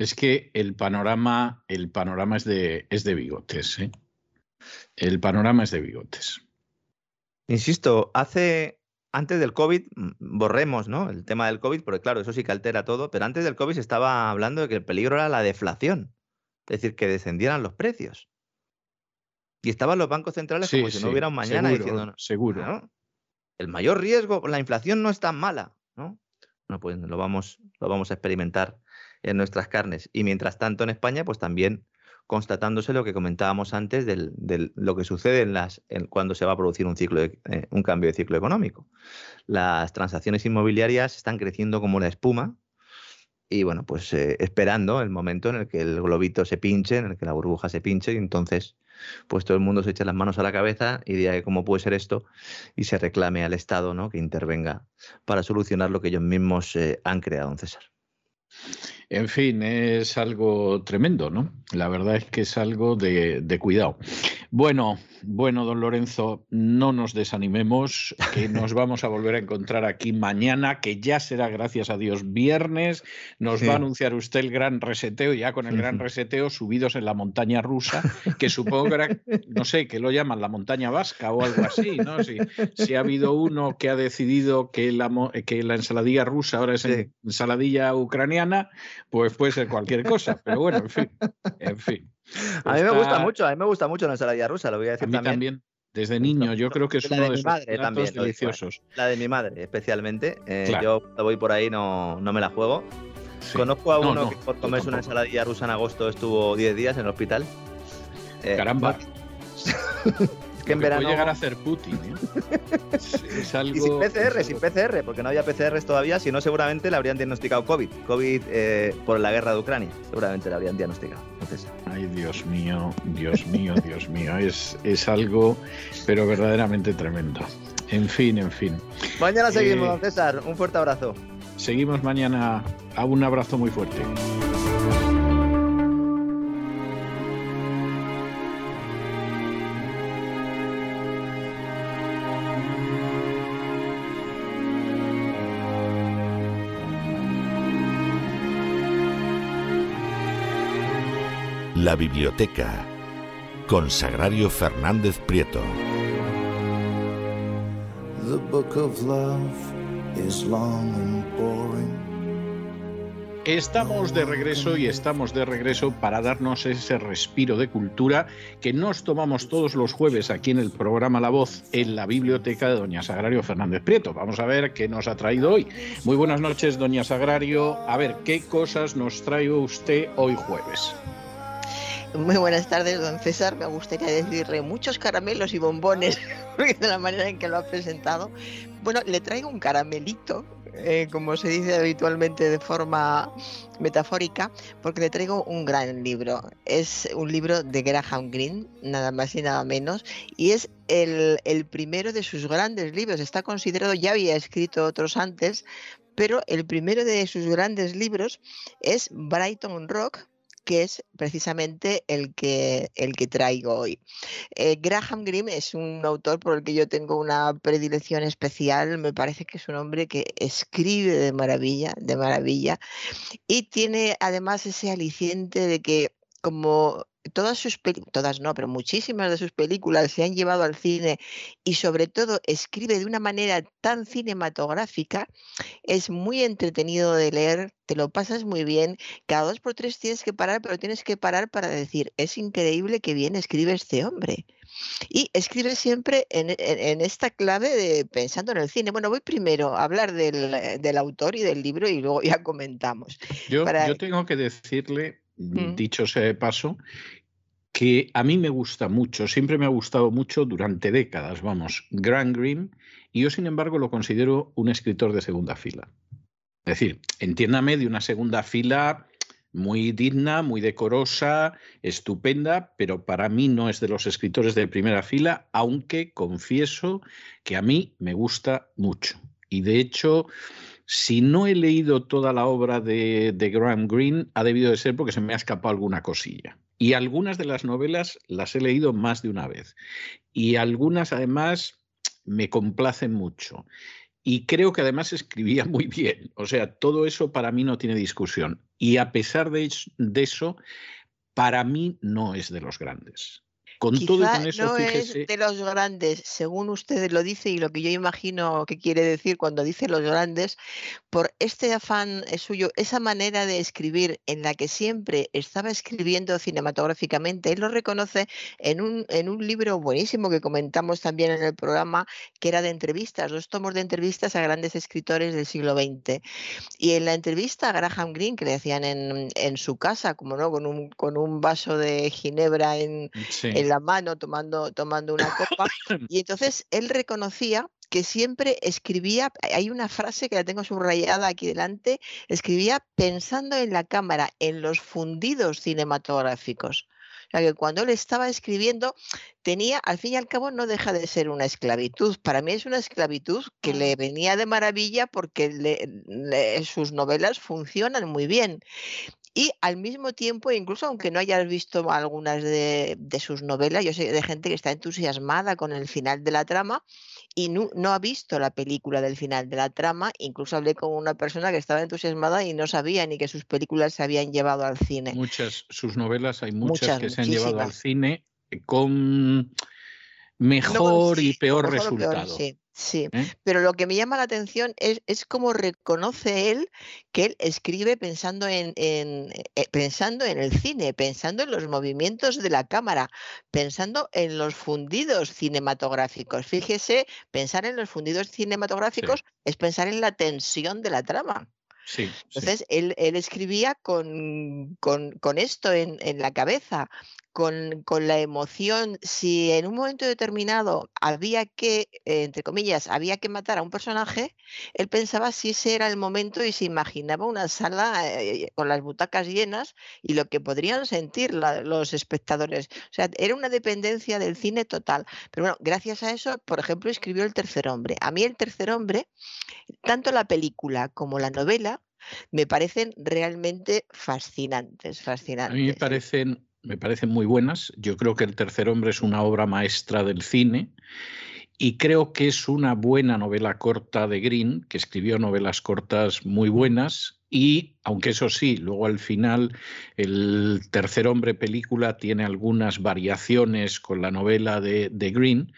Es que el panorama, el panorama es de, es de bigotes, ¿eh? El panorama es de bigotes. Insisto, hace antes del COVID, borremos ¿no? el tema del COVID, porque claro, eso sí que altera todo, pero antes del COVID se estaba hablando de que el peligro era la deflación, es decir, que descendieran los precios. Y estaban los bancos centrales como si no hubiera un mañana diciendo, seguro. el mayor riesgo, la inflación no es tan mala, ¿no? No, pues lo vamos, lo vamos a experimentar en nuestras carnes. Y mientras tanto en España, pues también constatándose lo que comentábamos antes de lo que sucede en las, cuando se va a producir un, ciclo eh, un cambio de ciclo económico. Las transacciones inmobiliarias están creciendo como la espuma y bueno, pues eh, esperando el momento en el que el globito se pinche, en el que la burbuja se pinche y entonces pues todo el mundo se echa las manos a la cabeza y diga cómo puede ser esto y se reclame al Estado ¿no? que intervenga para solucionar lo que ellos mismos eh, han creado, don César. En fin, es algo tremendo, ¿no? La verdad es que es algo de, cuidado. Bueno, bueno, don Lorenzo, no nos desanimemos, que nos vamos a volver a encontrar aquí mañana, que ya será, gracias a Dios, viernes. Nos va a anunciar usted el gran reseteo, ya con el gran reseteo, subidos en la montaña rusa, que supongo que era, no sé, que lo llaman la montaña vasca o algo así, ¿no? Si, si ha habido uno que ha decidido que la, que la ensaladilla rusa ahora es ensaladilla ucraniana, pues puede ser cualquier cosa, pero bueno, en fin, en fin. A mí me gusta mucho, a mí me gusta mucho la ensaladilla rusa, lo voy a decir a mí también. Desde niño, yo creo que es uno de, mi madre también, deliciosos. La de mi madre, especialmente. Eh, yo cuando voy por ahí no, no me la juego. Conozco a uno que por comerse una ensaladilla rusa en agosto estuvo 10 días en el hospital. Eh, Caramba. que en verano. Puede llegar a hacer Putin. ¿eh? es algo... Y sin PCR, sin PCR, porque no había PCRs todavía, si no, seguramente le habrían diagnosticado COVID. COVID eh, por la guerra de Ucrania. Seguramente le habrían diagnosticado. Entonces... Ay, Dios mío, Dios mío, Dios mío. Es, es algo, pero verdaderamente tremendo. En fin, en fin. Mañana seguimos, eh, César. Un fuerte abrazo. Seguimos mañana. A un abrazo muy fuerte. La biblioteca con Sagrario Fernández Prieto. Estamos de regreso y estamos de regreso para darnos ese respiro de cultura que nos tomamos todos los jueves aquí en el programa La Voz en la biblioteca de Doña Sagrario Fernández Prieto. Vamos a ver qué nos ha traído hoy. Muy buenas noches, Doña Sagrario. A ver, ¿qué cosas nos trae usted hoy jueves? Muy buenas tardes, don César. Me gustaría decirle muchos caramelos y bombones, de la manera en que lo ha presentado. Bueno, le traigo un caramelito, eh, como se dice habitualmente de forma metafórica, porque le traigo un gran libro. Es un libro de Graham Greene, nada más y nada menos, y es el primero de sus grandes libros. Está considerado, ya había escrito otros antes, pero el primero de sus grandes libros es Brighton Rock, que es precisamente el que, el que traigo hoy. Eh, Graham Greene es un autor por el que yo tengo una predilección especial, me parece que es un hombre que escribe de maravilla, de maravilla, y tiene además ese aliciente de que como todas sus todas no, pero muchísimas de sus películas se han llevado al cine y sobre todo escribe de una manera tan cinematográfica, es muy entretenido de leer, te lo pasas muy bien, cada dos por tres tienes que parar, pero tienes que parar para decir, es increíble que bien escribe este hombre. Y escribe siempre en, esta clave de pensando en el cine. Bueno, voy primero a hablar del, autor y del libro y luego ya comentamos. Yo, yo tengo que decirle Mm. dicho sea de paso, que a mí me gusta mucho, siempre me ha gustado mucho durante décadas, vamos, Grant Green, y yo sin embargo lo considero un escritor de segunda fila. Es decir, entiéndame de una segunda fila muy digna, muy decorosa, estupenda, pero para mí no es de los escritores de primera fila, aunque confieso que a mí me gusta mucho. Y de hecho, si no he leído toda la obra de, Graham Greene, ha debido de ser porque se me ha escapado alguna cosilla. Y algunas de las novelas las he leído más de una vez. Y algunas además me complacen mucho. Y creo que además escribía muy bien. O sea, todo eso para mí no tiene discusión. Y a pesar de, eso, para mí no es de los grandes. Con todo con eso, no es de los grandes, según usted lo dice y lo que yo imagino que quiere decir cuando dice los grandes, por este afán suyo, esa manera de escribir en la que siempre estaba escribiendo cinematográficamente, él lo reconoce en un, en un libro buenísimo que comentamos también en el programa, que era de entrevistas, dos tomos de entrevistas a grandes escritores del siglo XX. Y en la entrevista a Graham Greene, que le hacían en, su casa, como no, con un, con un vaso de ginebra en, en la mano tomando, tomando una copa. Y entonces él reconocía que siempre escribía, hay una frase que la tengo subrayada aquí delante, escribía pensando en la cámara, en los fundidos cinematográficos. O sea que cuando él estaba escribiendo tenía, al fin y al cabo, no deja de ser una esclavitud. Para mí es una esclavitud que le venía de maravilla porque sus novelas funcionan muy bien. Y al mismo tiempo, incluso aunque no hayas visto algunas de, sus novelas, yo sé de gente que está entusiasmada con el final de la trama y no, ha visto la película del final de la trama. Incluso hablé con una persona que estaba entusiasmada y no sabía ni que sus películas se habían llevado al cine. Muchas, sus novelas, hay muchas, que se han llevado al cine con mejor y peor resultado. Sí, ¿Eh? pero lo que me llama la atención es, es cómo reconoce él que él escribe pensando en, en eh, pensando en el cine, pensando en los movimientos de la cámara, pensando en los fundidos cinematográficos. Fíjese, pensar en los fundidos cinematográficos es pensar en la tensión de la trama. Sí, Entonces, Él, escribía con, esto en, en, la cabeza, con, la emoción, si en un momento determinado había que, eh, entre comillas, había que matar a un personaje, él pensaba si ese era el momento y se imaginaba una sala eh, con las butacas llenas y lo que podrían sentir los espectadores. O sea, era una dependencia del cine total. Pero bueno, gracias a eso, por ejemplo, escribió El tercer hombre. A mí El tercer hombre, tanto la película como la novela, me parecen realmente fascinantes, fascinantes. A mí me parecen me parecen muy buenas. Yo creo que El tercer hombre es una obra maestra del cine y creo que es una buena novela corta de Green, que escribió novelas cortas muy buenas y, aunque eso sí, luego al final el tercer hombre película tiene algunas variaciones con la novela de, Green,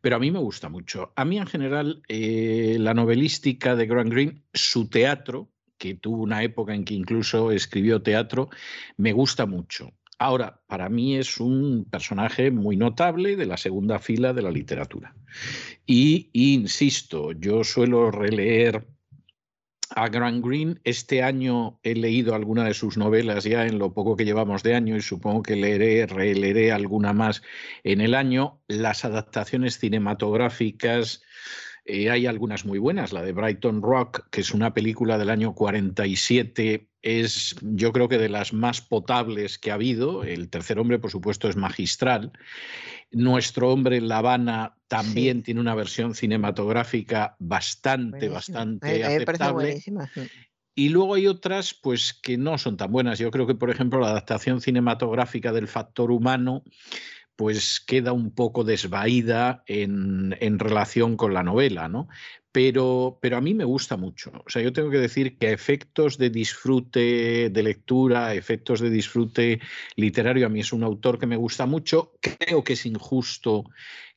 pero a mí me gusta mucho. A mí en general eh, la novelística de Grant Green, su teatro, que tuvo una época en que incluso escribió teatro, me gusta mucho. Ahora, para mí es un personaje muy notable de la segunda fila de la literatura. Y, insisto, yo suelo releer a Grant Green. Este año he leído alguna de sus novelas ya en lo poco que llevamos de año y supongo que leeré, releeré alguna más en el año. Las adaptaciones cinematográficas eh, hay algunas muy buenas. La de Brighton Rock, que es una película del año 47, es yo creo que de las más potables que ha habido. El tercer hombre, por supuesto, es magistral. Nuestro hombre en La Habana también tiene una versión cinematográfica bastante, bastante aceptable. Y luego hay otras pues que no son tan buenas. Yo creo que, por ejemplo, la adaptación cinematográfica del factor humano pues queda un poco desvaída en, relación con la novela, ¿no? Pero, pero, a mí me gusta mucho. O sea, yo tengo que decir que a efectos de disfrute de lectura, efectos de disfrute literario, a mí es un autor que me gusta mucho. Creo que es injusto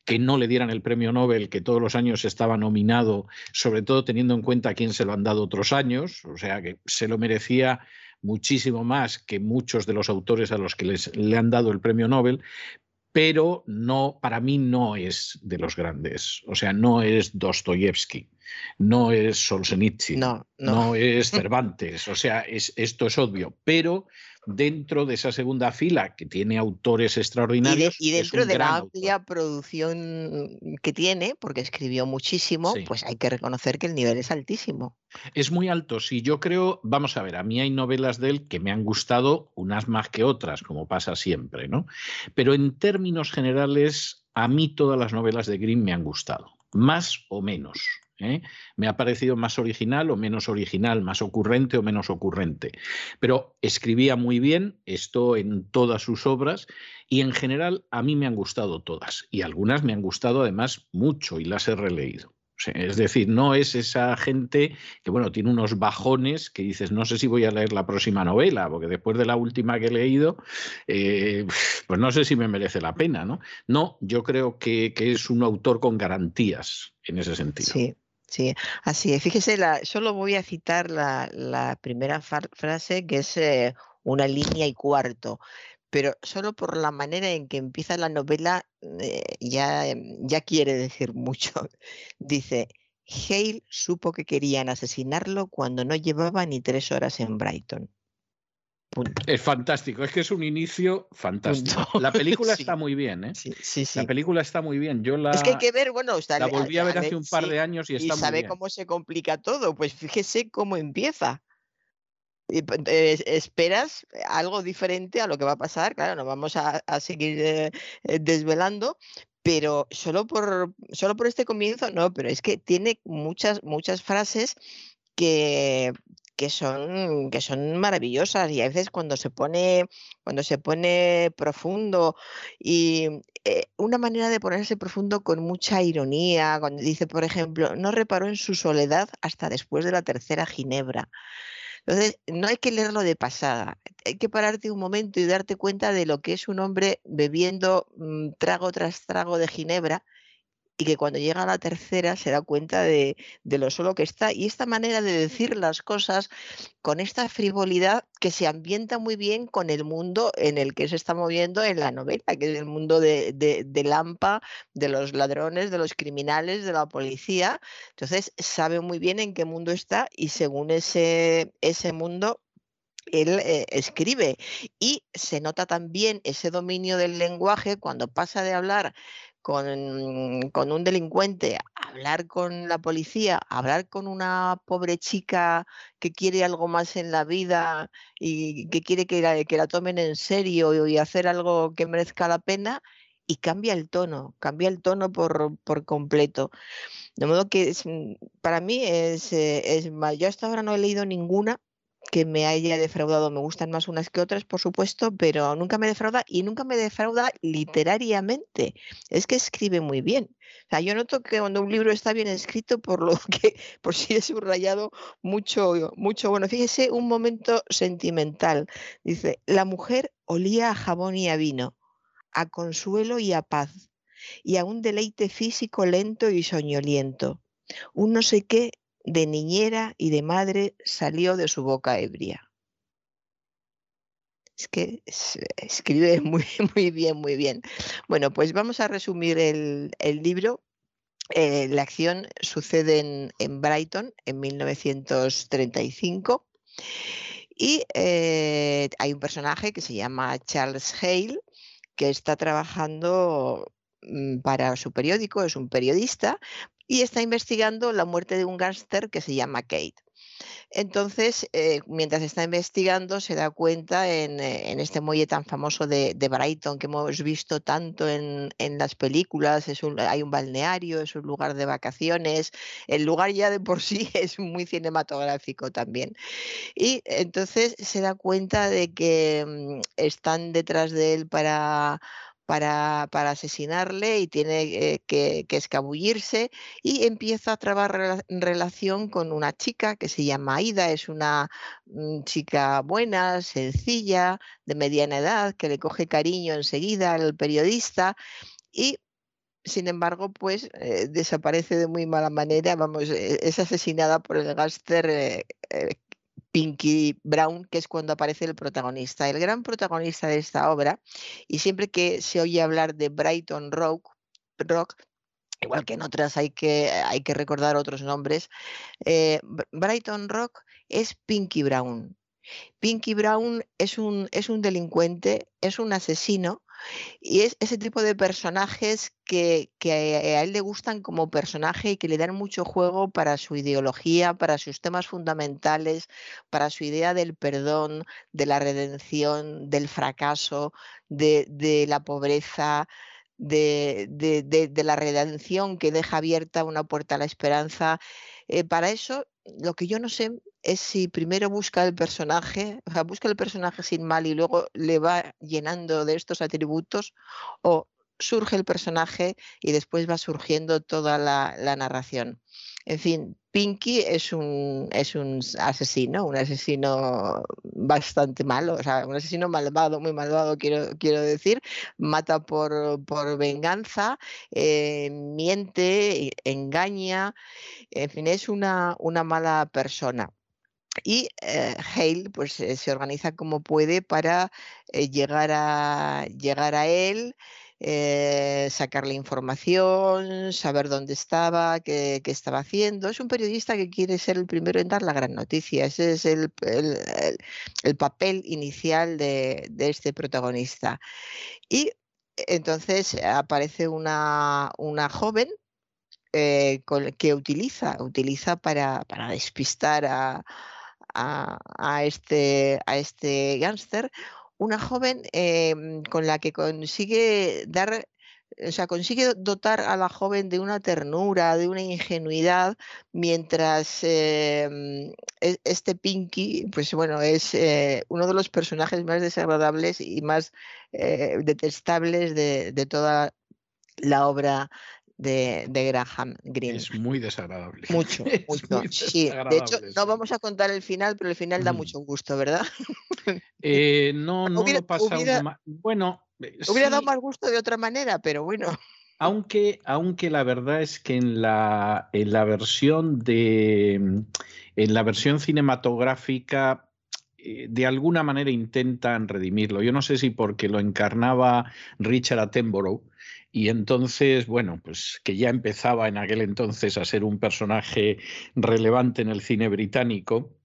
que no le dieran el premio Nobel, que todos los años estaba nominado, sobre todo teniendo en cuenta a quién se lo han dado otros años, o sea que se lo merecía muchísimo más que muchos de los autores a los que les, le han dado el premio Nobel, pero no, para mí no es de los grandes. O sea, no es Dostoyevsky, no es Solzhenitsyn, no, no. es Cervantes. O sea, es, esto es obvio. Pero dentro de esa segunda fila que tiene autores extraordinarios. Y, dentro de la amplia producción que tiene, porque escribió muchísimo, pues hay que reconocer que el nivel es altísimo. Es muy alto, sí. Yo creo, vamos a ver, a mí hay novelas de él que me han gustado, unas más que otras, como pasa siempre, ¿no? Pero en términos generales, a mí todas las novelas de Grimm me han gustado, más o menos. ¿Eh? Me ha parecido más original o menos original, más ocurrente o menos ocurrente. Pero escribía muy bien, esto en todas sus obras, y en general a mí me han gustado todas. Y algunas me han gustado además mucho y las he releído. Es decir, no es esa gente que, bueno, tiene unos bajones que dices, no sé si voy a leer la próxima novela, porque después de la última que he leído, eh, pues no sé si me merece la pena, ¿no? No, yo creo que, que es un autor con garantías en ese sentido. Sí, Sí, así es. Fíjese, la, solo voy a citar la, primera frase, que es eh, una línea y cuarto, pero solo por la manera en que empieza la novela eh, ya, em, ya quiere decir mucho. Dice, Hale supo que querían asesinarlo cuando no llevaba ni tres horas en Brighton. Es fantástico, es que es un inicio fantástico. La película está muy bien, ¿eh? Sí, sí, La película está muy bien. Yo la, es que hay que ver, bueno, la volví a ver hace un par de años y está y sabe cómo se complica todo. Pues fíjese cómo empieza. Pues, esperas algo diferente a lo que va a pasar. Claro, no vamos a, seguir eh, eh, desvelando, pero solo por, solo por este comienzo, no, pero es que tiene muchas, muchas frases que, que son, que son maravillosas y a veces cuando se pone, cuando se pone profundo y eh, una manera de ponerse profundo con mucha ironía, cuando dice, por ejemplo, no reparó en su soledad hasta después de la tercera ginebra. Entonces, no hay que leerlo de pasada, hay que pararte un momento y darte cuenta de lo que es un hombre bebiendo mm, trago tras trago de ginebra y que cuando llega a la tercera se da cuenta de, lo solo que está. Y esta manera de decir las cosas con esta frivolidad que se ambienta muy bien con el mundo en el que se está moviendo en la novela, que es el mundo de, de, Lampa, de los ladrones, de los criminales, de la policía. Entonces sabe muy bien en qué mundo está y según ese, ese mundo él eh, escribe y se nota también ese dominio del lenguaje cuando pasa de hablar con, un delincuente, hablar con la policía, hablar con una pobre chica que quiere algo más en la vida y que quiere que la, que la tomen en serio y hacer algo que merezca la pena, y cambia el tono, cambia el tono por, por completo. De modo que mm, para mí es, eh, es yo hasta ahora no he leído ninguna que me haya defraudado. Me gustan más unas que otras, por supuesto, pero nunca me defrauda y nunca me defrauda literariamente. Es que escribe muy bien. O sea, yo noto que cuando un libro está bien escrito, por lo que, por si he subrayado mucho, mucho. Bueno, fíjese un momento sentimental. Dice, la mujer olía a jabón y a vino, a consuelo y a paz, y a un deleite físico lento y soñoliento. Un no sé qué de niñera y de madre salió de su boca ebria. Es que escribe muy, muy bien, muy bien. Bueno, pues vamos a resumir el, libro. Eh, la acción sucede en, Brighton en 1935 y eh, hay un personaje que se llama Charles Hale que está trabajando mm, para su periódico, es un periodista, y está investigando la muerte de un gángster que se llama Kate. Entonces, eh, mientras está investigando, se da cuenta en, eh, este muelle tan famoso de, Brighton que hemos visto tanto en, las películas, es hay un balneario, es un lugar de vacaciones, el lugar ya de por sí es muy cinematográfico también. Y entonces se da cuenta de que mm, están detrás de él para para, asesinarle y tiene eh, que, escabullirse y empieza a trabar relación con una chica que se llama Aida, es una mm, chica buena, sencilla, de mediana edad, que le coge cariño enseguida al periodista y sin embargo, pues eh, desaparece de muy mala manera, vamos, e, es asesinada por el gángster eh, Pinky Brown, que es cuando aparece el protagonista. El gran protagonista de esta obra, y siempre que se oye hablar de Brighton Rock, rock igual que en otras hay que, hay que recordar otros nombres, eh, Brighton Rock es Pinky Brown. Pinky Brown es un, es un delincuente, es un asesino y es ese tipo de personajes que, a él le gustan como personaje y que le dan mucho juego para su ideología, para sus temas fundamentales, para su idea del perdón, de la redención, del fracaso, de, la pobreza, de, la redención que deja abierta una puerta a la esperanza. Eh, para eso, lo que yo no sé es si primero busca el personaje, o sea, busca el personaje sin mal y luego le va llenando de estos atributos, o surge el personaje y después va surgiendo toda la, narración. En fin, Pinky es un, es un asesino, un asesino bastante malo, o sea, un asesino malvado, muy malvado, quiero, quiero decir. Mata por, por venganza, eh, miente, engaña, en fin, es una mala persona. Y eh, Hale pues, eh, se organiza como puede para llegar, a, llegar a él eh, sacarle información, saber dónde estaba, qué, estaba haciendo. Es un periodista que quiere ser el primero en dar la gran noticia. Ese es el, papel inicial de, este protagonista. Y entonces aparece una, joven eh, que utiliza, utiliza para, despistar a, a, este, a este gángster una joven em, con la que consigue dar, o sea, consigue dotar a la joven de una ternura, de una ingenuidad, mientras em, e, este Pinky, pues bueno, es eh, uno de los personajes más desagradables y más eh, detestables de, de toda la obra de, Graham Greene. Es muy desagradable. Mucho, mucho. sí, de hecho, no vamos a contar el final, pero el final da mucho gusto, ¿verdad? Eh, no, no lo pasa Bueno. Eh, hubiera dado más gusto de otra manera, pero bueno. Aunque, aunque la verdad es que en la, en la versión de en la versión cinematográfica eh, de alguna manera intentan redimirlo. Yo no sé si porque lo encarnaba Richard Attenborough, y entonces, bueno, pues que ya empezaba en aquel entonces a ser un personaje relevante en el cine británico,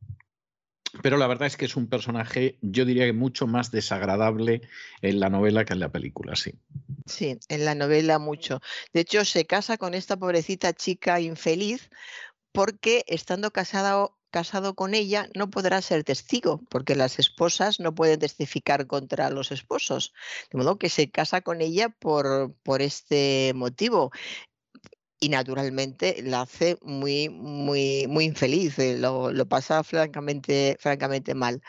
pero la verdad es que es un personaje, yo diría que mucho más desagradable en la novela que en la película, sí. Sí, en la novela mucho. De hecho, se casa con esta pobrecita chica infeliz porque estando casada casado con ella no podrá ser testigo, porque las esposas no pueden testificar contra los esposos. De modo que se casa con ella por, por este motivo y naturalmente la hace muy, muy, muy infeliz, eh, lo, lo, pasa francamente, francamente mal.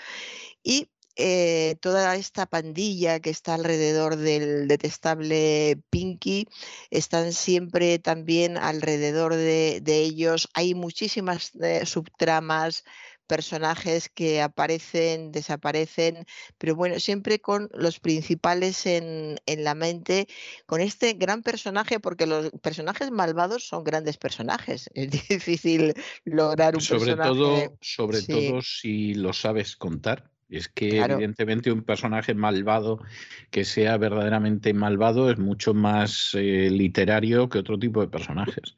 Eh, toda esta pandilla que está alrededor del detestable Pinky, están siempre también alrededor de, ellos. Hay muchísimas eh, subtramas, personajes que aparecen, desaparecen, pero bueno, siempre con los principales en, la mente, con este gran personaje, porque los personajes malvados son grandes personajes. Es difícil lograr un sobre personaje. Todo, sobre todo si lo sabes contar. Es que evidentemente un personaje malvado que sea verdaderamente malvado es mucho más eh, literario que otro tipo de personajes.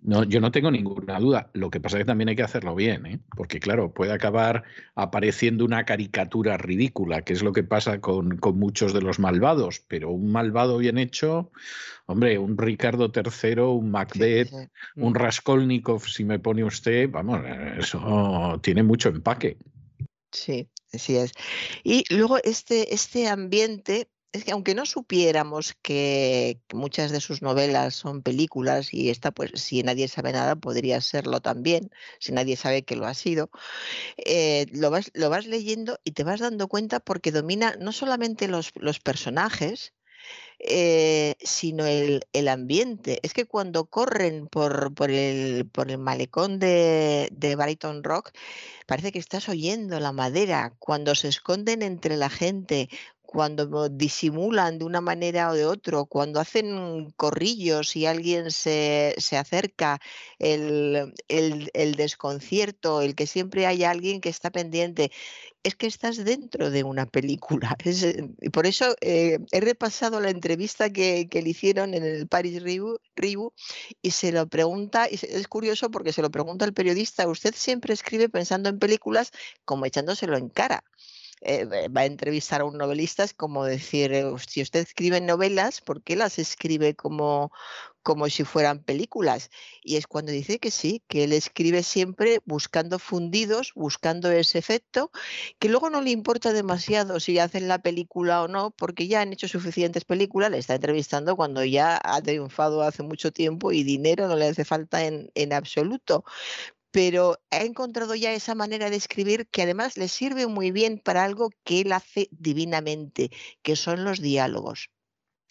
No, yo no tengo ninguna duda. Lo que pasa es que también hay que hacerlo bien, ¿eh? porque claro, puede acabar apareciendo una caricatura ridícula, que es lo que pasa con, muchos de los malvados, pero un malvado bien hecho, hombre, un Ricardo III, un Macbeth, un mm. Raskolnikov, si me pone usted, vamos, eso tiene mucho empaque. Sí, es. Y luego este, este ambiente, es que aunque no supiéramos que muchas de sus novelas son películas y esta, pues si nadie sabe nada, podría serlo también, si nadie sabe que lo ha sido, eh, lo, vas, lo vas leyendo y te vas dando cuenta porque domina no solamente los, los personajes, eh, sino el, el, ambiente. Es que cuando corren por, por, el, por el malecón de, de Brighton Rock, parece que estás oyendo la madera. Cuando se esconden entre la gente, cuando disimulan de una manera o de otra, cuando hacen corrillos y alguien se, acerca, el, desconcierto, el que siempre hay alguien que está pendiente, es que estás dentro de una película. y por eso eh, he repasado la entrevista que, le hicieron en el Paris Review, y se lo pregunta, y es curioso porque se lo pregunta el periodista, usted siempre escribe pensando en películas como echándoselo en cara. Eh, va a entrevistar a un novelista, es como decir, eh, si usted escribe novelas, ¿por qué las escribe como, como si fueran películas. Y es cuando dice que sí, que él escribe siempre buscando fundidos, buscando ese efecto, que luego no le importa demasiado si hacen la película o no, porque ya han hecho suficientes películas, le está entrevistando cuando ya ha triunfado hace mucho tiempo y dinero no le hace falta en, en absoluto pero ha encontrado ya esa manera de escribir que además le sirve muy bien para algo que él hace divinamente, que son los diálogos.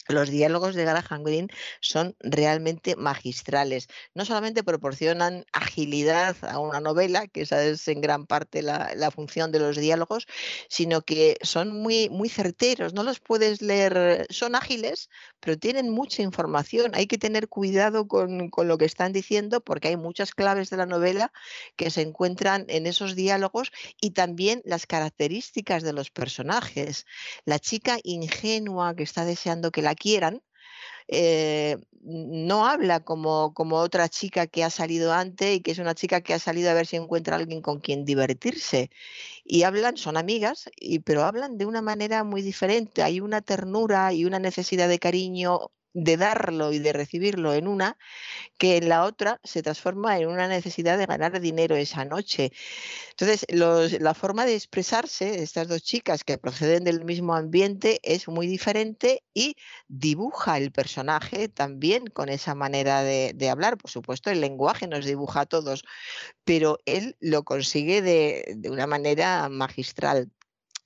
Los diálogos de Graham Greene son realmente magistrales. No solamente proporcionan agilidad a una novela, que esa es en gran parte la, función de los diálogos, sino que son muy, muy certeros. No los puedes leer, son ágiles, pero tienen mucha información. Hay que tener cuidado con, con lo que están diciendo porque hay muchas claves de la novela que se encuentran en esos diálogos y también las características de los personajes. La chica ingenua que está deseando que la quieran, eh, no habla como, como otra chica que ha salido antes y que es una chica que ha salido a ver si encuentra alguien con quien divertirse. Y hablan, son amigas, y, pero hablan de una manera muy diferente. Hay una ternura y una necesidad de cariño de darlo y de recibirlo en una, que en la otra se transforma en una necesidad de ganar dinero esa noche. Entonces, la forma de expresarse de estas dos chicas que proceden del mismo ambiente es muy diferente y dibuja el personaje también con esa manera de, hablar. Por supuesto, el lenguaje nos dibuja a todos, pero él lo consigue de, de una manera magistral.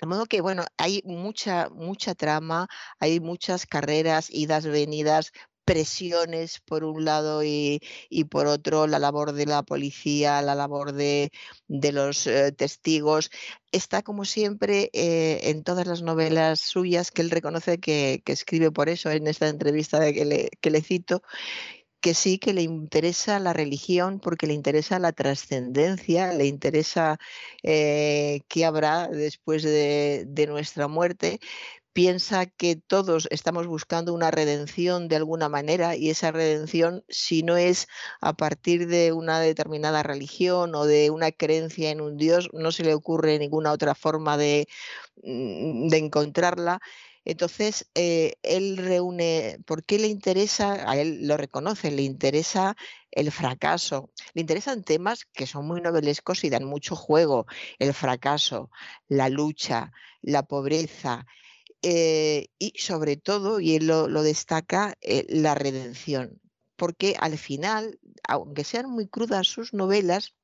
De modo que, bueno, hay mucha, mucha trama, hay muchas carreras, idas, venidas, presiones por un lado y, por otro la labor de la policía, la labor de, los eh, testigos. Está como siempre eh, en todas las novelas suyas que él reconoce que, escribe por eso en esta entrevista que le, que le cito, que sí que le interesa la religión porque le interesa la trascendencia, le interesa eh, qué habrá después de, nuestra muerte, piensa que todos estamos buscando una redención de alguna manera y esa redención, si no es a partir de una determinada religión o de una creencia en un Dios, no se le ocurre ninguna otra forma de, mm, de encontrarla. Entonces, eh, él reúne, ¿por qué le interesa? A él lo reconoce, le interesa el fracaso, le interesan temas que son muy novelescos y dan mucho juego, el fracaso, la lucha, la pobreza. Eh, y sobre todo, y él lo, destaca, eh, la redención, porque al final, aunque sean muy crudas sus novelas,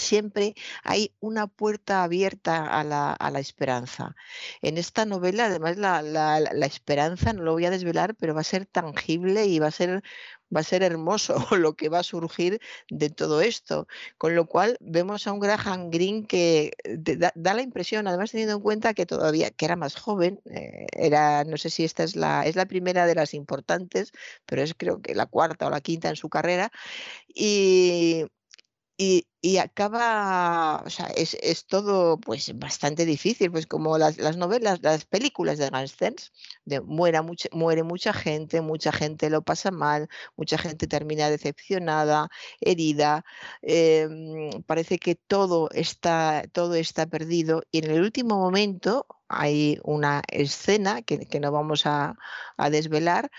siempre hay una puerta abierta a la, esperanza. En esta novela, además, la, esperanza, no lo voy a desvelar, pero va a ser tangible y va a ser va a ser hermoso lo que va a surgir de todo esto. Con lo cual vemos a un Graham Greene que da, la impresión, además teniendo en cuenta que todavía, que era más joven, eh, era, no sé si esta es la, es la primera de las importantes, pero es creo que la cuarta o la quinta en su carrera. Y, y, acaba, o sea, es, es, todo pues bastante difícil, pues como las, las novelas, las películas de Gangsters, de muera mucha, muere mucha gente, mucha gente lo pasa mal, mucha gente termina decepcionada, herida, em, parece que todo está, todo está perdido y en el último momento hay una escena que, que no vamos a, a desvelar,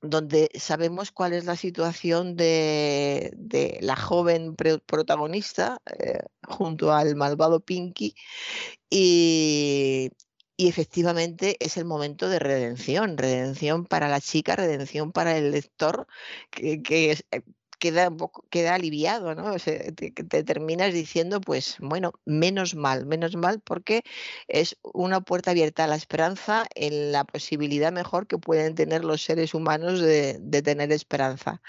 donde sabemos cuál es la situación de, la joven protagonista eh, junto al malvado Pinky y, efectivamente es el momento de redención, redención para la chica, redención para el lector, que, que es, eh, queda, un poco, queda aliviado, ¿no? te, terminas diciendo, pues bueno, menos mal, menos mal, porque es una puerta abierta a la esperanza en la posibilidad mejor que pueden tener los seres humanos de, tener esperanza.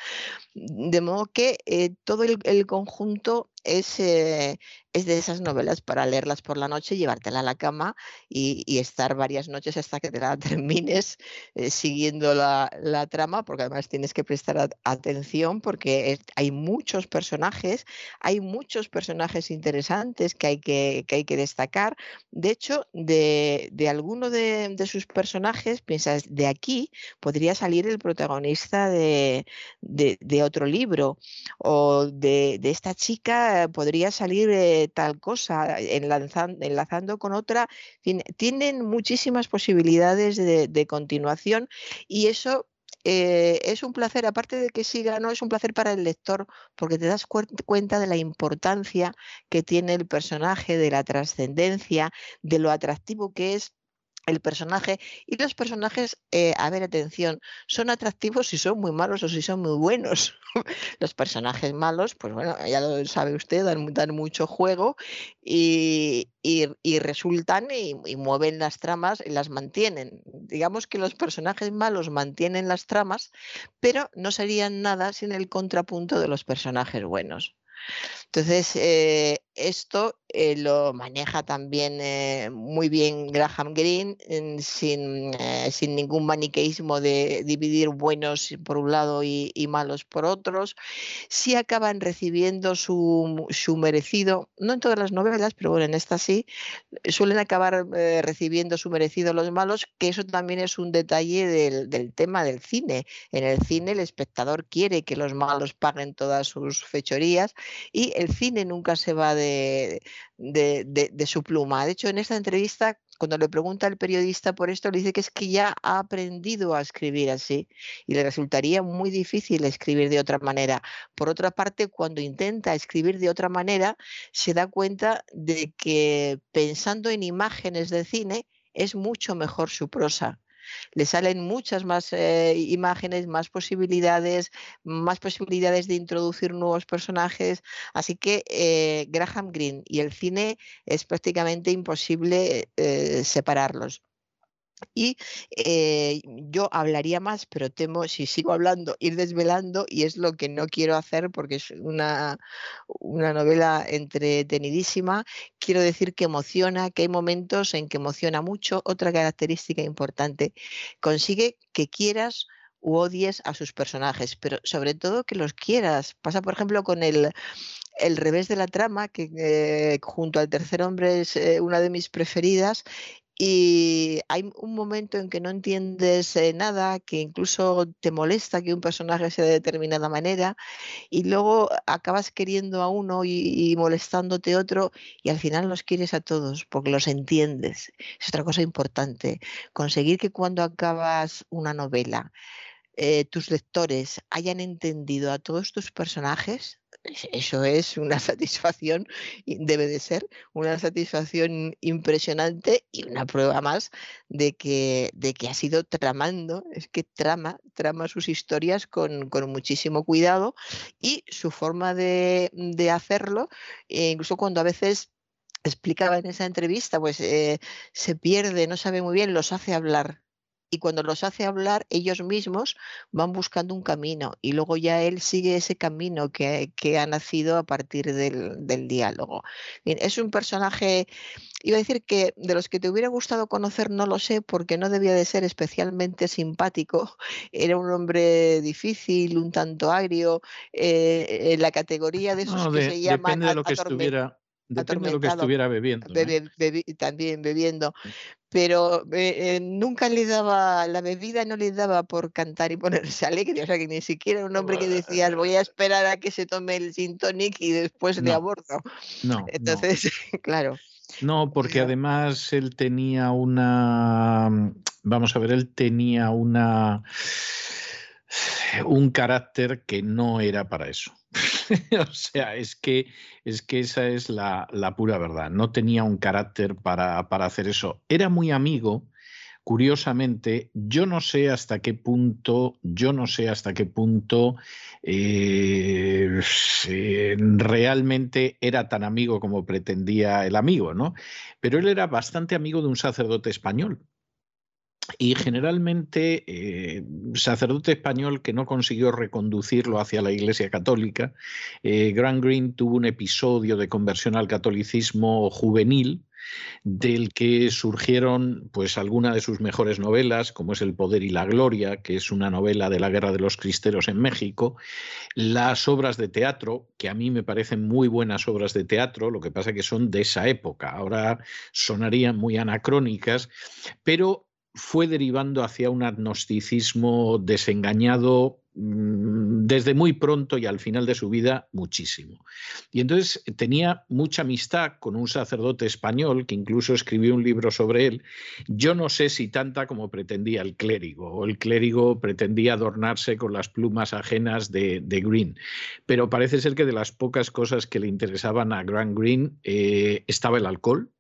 De modo que eh, todo el, conjunto es, eh, es de esas novelas para leerlas por la noche, llevártela a la cama y, estar varias noches hasta que te la termines eh, siguiendo la, trama, porque además tienes que prestar atención porque hay muchos personajes, hay muchos personajes interesantes que hay que, hay que destacar. De hecho, de, de alguno de, sus personajes, piensas, de aquí podría salir el protagonista de, otro libro o de, esta chica podría salir tal cosa, enlazando, con otra. tienen muchísimas posibilidades de, continuación y eso eh, es un placer, aparte de que siga, no es un placer para el lector, porque te das cuenta de la importancia que tiene el personaje, de la trascendencia, de lo atractivo que es el personaje y los personajes, eh, a ver, atención, son atractivos si son muy malos o si son muy buenos. los personajes malos, pues bueno, ya lo sabe usted, dan, mucho juego y, resultan y, y, mueven las tramas y las mantienen. Digamos que los personajes malos mantienen las tramas, pero no serían nada sin el contrapunto de los personajes buenos. Entonces, eh, esto eh, lo maneja también eh, muy bien Graham Greene, sin, sin, ningún maniqueísmo de dividir buenos por un lado y, malos por otros. Sí acaban recibiendo su, su, merecido, no en todas las novelas, pero bueno, en esta sí, suelen acabar recibiendo su merecido los malos, que eso también es un detalle del, del tema del cine. En el cine el espectador quiere que los malos paguen todas sus fechorías y el cine nunca se va de, de, su pluma. De hecho, en esta entrevista, cuando le pregunta al periodista por esto, le dice que es que ya ha aprendido a escribir así y le resultaría muy difícil escribir de otra manera. Por otra parte, cuando intenta escribir de otra manera, se da cuenta de que pensando en imágenes de cine, es mucho mejor su prosa le salen muchas más eh, imágenes, más posibilidades, más posibilidades de introducir nuevos personajes. Así que eh, Graham Greene y el cine es prácticamente imposible eh, separarlos. Y eh, yo hablaría más, pero temo, si sigo hablando, ir desvelando, y es lo que no quiero hacer porque es una, una novela entretenidísima. Quiero decir que emociona, que hay momentos en que emociona mucho. Otra característica importante, consigue que quieras u odies a sus personajes, pero sobre todo que los quieras. Pasa, por ejemplo, con el, el revés de la trama, que eh, junto al tercer hombre es eh, una de mis preferidas, y hay un momento en que no entiendes eh, nada, que incluso te molesta que un personaje sea de determinada manera y luego acabas queriendo a uno y, molestándote otro y al final los quieres a todos porque los entiendes. Es otra cosa importante, conseguir que cuando acabas una novela eh, tus lectores hayan entendido a todos tus personajes, eso es una satisfacción, debe de ser una satisfacción impresionante y una prueba más de que, de que ha sido tramando, es que trama, trama sus historias con, muchísimo cuidado y su forma de, hacerlo, eh, incluso cuando a veces explicaba en esa entrevista, pues eh, se pierde, no sabe muy bien, los hace hablar y cuando los hace hablar, ellos mismos van buscando un camino y luego ya él sigue ese camino que, ha nacido a partir del, diálogo. es un personaje, iba a decir que de los que te hubiera gustado conocer, no lo sé, porque no debía de ser especialmente simpático. Era un hombre difícil, un tanto agrio, eh, en la categoría de esos que se llaman... Depende de lo que estuviera Depende de lo que estuviera bebiendo. también bebiendo. Pero eh, eh, nunca le daba, la bebida no le daba por cantar y ponerse alegre. O sea, que ni siquiera un hombre que decía, voy a esperar a que se tome el gin tonic y después le abordo. No. Entonces, claro. No, porque además él tenía una, vamos a ver, él tenía una, un carácter que no era para eso. o sea, es que, es que esa es la, pura verdad. No tenía un carácter para, hacer eso. Era muy amigo, curiosamente, yo no sé hasta qué punto, yo no sé hasta qué punto eh, realmente era tan amigo como pretendía el amigo, ¿no? Pero él era bastante amigo de un sacerdote español. Y generalmente, eh, sacerdote español que no consiguió reconducirlo hacia la Iglesia Católica, eh, Grant Green tuvo un episodio de conversión al catolicismo juvenil, del que surgieron pues algunas de sus mejores novelas, como es El poder y la gloria, que es una novela de la Guerra de los Cristeros en México, las obras de teatro, que a mí me parecen muy buenas obras de teatro, lo que pasa que son de esa época, ahora sonarían muy anacrónicas, pero fue derivando hacia un agnosticismo desengañado mm, desde muy pronto y al final de su vida muchísimo. Y entonces tenía mucha amistad con un sacerdote español que incluso escribió un libro sobre él. Yo no sé si tanta como pretendía el clérigo, o el clérigo pretendía adornarse con las plumas ajenas de, Green, pero parece ser que de las pocas cosas que le interesaban a Grant Green eh, estaba el alcohol.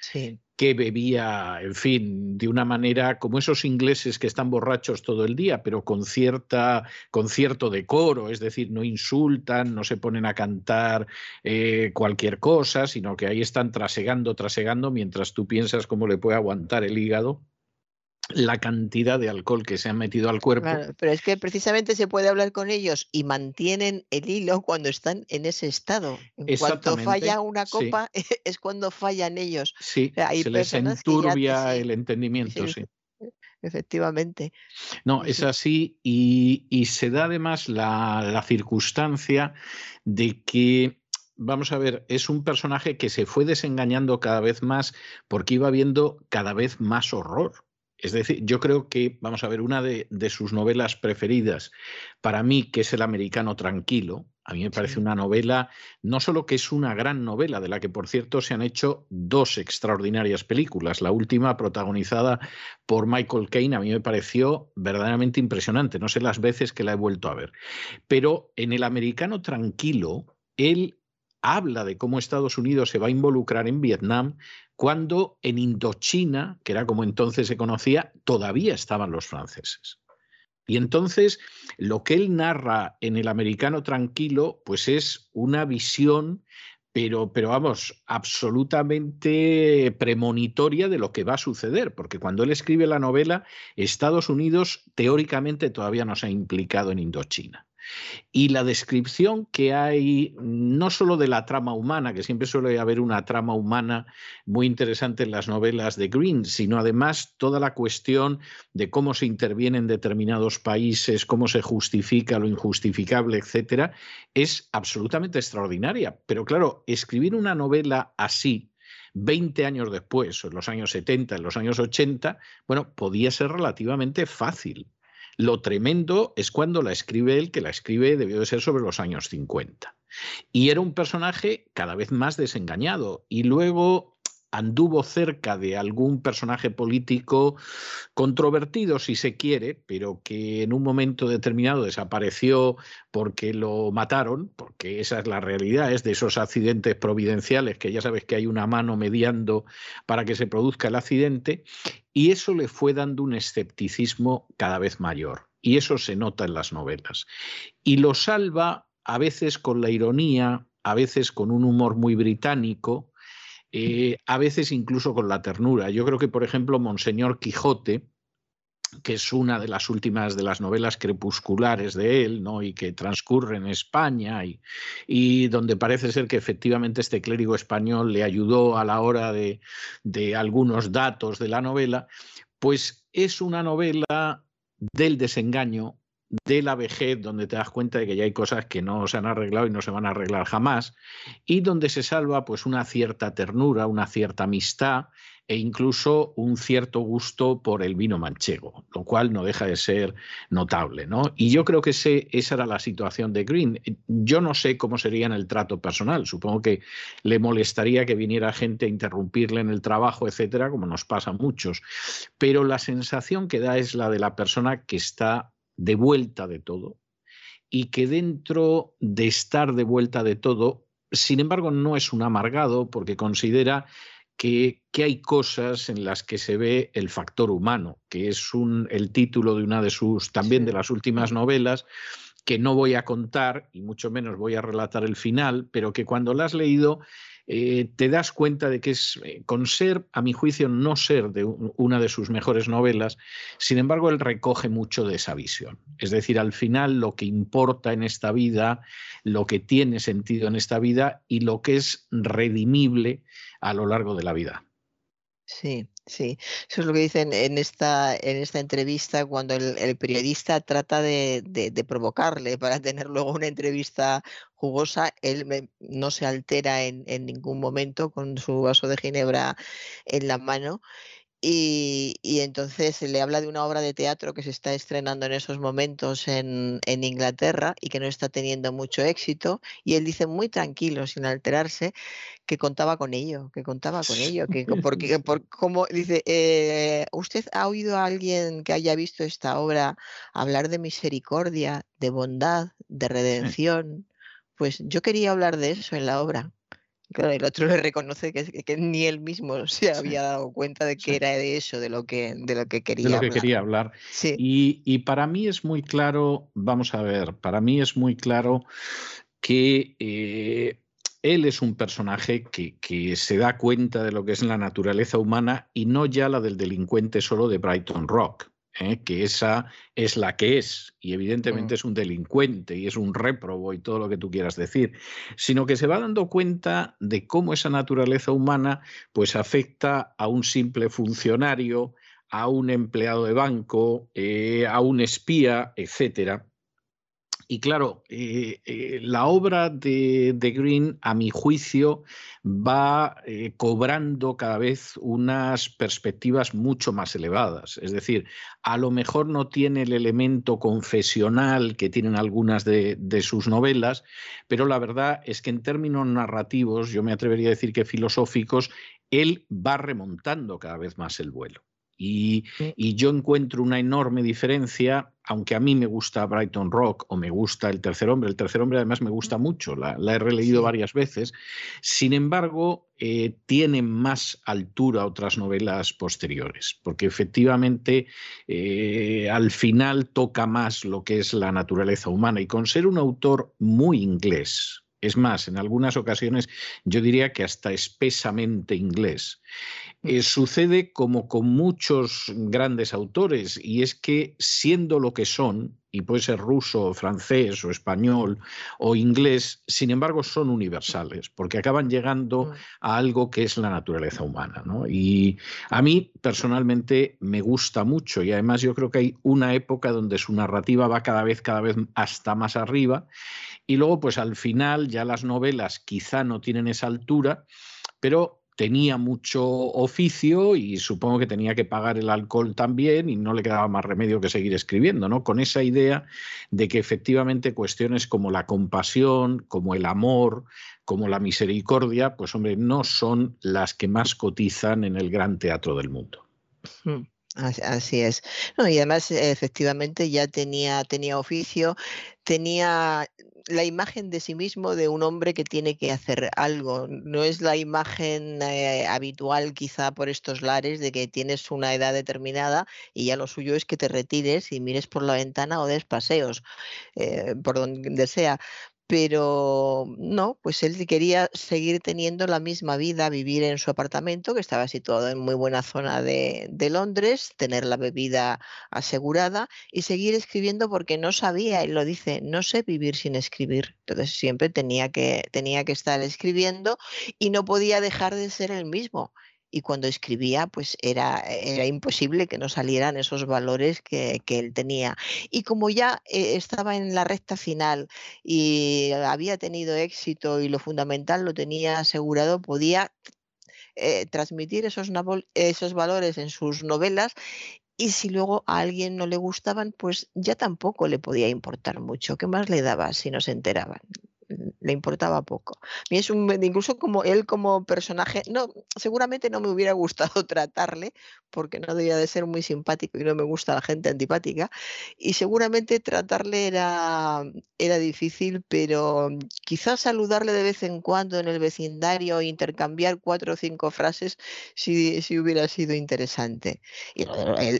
Sí que bebía, en fin, de una manera como esos ingleses que están borrachos todo el día, pero con, cierta, con cierto decoro, es decir, no insultan, no se ponen a cantar eh, cualquier cosa, sino que ahí están trasegando, trasegando, mientras tú piensas cómo le puede aguantar el hígado la cantidad de alcohol que se ha metido al cuerpo. pero es que precisamente se puede hablar con ellos y mantienen el hilo cuando están en ese estado. En cuanto falla una copa es cuando fallan ellos. Sí, se les enturbia el entendimiento, sí. Efectivamente. No, es así y, se da además la, la circunstancia de que vamos a ver, es un personaje que se fue desengañando cada vez más porque iba viendo cada vez más horror. Es decir, yo creo que, vamos a ver, una de, sus novelas preferidas para mí, que es El americano tranquilo, a mí me parece una novela, no solo que es una gran novela, de la que por cierto se han hecho dos extraordinarias películas. La última, protagonizada por Michael Caine, a mí me pareció verdaderamente impresionante. No sé las veces que la he vuelto a ver. Pero en El americano tranquilo, él habla de cómo Estados Unidos se va a involucrar en Vietnam cuando en Indochina, que era como entonces se conocía, todavía estaban los franceses. Y entonces lo que él narra en El americano tranquilo, pues es una visión, pero, pero vamos, absolutamente premonitoria de lo que va a suceder, porque cuando él escribe la novela, Estados Unidos teóricamente todavía no se ha implicado en Indochina. Y la descripción que hay, no solo de la trama humana, que siempre suele haber una trama humana muy interesante en las novelas de Green, sino además toda la cuestión de cómo se interviene en determinados países, cómo se justifica lo injustificable, etcétera, es absolutamente extraordinaria. Pero claro, escribir una novela así, 20 años después, en los años 70, en los años 80, bueno, podía ser relativamente fácil. Lo tremendo es cuando la escribe él, que la escribe debió de ser sobre los años 50. Y era un personaje cada vez más desengañado. Y luego anduvo cerca de algún personaje político controvertido, si se quiere, pero que en un momento determinado desapareció porque lo mataron, porque esa es la realidad, es de esos accidentes providenciales que ya sabes que hay una mano mediando para que se produzca el accidente, y eso le fue dando un escepticismo cada vez mayor. Y eso se nota en las novelas. Y lo salva a veces con la ironía, a veces con un humor muy británico, eh, a veces incluso con la ternura. Yo creo que, por ejemplo, Monseñor Quijote, que es una de las últimas de las novelas crepusculares de él, ¿no? y que transcurre en España, y, donde parece ser que efectivamente este clérigo español le ayudó a la hora de algunos datos de la novela, pues es una novela del desengaño, de la vejez, donde te das cuenta de que ya hay cosas que no se han arreglado y no se van a arreglar jamás, y donde se salva pues una cierta ternura, una cierta amistad e incluso un cierto gusto por el vino manchego, lo cual no deja de ser notable. ¿no? Y yo creo que ese, esa era la situación de Green. Yo no sé cómo sería en el trato personal, supongo que le molestaría que viniera gente a interrumpirle en el trabajo, etcétera, como nos pasa a muchos, pero la sensación que da es la de la persona que está de vuelta de todo y que dentro de estar de vuelta de todo, sin embargo, no es un amargado porque considera que, que, hay cosas en las que se ve el factor humano, que es un, el título de una de sus, también de las últimas novelas, que no voy a contar y mucho menos voy a relatar el final, pero que cuando la has leído eh, te das cuenta de que es, eh, con ser, a mi juicio, no ser de una de sus mejores novelas, sin embargo, él recoge mucho de esa visión. Es decir, al final lo que importa en esta vida, lo que tiene sentido en esta vida y lo que es redimible a lo largo de la vida. Sí, sí, eso es lo que dicen en esta, en esta entrevista cuando el, periodista trata de, provocarle para tener luego una entrevista jugosa, él no se altera en, en ningún momento con su vaso de ginebra en la mano Y, entonces le habla de una obra de teatro que se está estrenando en esos momentos en, Inglaterra y que no está teniendo mucho éxito. Y él dice muy tranquilo, sin alterarse, que contaba con ello, que contaba con ello, que porque por, como dice, eh, ¿usted ha oído a alguien que haya visto esta obra hablar de misericordia, de bondad, de redención? Pues yo quería hablar de eso en la obra. Claro, el otro le reconoce que, ni él mismo se había dado cuenta de que era de eso, de lo que, de lo que quería de lo que quería hablar. Y, para mí es muy claro, vamos a ver, para mí es muy claro que eh, él es un personaje que, que, se da cuenta de lo que es la naturaleza humana y no ya la del delincuente solo de Brighton Rock. ¿Eh? que esa es la que es, y evidentemente mm. es un delincuente y es un réprobo y todo lo que tú quieras decir, sino que se va dando cuenta de cómo esa naturaleza humana pues afecta a un simple funcionario, a un empleado de banco, eh, a un espía, etcétera. Y claro, eh, eh, la obra de, Green, a mi juicio, va eh, cobrando cada vez unas perspectivas mucho más elevadas. Es decir, a lo mejor no tiene el elemento confesional que tienen algunas de, de sus novelas, pero la verdad es que en términos narrativos, yo me atrevería a decir que filosóficos, él va remontando cada vez más el vuelo. Y, yo encuentro una enorme diferencia, aunque a mí me gusta Brighton Rock o me gusta El Tercer Hombre, El Tercer Hombre además me gusta mucho, la, he releído varias veces, sin embargo eh, tiene más altura otras novelas posteriores, porque efectivamente eh, al final toca más lo que es la naturaleza humana y con ser un autor muy inglés, es más, en algunas ocasiones yo diría que hasta espesamente inglés. Eh, sucede como con muchos grandes autores, y es que siendo lo que son, y puede ser ruso, francés o español o inglés, sin embargo son universales, porque acaban llegando mm. a algo que es la naturaleza humana. Y a mí personalmente me gusta mucho, y además yo creo que hay una época donde su narrativa va cada vez, cada vez hasta más arriba, y luego pues al final ya las novelas quizá no tienen esa altura, pero tenía mucho oficio y supongo que tenía que pagar el alcohol también y no le quedaba más remedio que seguir escribiendo, ¿no? Con esa idea de que efectivamente cuestiones como la compasión, como el amor, como la misericordia, pues hombre, no son las que más cotizan en el gran teatro del mundo. Hmm. Así es. y además, efectivamente, ya tenía, tenía oficio, tenía la imagen de sí mismo de un hombre que tiene que hacer algo. No es la imagen eh, habitual quizá por estos lares de que tienes una edad determinada y ya lo suyo es que te retires y mires por la ventana o des paseos, eh, por donde sea pero no, pues él quería seguir teniendo la misma vida, vivir en su apartamento, que estaba situado en muy buena zona de, Londres, tener la bebida asegurada y seguir escribiendo porque no sabía, él lo dice, no sé vivir sin escribir. Entonces siempre tenía que, tenía que estar escribiendo y no podía dejar de ser el mismo y cuando escribía pues era, era imposible que no salieran esos valores que, él tenía. Y como ya eh, estaba en la recta final y había tenido éxito y lo fundamental lo tenía asegurado, podía eh, transmitir esos, esos valores en sus novelas y si luego a alguien no le gustaban, pues ya tampoco le podía importar mucho. ¿Qué más le daba si no se enteraban? Le importaba poco. es un, incluso como él como personaje, no, seguramente no me hubiera gustado tratarle, porque no debía de ser muy simpático y no me gusta la gente antipática, y seguramente tratarle era, era difícil, pero quizás saludarle de vez en cuando en el vecindario, intercambiar cuatro o cinco frases, si, si hubiera sido interesante. Y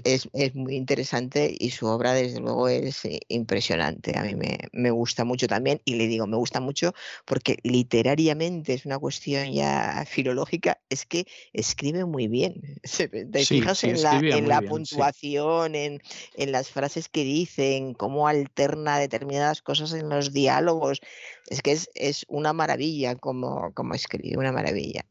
es, es, muy interesante y su obra desde luego es impresionante. A mí me, me gusta mucho también y le digo, me gusta mucho porque literariamente es una cuestión ya filológica, es que escribe muy bien. Te fijas en la, puntuación, en, las frases que dice, en cómo alterna determinadas cosas en los diálogos. Es que es, una maravilla como, como escribe, una maravilla.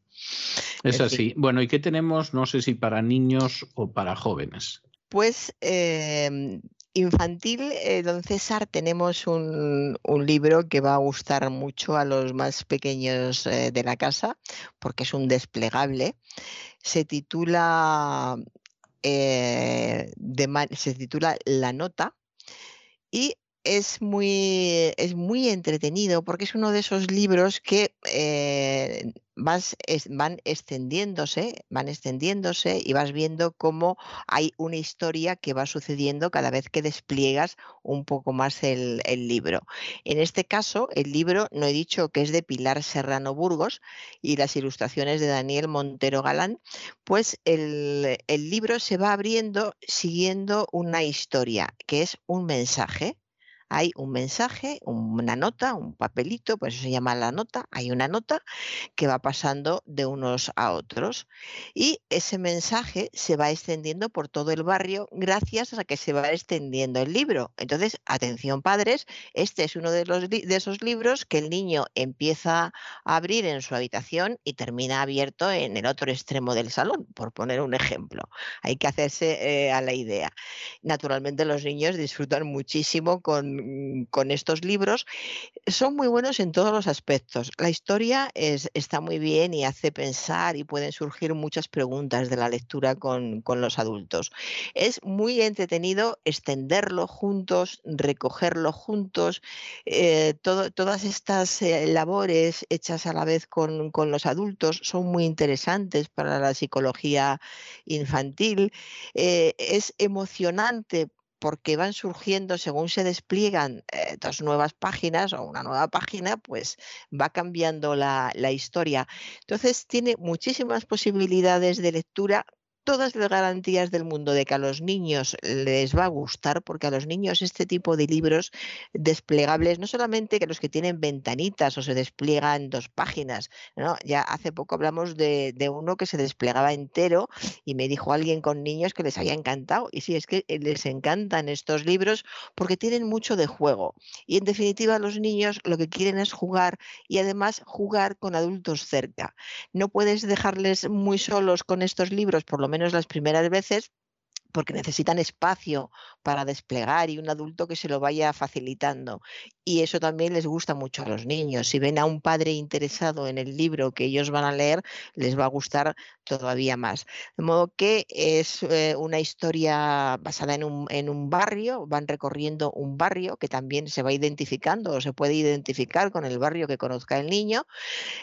Es así. Bueno, ¿y qué tenemos? No sé si para niños o para jóvenes. Pues em, infantil, eh, don César, tenemos un, libro que va a gustar mucho a los más pequeños eh, de la casa, porque es un desplegable. Se titula eh, se titula La Nota y es muy, es muy entretenido porque es uno de esos libros que eh, vas, van extendiéndose, van extendiéndose y vas viendo cómo hay una historia que va sucediendo cada vez que despliegas un poco más el, libro. En este caso, el libro, no he dicho que es de Pilar Serrano Burgos y las ilustraciones de Daniel Montero Galán, pues el, el libro se va abriendo siguiendo una historia, que es un mensaje hay un mensaje, una nota, un papelito, pues eso se llama la nota, hay una nota que va pasando de unos a otros y ese mensaje se va extendiendo por todo el barrio gracias a que se va extendiendo el libro. Entonces, atención padres, este es uno de esos libros que el niño empieza a abrir en su habitación y termina abierto en el otro extremo del salón, por poner un ejemplo. Hay que hacerse eh, a la idea. Naturalmente los niños disfrutan muchísimo con con, estos libros son muy buenos en todos los aspectos. La historia es, está muy bien y hace pensar y pueden surgir muchas preguntas de la lectura con, los adultos. Es muy entretenido extenderlo juntos, recogerlo juntos, eh, todas estas eh, labores hechas a la vez con, los adultos son muy interesantes para la psicología infantil. Eh, es emocionante porque van surgiendo según se despliegan eh, dos nuevas páginas o una nueva página, pues va cambiando la, la historia. Entonces tiene muchísimas posibilidades de lectura todas las garantías del mundo de que a los niños les va a gustar, porque a los niños este tipo de libros desplegables, no solamente que los que tienen ventanitas o se despliegan dos páginas, ¿no? ya hace poco hablamos de, uno que se desplegaba entero y me dijo alguien con niños que les había encantado. Y sí, es que eh, les encantan estos libros porque tienen mucho de juego. Y en definitiva los niños lo que quieren es jugar y además jugar con adultos cerca. No puedes dejarles muy solos con estos libros, por lo menos menos las primeras veces, porque necesitan espacio para desplegar y un adulto que se lo vaya facilitando. Y eso también les gusta mucho a los niños. Si ven a un padre interesado en el libro que ellos van a leer, les va a gustar todavía más. De modo que es eh, una historia basada en un, en un barrio, van recorriendo un barrio que también se va identificando o se puede identificar con el barrio que conozca el niño.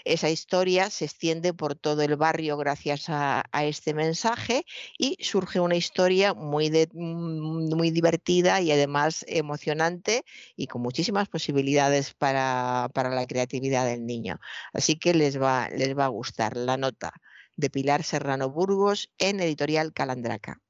Esa historia se extiende por todo el barrio gracias a, a este mensaje y surge una historia muy, mm, muy divertida y además emocionante y con muchísimas posibilidades para, para la creatividad del niño. Así que les va, les va a gustar la nota de Pilar Serrano Burgos en Editorial Calandraca.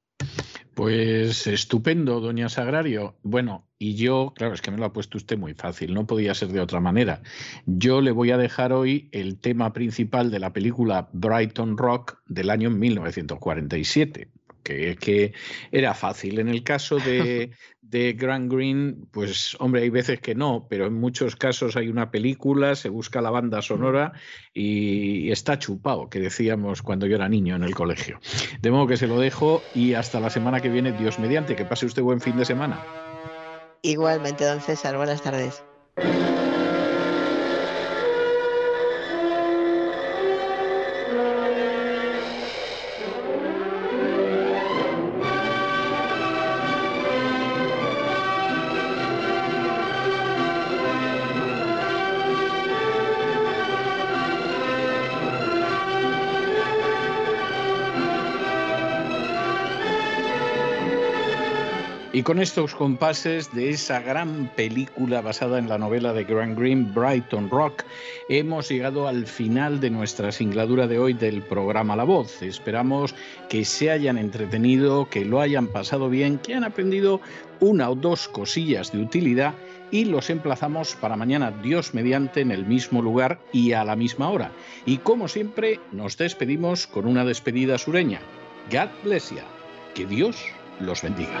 Pues estupendo, doña Sagrario. Bueno, y yo, claro, es que me lo ha puesto usted muy fácil, no podía ser de otra manera. Yo le voy a dejar hoy el tema principal de la película Brighton Rock del año 1947 que es que era fácil. En el caso de, de Grand Green, pues hombre, hay veces que no, pero en muchos casos hay una película, se busca la banda sonora y está chupado, que decíamos cuando yo era niño en el colegio. De modo que se lo dejo y hasta la semana que viene, Dios mediante, que pase usted buen fin de semana. Igualmente, don César, buenas tardes. Y con estos compases de esa gran película basada en la novela de Grant Green, Brighton Rock, hemos llegado al final de nuestra singladura de hoy del programa La Voz. Esperamos que se hayan entretenido, que lo hayan pasado bien, que han aprendido una o dos cosillas de utilidad y los emplazamos para mañana, Dios mediante, en el mismo lugar y a la misma hora. Y como siempre, nos despedimos con una despedida sureña. God bless you. Que Dios los bendiga.